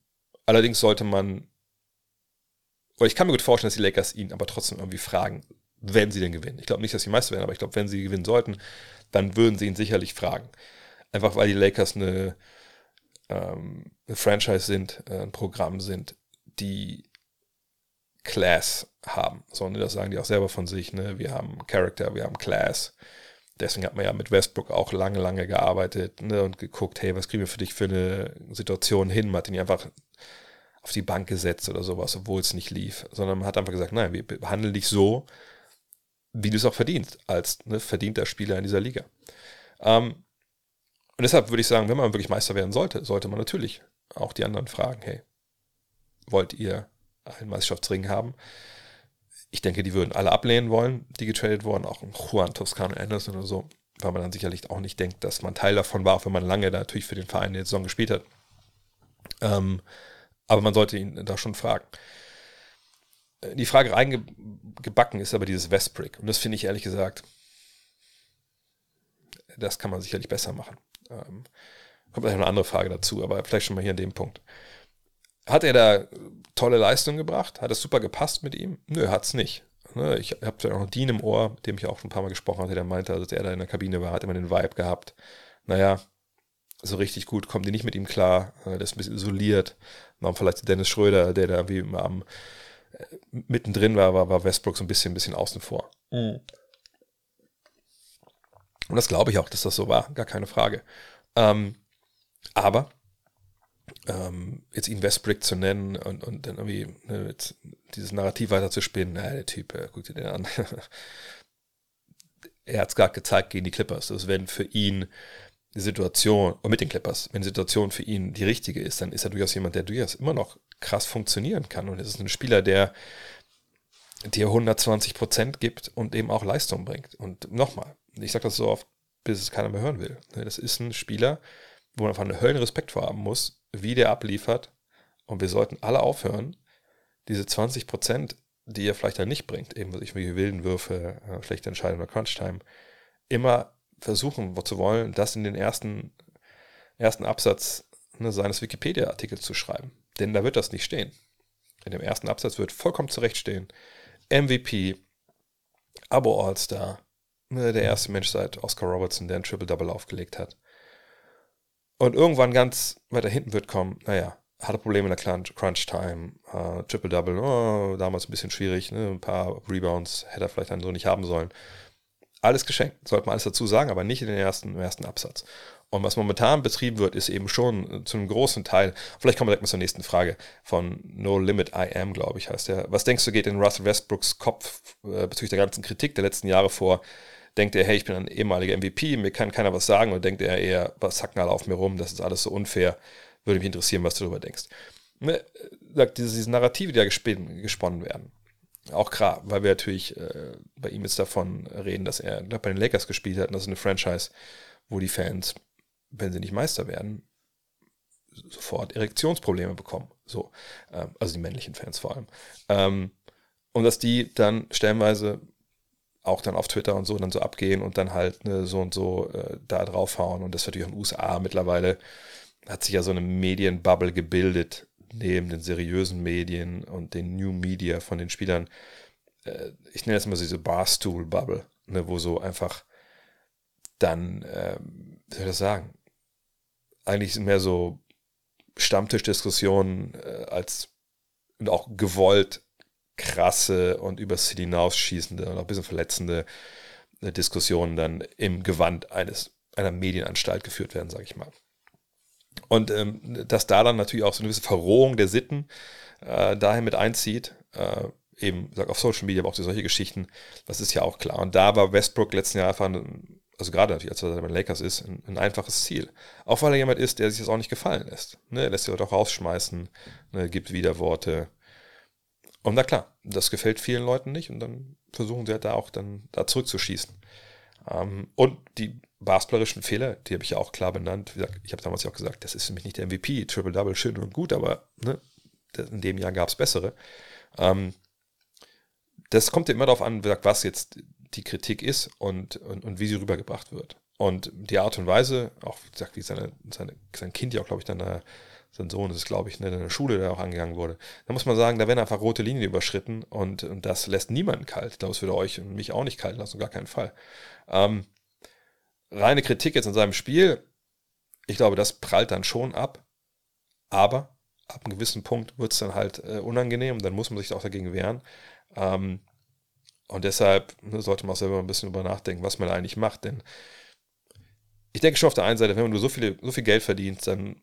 allerdings sollte man, oder ich kann mir gut vorstellen, dass die Lakers ihn aber trotzdem irgendwie fragen, wenn sie denn gewinnen. Ich glaube nicht, dass sie Meister werden, aber ich glaube, wenn sie gewinnen sollten, dann würden sie ihn sicherlich fragen. Einfach weil die Lakers eine ähm, eine Franchise sind, äh, ein Programm sind, die Class haben. So, ne, das sagen die auch selber von sich. Ne? Wir haben Character, wir haben Class. Deswegen hat man ja mit Westbrook auch lange, lange gearbeitet ne, und geguckt, hey, was kriegen wir für dich für eine Situation hin? Man hat ihn einfach auf die Bank gesetzt oder sowas, obwohl es nicht lief, sondern man hat einfach gesagt, nein, wir behandeln dich so, wie du es auch verdienst, als ne, verdienter Spieler in dieser Liga. Ähm, und deshalb würde ich sagen, wenn man wirklich Meister werden sollte, sollte man natürlich auch die anderen fragen, hey, wollt ihr einen Meisterschaftsring haben? Ich denke, die würden alle ablehnen wollen, die getradet wurden, auch Juan Toscano Anderson oder so, weil man dann sicherlich auch nicht denkt, dass man Teil davon war, auch wenn man lange da natürlich für den Verein in der Saison gespielt hat. Ähm, aber man sollte ihn da schon fragen. Die Frage reingebacken ist aber dieses Westbrick. Und das finde ich ehrlich gesagt, das kann man sicherlich besser machen. Ähm, kommt gleich noch eine andere Frage dazu, aber vielleicht schon mal hier an dem Punkt. Hat er da tolle Leistung gebracht? Hat es super gepasst mit ihm? Nö, hat es nicht. Ne, ich habe ja auch noch Dean im Ohr, mit dem ich auch schon ein paar Mal gesprochen hatte, der meinte, dass er da in der Kabine war, hat immer den Vibe gehabt. Naja, so richtig gut kommt die nicht mit ihm klar. Äh, der ist ein bisschen isoliert. Warum vielleicht Dennis Schröder, der da wie immer am äh, mittendrin war, war, war Westbrook so ein bisschen, ein bisschen außen vor. Mhm. Und das glaube ich auch, dass das so war, gar keine Frage. Ähm, aber ähm, jetzt ihn Westbrick zu nennen und, und dann irgendwie ne, dieses Narrativ weiter zu spinnen, naja, der Typ, äh, guck dir den an. er hat es gerade gezeigt gegen die Clippers. Also wenn für ihn die Situation, und mit den Clippers, wenn die Situation für ihn die richtige ist, dann ist er durchaus jemand, der durchaus immer noch krass funktionieren kann. Und es ist ein Spieler, der dir 120 Prozent gibt und eben auch Leistung bringt. Und nochmal, ich sage das so oft, bis es keiner mehr hören will. Ne, das ist ein Spieler, wo man einfach einen Höllenrespekt vor haben muss, wie der abliefert. Und wir sollten alle aufhören, diese 20 Prozent, die er vielleicht dann nicht bringt, eben wie wilden Würfe, äh, schlechte Entscheidungen oder Crunch-Time, immer versuchen zu wollen, das in den ersten, ersten Absatz ne, seines Wikipedia-Artikels zu schreiben. Denn da wird das nicht stehen. In dem ersten Absatz wird vollkommen zurecht stehen. MVP, Abo All-Star, der erste Mensch seit Oscar Robertson, der ein Triple-Double aufgelegt hat. Und irgendwann ganz weiter hinten wird kommen, naja, hatte Probleme in der Crunch-Time, uh, Triple-Double, oh, damals ein bisschen schwierig, ne? ein paar Rebounds hätte er vielleicht dann so nicht haben sollen. Alles geschenkt, sollte man alles dazu sagen, aber nicht in den ersten, im ersten Absatz. Und was momentan betrieben wird, ist eben schon zu einem großen Teil, vielleicht kommen wir direkt mal zur nächsten Frage von No Limit I Am, glaube ich, heißt der. Was denkst du, geht in Russell Westbrooks Kopf äh, bezüglich der ganzen Kritik der letzten Jahre vor? Denkt er, hey, ich bin ein ehemaliger MVP, mir kann keiner was sagen, oder denkt er eher, was hacken alle auf mir rum, das ist alles so unfair, würde mich interessieren, was du darüber denkst. Ne, sagt, diese, diese Narrative, die da gesponnen werden, auch klar, weil wir natürlich äh, bei ihm jetzt davon reden, dass er glaub, bei den Lakers gespielt hat und das ist eine Franchise, wo die Fans, wenn sie nicht Meister werden, sofort Erektionsprobleme bekommen. So, ähm, also die männlichen Fans vor allem. Ähm, und dass die dann stellenweise auch dann auf Twitter und so dann so abgehen und dann halt ne, so und so äh, da draufhauen. Und das natürlich auch in den USA mittlerweile hat sich ja so eine Medienbubble gebildet, neben den seriösen Medien und den New Media von den Spielern. Äh, ich nenne das immer so diese Barstool-Bubble, ne, wo so einfach dann, äh, wie soll ich das sagen, eigentlich mehr so Stammtischdiskussionen äh, als und auch gewollt krasse und übers Ziel hinausschießende und auch ein bisschen verletzende äh, Diskussionen dann im Gewand eines einer Medienanstalt geführt werden, sage ich mal. Und ähm, dass da dann natürlich auch so eine gewisse Verrohung der Sitten äh, dahin mit einzieht, äh, eben sag, auf Social Media, aber auch solche Geschichten, das ist ja auch klar. Und da war Westbrook letzten Jahr einfach, ein, also gerade natürlich, als er bei den Lakers ist, ein, ein, einfaches Ziel. Auch weil er jemand ist, der sich das auch nicht gefallen lässt. Ne? Er lässt sich auch rausschmeißen, ne? gibt Widerworte, und na klar, das gefällt vielen Leuten nicht und dann versuchen sie halt da auch dann da zurückzuschießen. Ähm, und die basketballerischen Fehler, die habe ich ja auch klar benannt. Gesagt, ich habe damals ja auch gesagt, das ist für mich nicht der MVP, Triple-Double, schön und gut, aber ne, in dem Jahr gab es bessere. Ähm, das kommt ja immer darauf an, was jetzt die Kritik ist und, und, und wie sie rübergebracht wird. Und die Art und Weise, auch wie gesagt, wie seine, seine, sein Kind ja auch, glaube ich, dann da sein Sohn ist, glaube ich, ne, in der Schule, der auch angegangen wurde. Da muss man sagen, da werden einfach rote Linien überschritten und, und das lässt niemanden kalt. Ich glaube, es würde euch und mich auch nicht kalt lassen, gar keinen Fall. Ähm, reine Kritik jetzt in seinem Spiel, ich glaube, das prallt dann schon ab, aber ab einem gewissen Punkt wird es dann halt äh, unangenehm, dann muss man sich auch dagegen wehren. Ähm, und deshalb ne, sollte man auch selber ein bisschen über nachdenken, was man eigentlich macht, denn ich denke schon auf der einen Seite, wenn du so, viele, so viel Geld verdienst, dann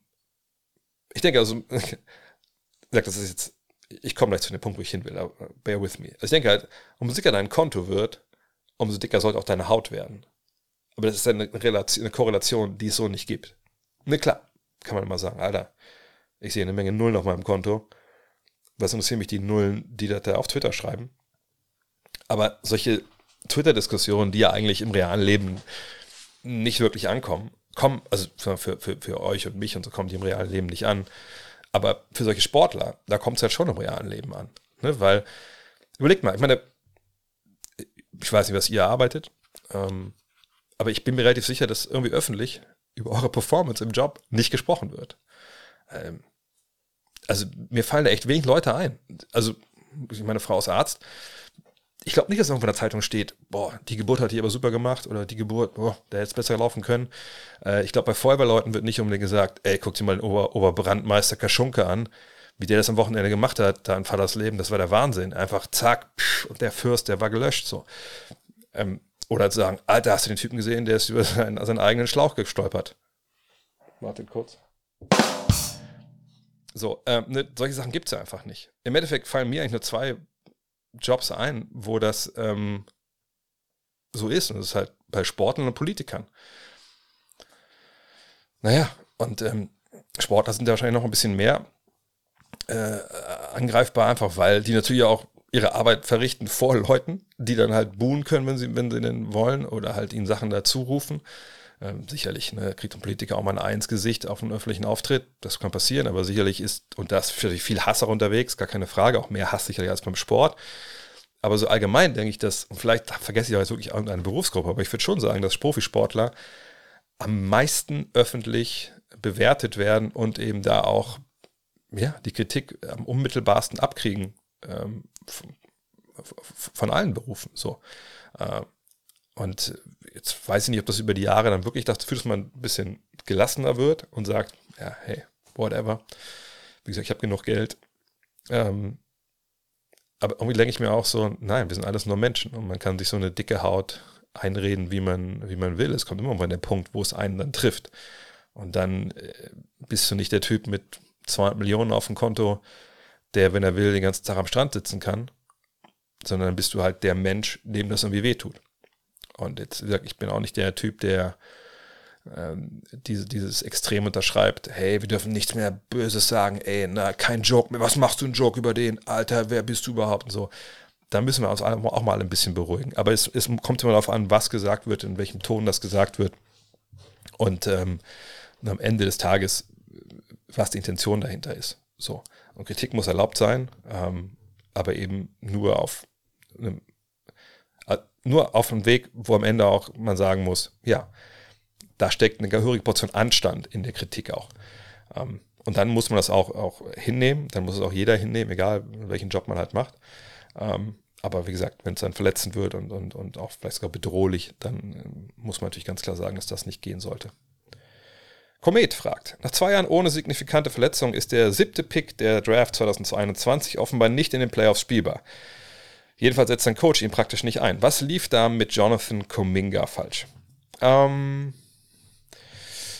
ich denke also, das ist jetzt, ich komme gleich zu dem Punkt, wo ich hin will, aber bear with me. Also ich denke halt, umso dicker dein Konto wird, umso dicker sollte auch deine Haut werden. Aber das ist eine, Relation, eine Korrelation, die es so nicht gibt. Ne, klar, kann man immer sagen, Alter, ich sehe eine Menge Nullen auf meinem Konto. Was interessieren mich die Nullen, die da auf Twitter schreiben? Aber solche Twitter-Diskussionen, die ja eigentlich im realen Leben nicht wirklich ankommen, kommen, also für, für, für euch und mich und so kommen die im realen Leben nicht an. Aber für solche Sportler, da kommt es halt schon im realen Leben an. Ne? Weil, überlegt mal, ich meine, ich weiß nicht, was ihr arbeitet, ähm, aber ich bin mir relativ sicher, dass irgendwie öffentlich über eure Performance im Job nicht gesprochen wird. Ähm, also mir fallen da echt wenig Leute ein. Also meine Frau ist Arzt ich glaube nicht, dass irgendwo in der Zeitung steht, boah, die Geburt hat die aber super gemacht oder die Geburt, boah, der hätte es besser laufen können. Äh, ich glaube, bei Feuerwehrleuten wird nicht unbedingt gesagt, ey, guck dir mal den Ober Oberbrandmeister Kaschunke an, wie der das am Wochenende gemacht hat, da in Vaters Leben, das war der Wahnsinn. Einfach zack, pff, und der Fürst, der war gelöscht, so. Ähm, oder zu sagen, Alter, hast du den Typen gesehen, der ist über seinen, seinen eigenen Schlauch gestolpert. Wartet kurz. So, ähm, ne, solche Sachen gibt es ja einfach nicht. Im Endeffekt fallen mir eigentlich nur zwei Jobs ein, wo das ähm, so ist. Und das ist halt bei Sportlern und Politikern. Naja, und ähm, Sportler sind ja wahrscheinlich noch ein bisschen mehr äh, angreifbar, einfach weil die natürlich auch ihre Arbeit verrichten vor Leuten, die dann halt buhen können, wenn sie, wenn sie denn wollen, oder halt ihnen Sachen dazu rufen. Ähm, sicherlich ne, kriegt ein Politiker auch mal ein Ei ins Gesicht auf einem öffentlichen Auftritt. Das kann passieren, aber sicherlich ist, und da ist für viel Hass auch unterwegs, gar keine Frage, auch mehr Hass sicherlich als beim Sport. Aber so allgemein denke ich, dass, und vielleicht vergesse ich auch jetzt wirklich irgendeine Berufsgruppe, aber ich würde schon sagen, dass Profisportler am meisten öffentlich bewertet werden und eben da auch ja, die Kritik am unmittelbarsten abkriegen ähm, von, von, allen Berufen. So. Äh, und jetzt weiß ich nicht, ob das über die Jahre dann wirklich dazu führt, dass man ein bisschen gelassener wird und sagt, ja, hey, whatever. Wie gesagt, ich habe genug Geld. Ähm, aber irgendwie denke ich mir auch so, nein, wir sind alles nur Menschen und man kann sich so eine dicke Haut einreden, wie man, wie man will. Es kommt immer mal der Punkt, wo es einen dann trifft. Und dann äh, bist du nicht der Typ mit 200 Millionen auf dem Konto, der, wenn er will, den ganzen Tag am Strand sitzen kann, sondern bist du halt der Mensch, dem das irgendwie wehtut. Und jetzt, wie gesagt, ich bin auch nicht der Typ, der ähm, diese, dieses Extrem unterschreibt, hey, wir dürfen nichts mehr Böses sagen, ey, na, kein Joke mehr, was machst du einen Joke über den? Alter, wer bist du überhaupt? Und so. da müssen wir uns auch mal ein bisschen beruhigen. Aber es, es kommt immer darauf an, was gesagt wird, in welchem Ton das gesagt wird. Und, ähm, und am Ende des Tages, was die Intention dahinter ist. So. Und Kritik muss erlaubt sein, ähm, aber eben nur auf einem, nur auf einem Weg, wo am Ende auch man sagen muss, ja, da steckt eine gehörige Portion Anstand in der Kritik auch. Ähm, und dann muss man das auch, auch hinnehmen, dann muss es auch jeder hinnehmen, egal welchen Job man halt macht. Ähm, aber wie gesagt, wenn es dann verletzend wird und, und, und auch vielleicht sogar bedrohlich, dann äh, muss man natürlich ganz klar sagen, dass das nicht gehen sollte. Komet fragt, nach zwei Jahren ohne signifikante Verletzung ist der siebte Pick der Draft 2021 offenbar nicht in den Playoffs spielbar. Jedenfalls setzt sein Coach ihn praktisch nicht ein. Was lief da mit Jonathan Kuminga falsch? Ähm,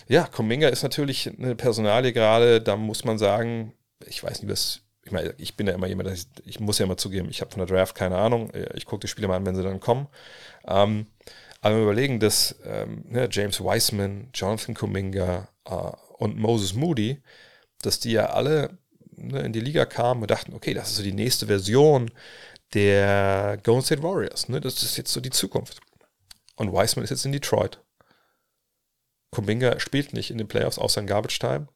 ja, Kuminga ist natürlich eine Personalie gerade, da muss man sagen, ich weiß nicht, was, ich meine, ich bin ja immer jemand, ich, ich muss ja immer zugeben, ich habe von der Draft keine Ahnung, ich gucke die Spiele mal an, wenn sie dann kommen. Ähm, aber wir überlegen, dass ähm, ne, James Wiseman, Jonathan Kuminga äh, und Moses Moody, dass die ja alle ne, in die Liga kamen und dachten, okay, das ist so die nächste Version der Golden State Warriors. Ne? Das ist jetzt so die Zukunft. Und Wiseman ist jetzt in Detroit. Kuminga spielt nicht in den Playoffs außer in Garbage Time.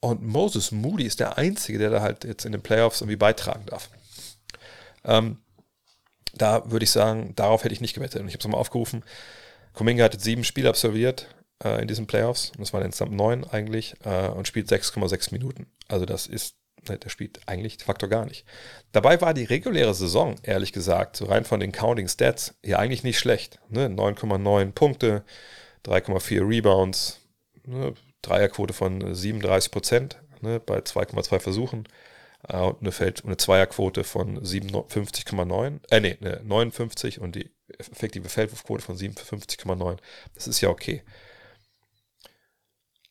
Und Moses Moody ist der Einzige, der da halt jetzt in den Playoffs irgendwie beitragen darf. Ähm, da würde ich sagen, darauf hätte ich nicht gewettet. Und ich habe es mal aufgerufen. Kuminga hat jetzt sieben Spiele absolviert äh, in diesen Playoffs. Und das waren insgesamt neun eigentlich. Äh, und spielt 6,6 Minuten. Also das ist, der spielt eigentlich de facto gar nicht. Dabei war die reguläre Saison, ehrlich gesagt, so rein von den Counting Stats, ja eigentlich nicht schlecht. Ne? 9,9 Punkte, 3,4 Rebounds, ne, Dreierquote von 37 Prozent ne, bei 2,2 Versuchen äh, und eine, Feld, eine Zweierquote von 57,9, äh nee, ne, 59 und die effektive Feldwurfquote von 57,9. Das ist ja okay.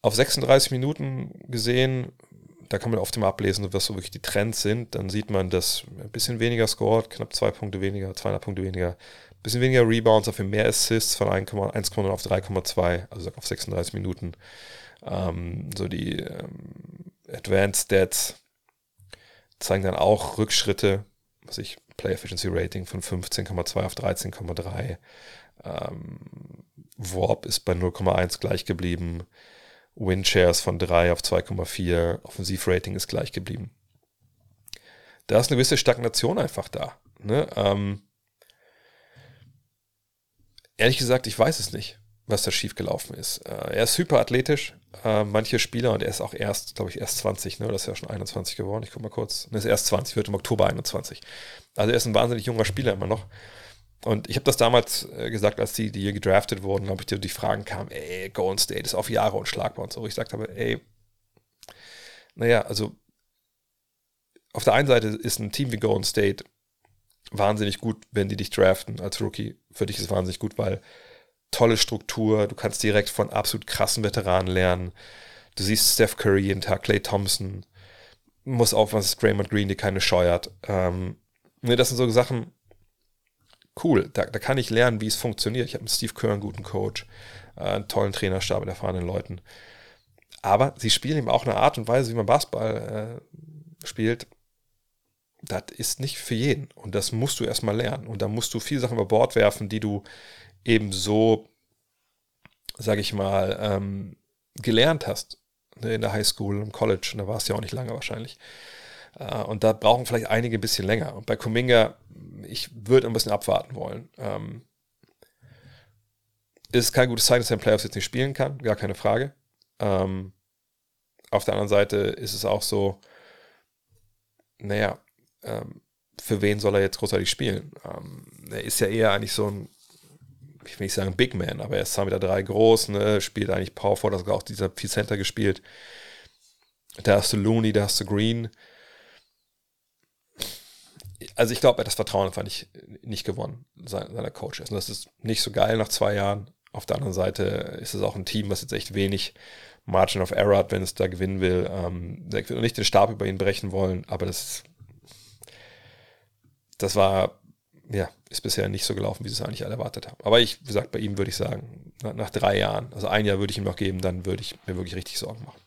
Auf 36 Minuten gesehen, da kann man oft immer ablesen, was so wirklich die Trends sind. Dann sieht man, dass ein bisschen weniger scored, knapp zwei Punkte weniger, 200 Punkte weniger, bisschen weniger Rebounds, dafür mehr Assists von 1,9 auf 3,2, also auf 36 Minuten. Ähm, so die ähm, Advanced Stats zeigen dann auch Rückschritte, was ich Play Efficiency Rating von 15,2 auf 13,3. Ähm, Warp ist bei 0,1 gleich geblieben. Win Shares von 3 auf 2,4. Offensivrating ist gleich geblieben. Da ist eine gewisse Stagnation einfach da. Ne? Ähm, Ehrlich gesagt, ich weiß es nicht, was da schiefgelaufen ist. Äh, er ist hyperathletisch, äh, manche Spieler, und er ist auch erst, glaube ich, erst 20, ne? Das ist ja schon 21 geworden. Ich gucke mal kurz. Ne, ist erst 20, wird im Oktober 21. Also er ist ein wahnsinnig junger Spieler immer noch. Und ich habe das damals äh, gesagt, als die, die hier gedraftet wurden, glaube ich, die, die Fragen kamen, ey, Golden State ist auf Jahre unschlagbar und so. Ich sagte aber, ey, naja, also auf der einen Seite ist ein Team wie Golden State wahnsinnig gut, wenn die dich draften als Rookie. Für dich ist es wahnsinnig gut, weil tolle Struktur, du kannst direkt von absolut krassen Veteranen lernen. Du siehst Steph Curry jeden Tag, Clay Thompson, muss aufpassen, dass Draymond Green dir keine scheuert. Ähm, ne, das sind so Sachen, cool, da, da kann ich lernen, wie es funktioniert. Ich habe mit Steve Kerr einen guten Coach, äh, einen tollen Trainerstab mit erfahrenen Leuten. Aber sie spielen eben auch eine Art und Weise, wie man Basketball äh, spielt, das ist nicht für jeden. Und das musst du erstmal lernen. Und da musst du viele Sachen über Bord werfen, die du eben so, sage ich mal, ähm, gelernt hast ne, in der Highschool, im College. Und da warst du ja auch nicht lange wahrscheinlich. Äh, und da brauchen vielleicht einige ein bisschen länger. Und bei Kuminga, ich würde ein bisschen abwarten wollen. Ähm, ist kein gutes Zeichen, dass er in Playoffs jetzt nicht spielen kann, gar keine Frage. Ähm, auf der anderen Seite ist es auch so, naja, ähm, für wen soll er jetzt großartig spielen? Ähm, er ist ja eher eigentlich so ein, ich will nicht sagen Big Man, aber er ist 2,3 Meter groß, ne, spielt eigentlich Power Forward, sogar auch dieser viel Center gespielt. Da hast du Looney, da hast du Green. Also ich glaube, er hat das Vertrauen einfach nicht, nicht gewonnen, seiner Coaches. Und das ist nicht so geil nach zwei Jahren. Auf der anderen Seite ist es auch ein Team, was jetzt echt wenig Margin of Error hat, wenn es da gewinnen will. Ähm, ich will nicht den Stab über ihn brechen wollen, aber das das war, ja, ist bisher nicht so gelaufen, wie sie es eigentlich alle erwartet haben. Aber ich, wie gesagt, bei ihm würde ich sagen, nach, nach, drei Jahren, also ein Jahr würde ich ihm noch geben, dann würde ich mir wirklich richtig Sorgen machen.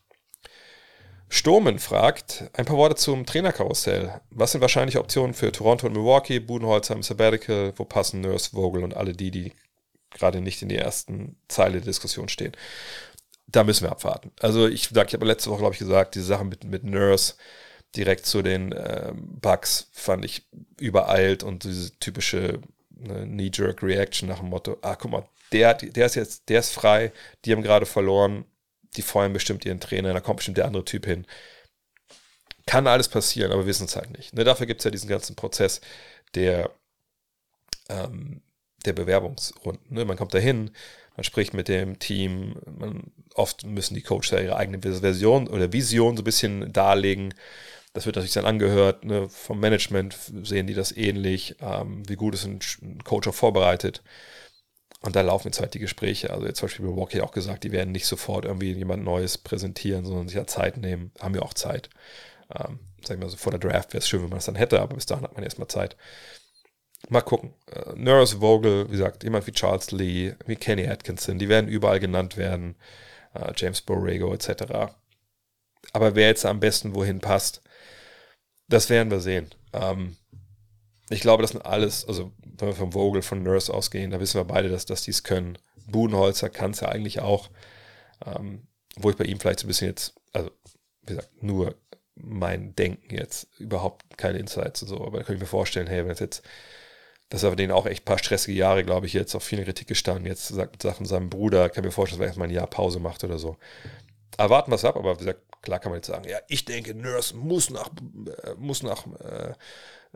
Sturmen fragt, ein paar Worte zum Trainerkarussell. Was sind wahrscheinliche Optionen für Toronto und Milwaukee, Budenholzer im Sabbatical, wo passen Nurse, Vogel und alle die, die gerade nicht in der ersten Zeile der Diskussion stehen? Da müssen wir abwarten. Also ich ich habe letzte Woche, glaube ich, gesagt, diese Sache mit, mit Nurse direkt zu den äh, Bugs fand ich übereilt und diese typische ne, Knee-Jerk-Reaction nach dem Motto, ah, guck mal, der, der ist jetzt, der ist frei, die haben gerade verloren, die feuern bestimmt ihren Trainer, da kommt bestimmt der andere Typ hin. Kann alles passieren, aber wir wissen es halt nicht. Ne, dafür gibt es ja diesen ganzen Prozess der, ähm, der Bewerbungsrunden. Ne? Man kommt da hin, man spricht mit dem Team, man, oft müssen die Coaches ja ihre eigene Version oder Vision so ein bisschen darlegen. Das wird natürlich dann angehört, ne? vom Management sehen die das ähnlich, ähm, wie gut ist ein Coach auch vorbereitet. Und da laufen jetzt halt die Gespräche. Also jetzt zum Beispiel Milwaukee auch gesagt, die werden nicht sofort irgendwie jemand Neues präsentieren, sondern sich ja Zeit nehmen. Haben wir auch Zeit. Ähm, sag ich mal so, vor der Draft wäre es schön, wenn man das dann hätte, aber bis dahin hat man erstmal Zeit. Mal gucken. Uh, Nurse Vogel, wie gesagt, jemand wie Charles Lee, wie Kenny Atkinson, die werden überall genannt werden. Uh, James Borrego etc. Aber wer jetzt am besten wohin passt, das werden wir sehen. Ähm, ich glaube, das sind alles, also wenn wir vom Vogel, von Nurse ausgehen, da wissen wir beide, dass, dass die es können. Budenholzer kann es ja eigentlich auch. Ähm, wo ich bei ihm vielleicht so ein bisschen jetzt, also wie gesagt, nur mein Denken jetzt, überhaupt keine Insights und so, aber da kann ich mir vorstellen, hey, wenn es jetzt, dass er denen auch echt ein paar stressige Jahre, glaube ich, jetzt auf viele Kritik gestanden, jetzt sagt Sachen seinem Bruder, kann mir vorstellen, dass er erstmal ein Jahr Pause macht oder so. Aber warten wir es ab, aber wie gesagt, klar kann man jetzt sagen, ja, ich denke, Nurse muss nach, äh, muss nach äh,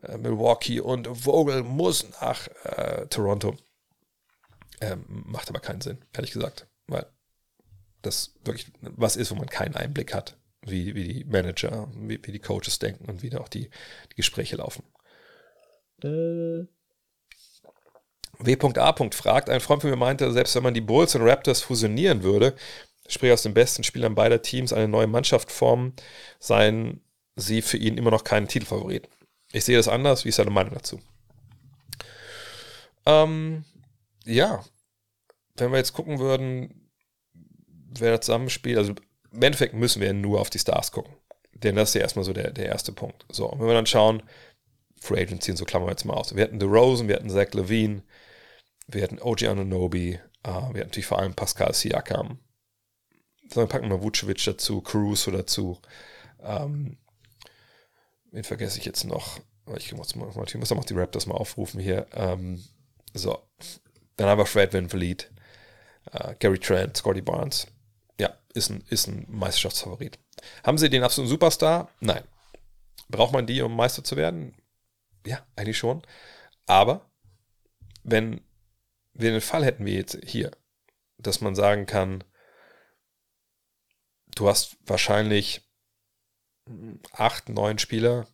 äh, Milwaukee und Vogel muss nach äh, Toronto. Ähm, macht aber keinen Sinn, ehrlich gesagt, weil das wirklich was ist, wo man keinen Einblick hat, wie, wie die Manager, wie, wie die Coaches denken und wie da auch die, die Gespräche laufen. Äh. W.A. fragt, ein Freund von mir meinte, selbst wenn man die Bulls und Raptors fusionieren würde, sprich aus den besten Spielern beider Teams eine neue Mannschaft formen, seien sie für ihn immer noch keinen Titelfavoriten. Ich sehe das anders. Wie ist deine Meinung dazu? Ähm, ja, wenn wir jetzt gucken würden, wer da zusammenspielt, also im Endeffekt müssen wir nur auf die Stars gucken. Denn das ist ja erstmal so der, der erste Punkt. So, und wenn wir dann schauen, Free Agency und so klammern wir jetzt mal aus. Wir hatten The Rosen, wir hatten Zach Levine, wir hatten OG Anunobi, uh, wir hatten natürlich vor allem Pascal Siakam. Dann packen wir Vucevic dazu, Caruso dazu. Ähm, wen vergesse ich jetzt noch? Ich muss, mal, ich muss auch noch die Raptors mal aufrufen hier. Ähm, so, dann haben wir Fred Van Vliet, äh, Gary Trent, Scotty Barnes. Ja, ist ein, ist ein Meisterschaftsfavorit. Haben sie den absoluten Superstar? Nein. Braucht man die, um Meister zu werden? Ja, eigentlich schon. Aber wenn wir den Fall hätten wie jetzt hier, dass man sagen kann, du hast wahrscheinlich acht, neun Spieler,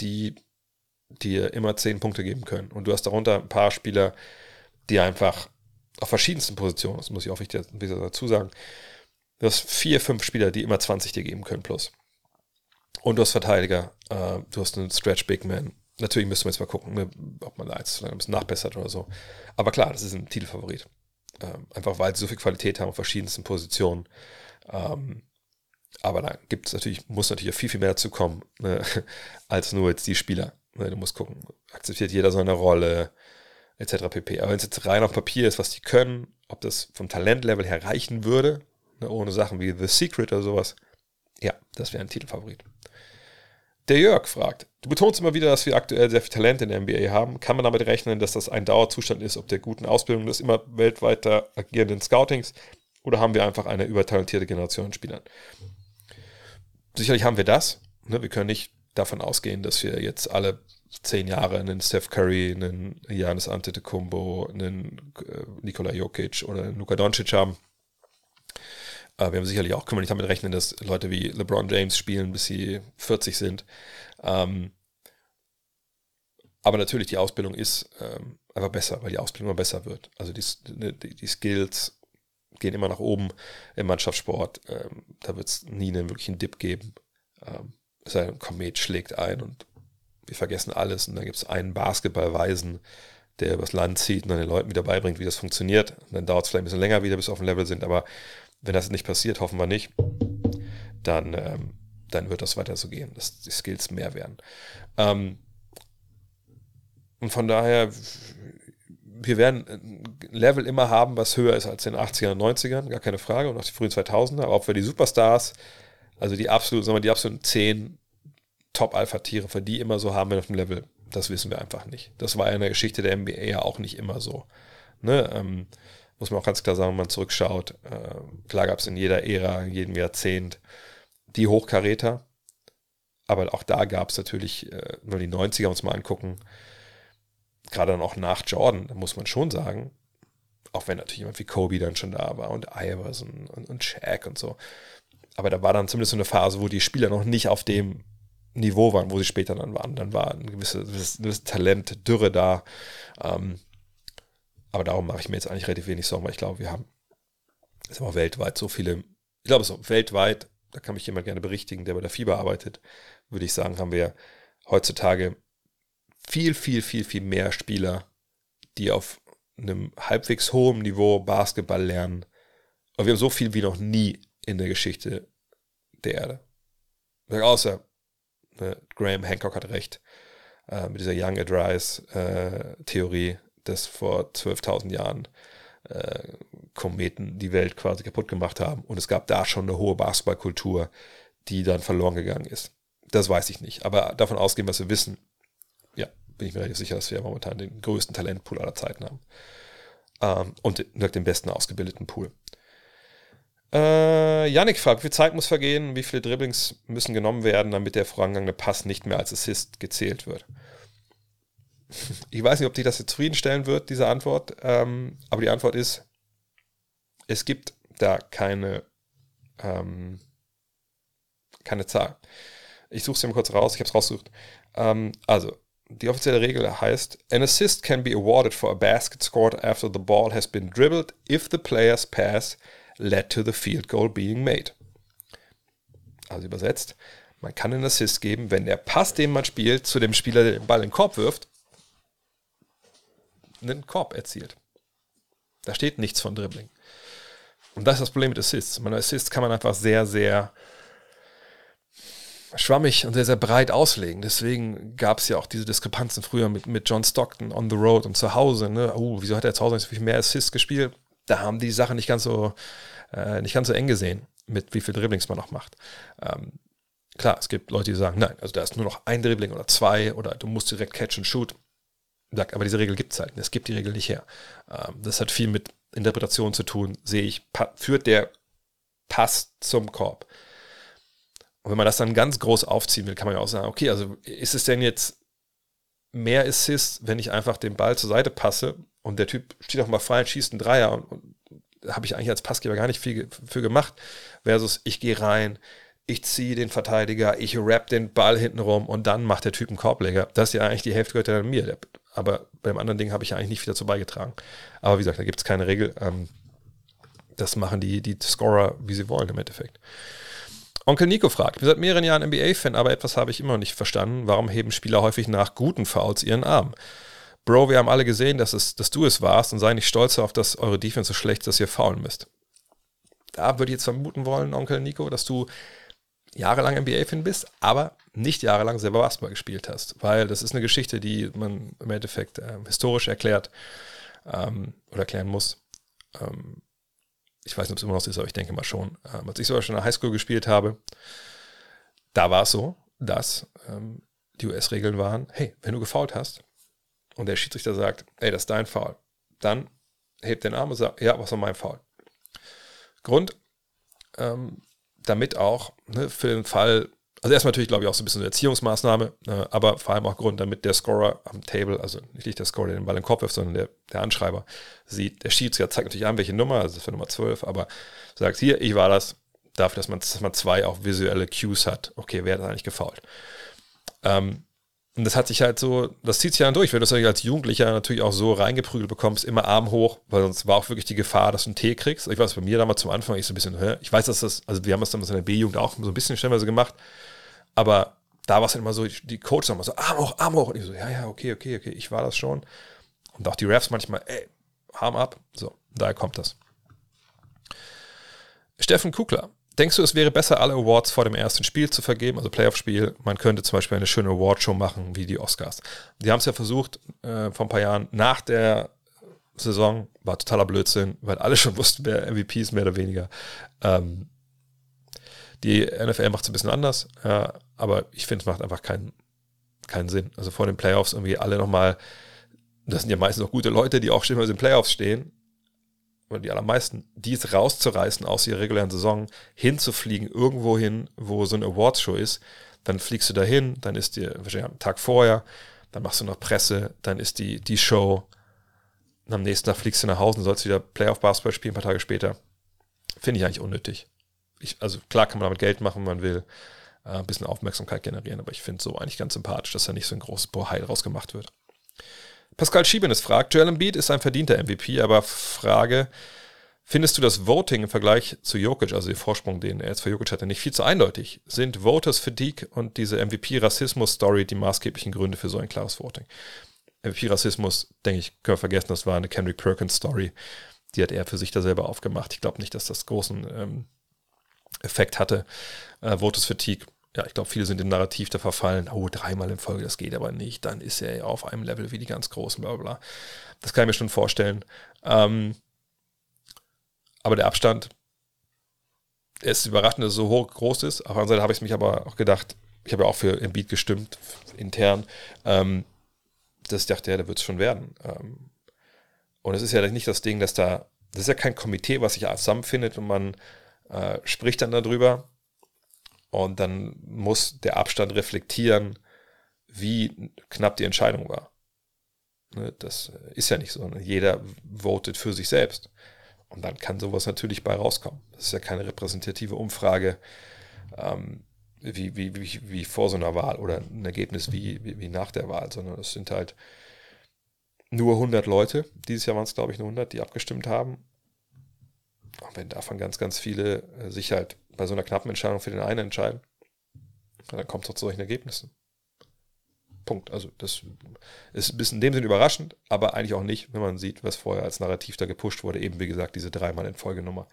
die dir immer zehn Punkte geben können. Und du hast darunter ein paar Spieler, die einfach auf verschiedensten Positionen, das muss ich auch wieder dazu sagen, du hast vier, fünf Spieler, die immer 20 dir geben können plus. Und du hast Verteidiger, äh, du hast einen Stretch Big Man. Natürlich müssen wir jetzt mal gucken, ne, ob man da jetzt ein bisschen nachbessert oder so. Aber klar, das ist ein Titelfavorit. Ähm, einfach weil sie so viel Qualität haben auf verschiedensten Positionen. Ähm, aber da gibt es natürlich, muss natürlich viel, viel mehr dazu kommen, ne, als nur jetzt die Spieler. Ne, du musst gucken, akzeptiert jeder seine Rolle, etc. pp. Aber wenn es jetzt rein auf Papier ist, was die können, ob das vom Talentlevel her reichen würde, ne, ohne Sachen wie The Secret oder sowas, ja, das wäre ein Titelfavorit. Der Jörg fragt, du betonst immer wieder, dass wir aktuell sehr viel Talent in der NBA haben. Kann man damit rechnen, dass das ein Dauerzustand ist, ob der guten Ausbildung des immer weltweiter agierenden Scoutings oder haben wir einfach eine übertalentierte Generation an Spielern? Sicherlich haben wir das. Ne? Wir können nicht davon ausgehen, dass wir jetzt alle zehn Jahre einen Steph Curry, einen Janis Antetokounmpo, einen äh, Nikola Jokic oder einen Luka Doncic haben. Äh, wir haben sicherlich auch, können wir nicht damit rechnen, dass Leute wie LeBron James spielen, bis sie 40 sind. Ähm, aber natürlich, die Ausbildung ist ähm, einfach besser, weil die Ausbildung immer besser wird. Also die, die, die Skills gehen immer nach oben im Mannschaftssport. Ähm, da wird es nie einen wirklichen Dip geben. Ähm, es sei ein Komet schlägt ein und wir vergessen alles. Und dann gibt es einen Basketballweisen, der übers Land zieht und dann den Leuten wieder beibringt, wie das funktioniert. Und dann dauert es vielleicht ein bisschen länger wieder, bis wir auf dem Level sind. Aber wenn das nicht passiert, hoffen wir nicht, dann ähm, dann wird das weiter so gehen, dass die Skills mehr werden. Ähm, und von daher, wir werden ein Level immer haben, was höher ist als in den 80ern und 90ern, gar keine Frage, und auch die frühen 2000er, aber auch für die Superstars, also die absoluten, sagen wir, die absoluten 10 Top-Alpha-Tiere, für die immer so haben wir auf dem Level, das wissen wir einfach nicht. Das war ja in der Geschichte der NBA ja auch nicht immer so. Ne? Ähm, muss man auch ganz klar sagen, wenn man zurückschaut. Äh, klar gab es in jeder Ära, in jedem Jahrzehnt die Hochkaräter, aber auch da gab es natürlich, äh, nur die 90er uns mal angucken, gerade dann auch nach Jordan, da muss man schon sagen, auch wenn natürlich jemand wie Kobe dann schon da war und Iverson und, und Shaq und so. Aber da war dann zumindest so eine Phase, wo die Spieler noch nicht auf dem Niveau waren, wo sie später dann waren. Dann war ein gewisses, gewisses Talent, Dürre da. Ähm, aber darum mache ich mir jetzt eigentlich relativ wenig Sorgen, weil ich glaube, wir haben ist auch weltweit so viele, ich glaube, so weltweit, da kann mich jemand gerne berichtigen, der bei der Fieber arbeitet, würde ich sagen, haben wir heutzutage viel, viel, viel, viel mehr Spieler, die auf einem halbwegs hohen Niveau Basketball lernen. Und wir haben so viel wie noch nie in der Geschichte der Erde. Außer ne, Graham Hancock hat recht äh, mit dieser Young Advice äh, dass vor 12.000 Jahren äh, Kometen die Welt quasi kaputt gemacht haben. Und es gab da schon eine hohe Basketballkultur, die dann verloren gegangen ist. Das weiß ich nicht. Aber davon ausgehen, was wir wissen, bin ich mir relativ sicher, dass wir momentan den größten Talentpool aller Zeiten haben. Ähm, und den besten ausgebildeten Pool. Äh, Yannick fragt, wie viel Zeit muss vergehen, wie viele Dribblings müssen genommen werden, damit der vorangegangene Pass nicht mehr als Assist gezählt wird. Ich weiß nicht, ob dich das jetzt zufriedenstellen wird, diese Antwort, ähm, aber die Antwort ist, es gibt da keine, ähm, keine Zahl. Ich suche es mal kurz raus, ich habe es rausgesucht. Ähm, also, die offizielle Regel heißt, an assist can be awarded for a basket scored after the ball has been dribbled if the player's pass led to the field goal being made. Also übersetzt, man kann einen Assist geben, wenn der Pass, den man spielt, zu dem Spieler, der den Ball in den Korb wirft, einen Korb erzielt. Da steht nichts von Dribbling. Und das ist das Problem mit Assists. Man Assists kann man einfach sehr, sehr schwammig und sehr, sehr breit auslegen. Deswegen gab es ja auch diese Diskrepanzen früher mit, mit John Stockton on the road und zu Hause. Ne? Oh, wieso hat er zu Hause nicht so viel mehr Assists gespielt? Da haben die Sachen nicht ganz so, äh, nicht ganz so eng gesehen, mit wie viel Dribblings man noch macht. Ähm, klar, es gibt Leute, die sagen, nein, also da ist nur noch ein Dribbling oder zwei oder du musst direkt catch and shoot. Aber diese Regel gibt es halt. Es gibt die Regel nicht her. Ähm, das hat viel mit Interpretation zu tun, sehe ich. Führt der Pass zum Korb? Und wenn man das dann ganz groß aufziehen will, kann man ja auch sagen, okay, also ist es denn jetzt mehr Assist, wenn ich einfach den Ball zur Seite passe und der Typ steht auch mal frei und schießt einen Dreier und, und habe ich eigentlich als Passgeber gar nicht viel für gemacht, versus ich gehe rein, ich ziehe den Verteidiger, ich rap den Ball hinten rum und dann macht der Typ einen Korbleger. Das ist ja eigentlich die Hälfte gehört ja an mir. Aber beim anderen Ding habe ich eigentlich nicht viel dazu beigetragen. Aber wie gesagt, da gibt es keine Regel. Ähm, das machen die, die Scorer, wie sie wollen im Endeffekt. Onkel Nico fragt, ich bin seit mehreren Jahren NBA-Fan, aber etwas habe ich immer noch nicht verstanden. Warum heben Spieler häufig nach guten Fouls ihren Arm? Bro, wir haben alle gesehen, dass, es, dass du es warst und sei nicht stolz darauf, dass eure Defense so schlecht ist, dass ihr faulen müsst. Da würde ich jetzt vermuten wollen, Onkel Nico, dass du jahrelang NBA-Fan bist, aber nicht jahrelang selber Basketball gespielt hast. Weil das ist eine Geschichte, die man im Endeffekt äh, historisch erklärt ähm, oder erklären muss. Ähm, ich weiß nicht, ob es immer noch so ist, aber ich denke mal schon. Ähm, als ich sogar schon in der Highschool gespielt habe, da war es so, dass ähm, die US-Regeln waren, hey, wenn du gefault hast und der Schiedsrichter sagt, ey, das ist dein Foul, dann hebt den Arm und sagt, ja, was war mein Foul? Grund, ähm, damit auch ne, für den Fall, also erstmal natürlich, glaube ich, auch so ein bisschen eine Erziehungsmaßnahme, äh, aber vor allem auch Grund, damit der Scorer am Table, also nicht der Scorer, der den Ball den Kopf wirft, sondern der, der Anschreiber sieht, der Schiedsrichter zeigt natürlich an, welche Nummer, also das ist für Nummer 12, aber sagt hier, ich war das, dafür, dass man, dass man zwei auch visuelle Cues hat. Okay, wer hat eigentlich gefault? Ähm, und das hat sich halt so, das zieht sich dann durch, wenn du es als Jugendlicher natürlich auch so reingeprügelt bekommst, immer Arm hoch, weil sonst war auch wirklich die Gefahr, dass du einen Tee kriegst. Ich weiß, bei mir damals zum Anfang, ich so ein bisschen, ich weiß, dass das, also wir haben das damals in der B-Jugend auch so ein bisschen stellenweise gemacht, aber da war es dann immer so, die Coaches haben immer so, Arm hoch, Arm hoch. Und ich so, ja, ja, okay, okay, okay, ich war das schon. Und auch die Refs manchmal, ey, Arm ab. So, daher kommt das. Steffen Kukler, Denkst du, es wäre besser, alle Awards vor dem ersten Spiel zu vergeben, also Playoff-Spiel? Man könnte zum Beispiel eine schöne Awardshow machen, wie die Oscars. Die haben es ja versucht äh, vor ein paar Jahren nach der Saison, war totaler Blödsinn, weil alle schon wussten, wer MVP ist, mehr oder weniger. Ähm, die NFL macht es ein bisschen anders, äh, aber ich finde, es macht einfach keinen, keinen Sinn. Also vor den Playoffs irgendwie alle nochmal, das sind ja meistens auch gute Leute, die auch schon in den Playoffs stehen, oder die allermeisten, dies rauszureißen aus ihrer regulären Saison, hinzufliegen irgendwo hin, wo so eine Awards-Show ist, dann fliegst du dahin, dann ist dir wahrscheinlich am Tag vorher, dann machst du noch Presse, dann ist die, die Show, und am nächsten Tag fliegst du nach Hause und sollst wieder Playoff-Basketball spielen, ein paar Tage später. Finde ich eigentlich unnötig. Ich, also klar kann man damit Geld machen, wenn man will, äh, ein bisschen Aufmerksamkeit generieren, aber ich finde so eigentlich ganz sympathisch, dass da nicht so ein großes Bohai rausgemacht wird. Pascal Schiebenes fragt, Joel Embiid ist ein verdienter MVP, aber Frage, findest du das Voting im Vergleich zu Jokic, also den Vorsprung, den er jetzt für Jokic hatte, nicht viel zu eindeutig? Sind Voters Fatigue und diese MVP-Rassismus-Story die maßgeblichen Gründe für so ein klares Voting? MVP-Rassismus, denke ich, können wir vergessen, das war eine Kendrick Perkins-Story. Die hat er für sich da selber aufgemacht. Ich glaube nicht, dass das großen ähm, Effekt hatte. Äh, Voters Fatigue ja, ich glaube, viele sind im Narrativ da verfallen, oh, dreimal in Folge, das geht aber nicht, dann ist er ja auf einem Level wie die ganz Großen, bla bla. Das kann ich mir schon vorstellen. Ähm, aber der Abstand, es ist überraschend, dass es so hoch groß ist. Auf der anderen Seite habe ich mich aber auch gedacht, ich habe ja auch für Embiid gestimmt, intern, ähm, dass ich dachte, ja, da wird es schon werden. Ähm, und es ist ja nicht das Ding, dass da, das ist ja kein Komitee, was sich zusammenfindet und man äh, spricht dann darüber, und dann muss der Abstand reflektieren, wie knapp die Entscheidung war. Ne, das ist ja nicht so. Ne? Jeder votet für sich selbst. Und dann kann sowas natürlich bei rauskommen. Das ist ja keine repräsentative Umfrage ähm, wie, wie, wie, wie vor so einer Wahl oder ein Ergebnis wie, wie, wie nach der Wahl, sondern es sind halt nur 100 Leute. Dieses Jahr waren es, glaube ich, nur 100, die abgestimmt haben. Und wenn davon ganz, ganz viele äh, sich halt bei so einer knappen Entscheidung für den einen entscheiden, dann kommt es zu solchen Ergebnissen. Punkt. Also das ist ein bisschen in dem Sinne überraschend, aber eigentlich auch nicht, wenn man sieht, was vorher als Narrativ da gepusht wurde. Eben wie gesagt, diese dreimal in Folgenummer.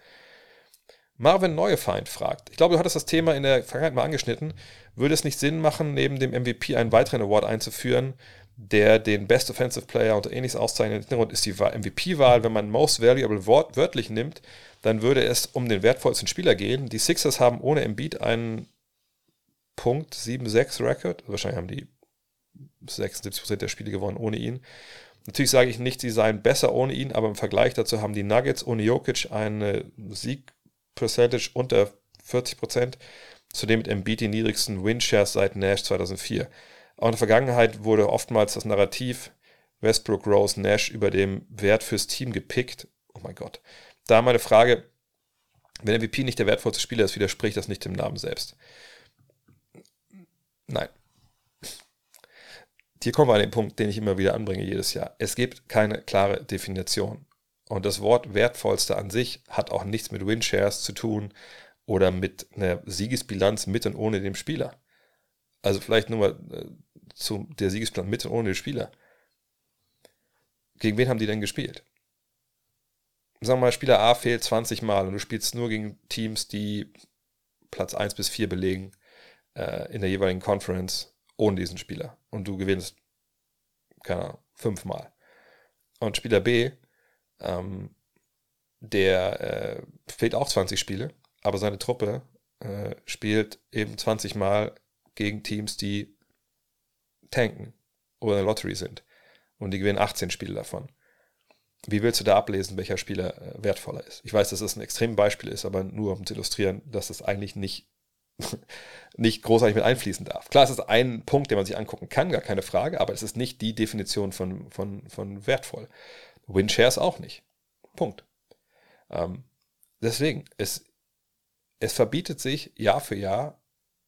Marvin Neuefeind fragt, ich glaube, du hattest das Thema in der Vergangenheit mal angeschnitten. Würde es nicht Sinn machen, neben dem MVP einen weiteren Award einzuführen, der den Best Offensive Player und ähnliches auszeichnet? Hintergrund ist die MVP-Wahl, wenn man Most Valuable Wort wörtlich nimmt, dann würde es um den wertvollsten Spieler gehen. Die Sixers haben ohne Embiid einen Punkt 7-6 Record. Wahrscheinlich haben die 76% der Spiele gewonnen ohne ihn. Natürlich sage ich nicht, sie seien besser ohne ihn, aber im Vergleich dazu haben die Nuggets ohne Jokic eine Sieg-Percentage unter 40%, zudem mit Embiid die niedrigsten Win-Shares seit Nash 2004. Auch in der Vergangenheit wurde oftmals das Narrativ Westbrook, Rose, Nash über dem Wert fürs Team gepickt. Oh mein Gott. Da meine Frage, wenn MVP nicht der wertvollste Spieler ist, widerspricht das nicht dem Namen selbst. Nein. Hier kommen wir an den Punkt, den ich immer wieder anbringe jedes Jahr. Es gibt keine klare Definition. Und das Wort wertvollste an sich hat auch nichts mit Winshares zu tun oder mit einer Siegesbilanz mit und ohne dem Spieler. Also vielleicht nur mal äh, zu der Siegesbilanz mit und ohne den Spieler. Gegen wen haben die denn gespielt? sagen wir mal, Spieler A fehlt 20 Mal und du spielst nur gegen Teams, die Platz 1 bis 4 belegen äh, in der jeweiligen Conference ohne diesen Spieler. Und du gewinnst, keine Ahnung, fünfmal. Und Spieler B, ähm, der äh, fehlt auch 20 Spiele, aber seine Truppe äh, spielt eben 20 Mal gegen Teams, die tanken oder in der Lottery sind. Und die gewinnen 18 Spiele davon wie willst du da ablesen, welcher Spieler äh, wertvoller ist? Ich weiß, dass das ein extremes Beispiel ist, aber nur um zu illustrieren, dass das eigentlich nicht, nicht großartig mit einfließen darf. Klar, es ist ein Punkt, den man sich angucken kann, gar keine Frage, aber es ist nicht die Definition von, von, von wertvoll. Winshares auch nicht. Punkt. Ähm, deswegen, es, es verbietet sich Jahr für Jahr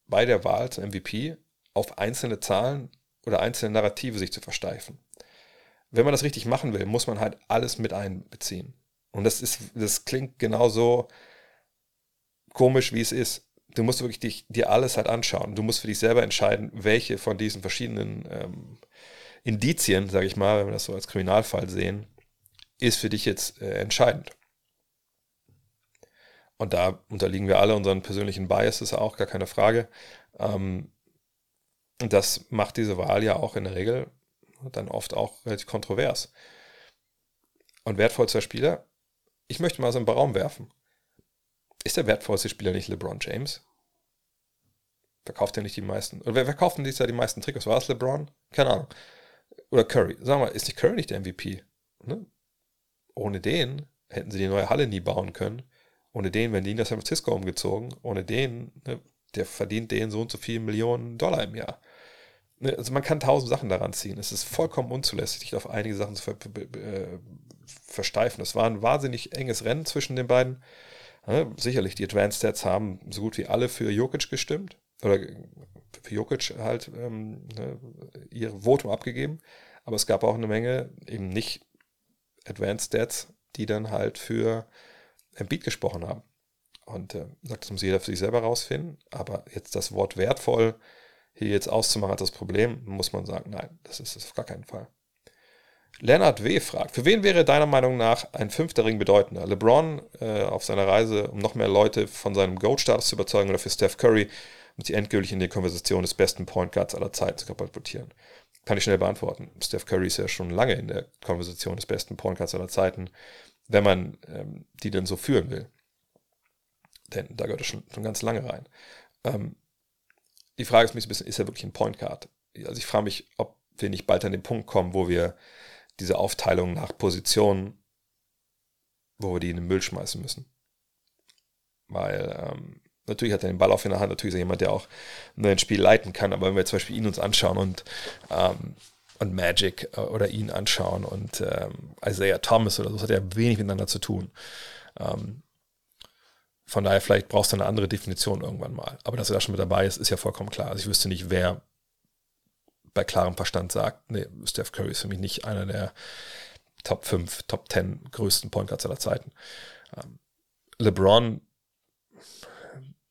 bei der Wahl zum MVP auf einzelne Zahlen oder einzelne Narrative sich zu versteifen wenn man das richtig machen will, muss man halt alles mit einbeziehen. Und das ist, das klingt genauso komisch, wie es ist. Du musst wirklich dich, dir alles halt anschauen. Du musst für dich selber entscheiden, welche von diesen verschiedenen ähm, Indizien, sage ich mal, wenn wir das so als Kriminalfall sehen, ist für dich jetzt äh, entscheidend. Und da unterliegen wir alle unseren persönlichen Biases auch, gar keine Frage. Ähm, das macht diese Wahl ja auch in der Regel dann oft auch relativ kontrovers. Und wertvollster Spieler, ich möchte mal so einen Raum werfen. Ist der wertvollste Spieler nicht LeBron James? Verkauft er nicht die meisten? Oder wer verkauft denn dieses Jahr die meisten Trikots? War es LeBron? Keine Ahnung. Oder Curry. Sag mal, ist nicht Curry nicht der MVP? Ne? Ohne den hätten sie die neue Halle nie bauen können. Ohne den wären die nach San Francisco umgezogen. Ohne den, ne, der verdient den so und so viele Millionen Dollar im Jahr. Ne, also man kann tausend Sachen daran ziehen. Es ist vollkommen unzulässig, sich auf einige Sachen zu ver äh, versteifen. Es war ein wahnsinnig enges Rennen zwischen den beiden. Ja, sicherlich, die Advanced Stats haben so gut wie alle für Jokic gestimmt. Oder für Jokic halt ähm, ne, ihr Votum abgegeben. Aber es gab auch eine Menge eben nicht Advanced Stats, die dann halt für Embiid gesprochen haben. Und äh, sagt, das muss jeder für sich selber rausfinden. Aber jetzt das Wort wertvoll hier jetzt auszumachen als das Problem, muss man sagen, nein, das ist es auf gar keinen Fall. Leonard W. fragt, für wen wäre deiner Meinung nach ein fünfter Ring bedeutender? LeBron äh, auf seiner Reise, um noch mehr Leute von seinem GOAT-Status zu überzeugen oder für Steph Curry, um sie endgültig in die Konversation des besten Point Guards aller Zeiten zu katapultieren? Kann ich schnell beantworten. Steph Curry ist ja schon lange in der Konversation des besten Point Guards aller Zeiten, wenn man ähm, die denn so führen will. Denn da gehört er schon, schon ganz lange rein. Ähm, die Frage ist mich ein bisschen, ist er wirklich ein Point Guard? Also ich frage mich, ob wir nicht bald an den Punkt kommen, wo wir diese Aufteilung nach Positionen, wo wir die in den Müll schmeißen müssen. Weil ähm, natürlich hat er den Ball auf in der Hand, natürlich ist er jemand, der auch ein Spiel leiten kann, aber wenn wir zum Beispiel ihn uns anschauen und, ähm, und Magic äh, oder ihn anschauen und ähm, Isaiah Thomas oder so, das hat ja wenig miteinander zu tun. Ähm, von daher, vielleicht brauchst du eine andere Definition irgendwann mal. Aber dass er da schon mit dabei ist, ist ja vollkommen klar. Also ich wüsste nicht, wer bei klarem Verstand sagt, nee, Steph Curry ist für mich nicht einer der Top 5, Top 10 größten Point Guards aller Zeiten. Ähm, LeBron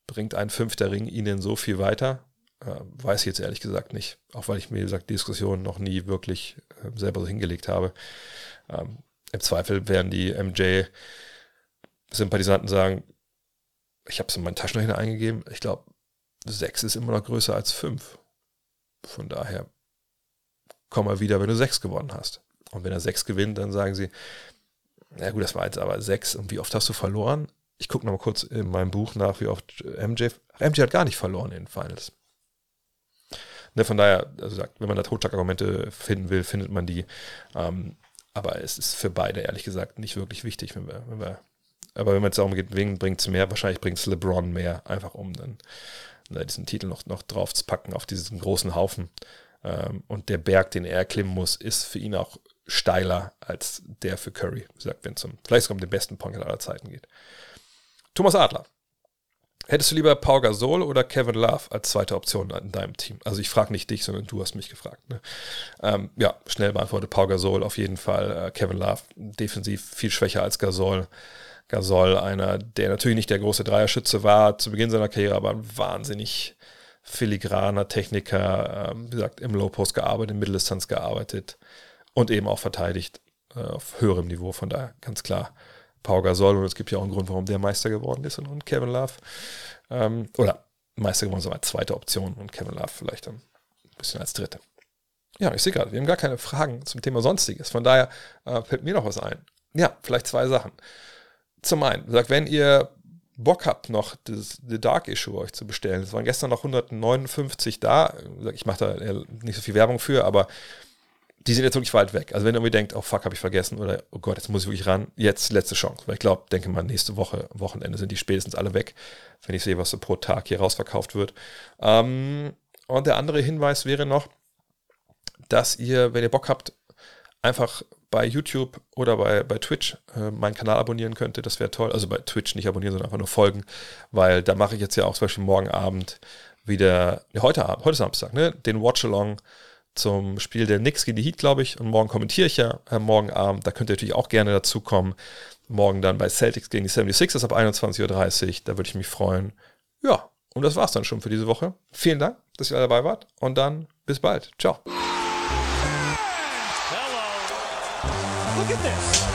bringt ein fünfter Ring ihnen so viel weiter? Äh, weiß ich jetzt ehrlich gesagt nicht. Auch weil ich mir, wie gesagt, die Diskussion noch nie wirklich äh, selber so hingelegt habe. Ähm, Im Zweifel werden die MJ-Sympathisanten sagen, ich habe es in meinen Taschenrechner eingegeben, ich glaube, 6 ist immer noch größer als 5. Von daher komm mal wieder, wenn du sechs gewonnen hast. Und wenn er sechs gewinnt, dann sagen sie, na gut, das war jetzt aber sechs. Und wie oft hast du verloren? Ich gucke noch mal kurz in meinem Buch nach, wie oft MJ, MJ hat gar nicht verloren in den Finals. Ne, von daher, also sagt, wenn man da Totschlagargumente finden will, findet man die. Ähm, aber es ist für beide, ehrlich gesagt, nicht wirklich wichtig, wenn wir, wenn wir aber wenn man es darum geht, wen bringt es mehr, wahrscheinlich bringt es LeBron mehr, einfach um dann ne, diesen Titel noch, noch drauf zu packen auf diesen großen Haufen. Ähm, und der Berg, den er erklimmen muss, ist für ihn auch steiler als der für Curry, sagt, um vielleicht sogar um den besten Point aller Zeiten geht. Thomas Adler. Hättest du lieber Paul Gasol oder Kevin Love als zweite Option in deinem Team? Also ich frage nicht dich, sondern du hast mich gefragt. Ne? Ähm, ja, schnell beantwortet Paul Gasol auf jeden Fall. Äh, Kevin Love defensiv viel schwächer als Gasol. Gasol einer, der natürlich nicht der große Dreierschütze war zu Beginn seiner Karriere, aber ein wahnsinnig filigraner Techniker, äh, wie gesagt, im Low Post gearbeitet, in Mitteldistanz gearbeitet und eben auch verteidigt äh, auf höherem Niveau. Von daher ganz klar Pau Gasol und es gibt ja auch einen Grund, warum der Meister geworden ist und, Kevin Love ähm, oder Meister geworden ist als zweite Option und Kevin Love vielleicht dann ein bisschen als dritte. Ja, ich sehe gerade, wir haben gar keine Fragen zum Thema Sonstiges. Von daher äh, fällt mir noch was ein. Ja, vielleicht zwei Sachen. Zum einen, sagt, wenn ihr Bock habt, noch das The Dark Issue euch zu bestellen, es waren gestern noch 159 da. Ich mache da nicht so viel Werbung für, aber die sind jetzt wirklich weit weg. Also wenn ihr irgendwie denkt, oh fuck, habe ich vergessen oder oh Gott, jetzt muss ich wirklich ran, jetzt letzte Chance. Weil ich glaube, denke mal, nächste Woche, Wochenende sind die spätestens alle weg, wenn ich sehe, was so pro Tag hier rausverkauft wird. Ähm, und der andere Hinweis wäre noch, dass ihr, wenn ihr Bock habt, einfach bei YouTube oder bei, bei Twitch äh, meinen Kanal abonnieren könnte, das wäre toll. Also bei Twitch nicht abonnieren, sondern einfach nur folgen, weil da mache ich jetzt ja auch zum Beispiel morgen Abend wieder, ne, heute Abend, heute Samstag, ne, den Watch-Along zum Spiel der Knicks gegen die Heat, glaube ich. Und morgen kommentiere ich ja äh, morgen Abend. Da könnt ihr natürlich auch gerne dazu kommen. Morgen dann bei Celtics gegen die 76ers ab 21.30 Uhr. Da würde ich mich freuen. Ja, und das war's dann schon für diese Woche. Vielen Dank, dass ihr alle dabei wart. Und dann bis bald. Ciao. Look at this.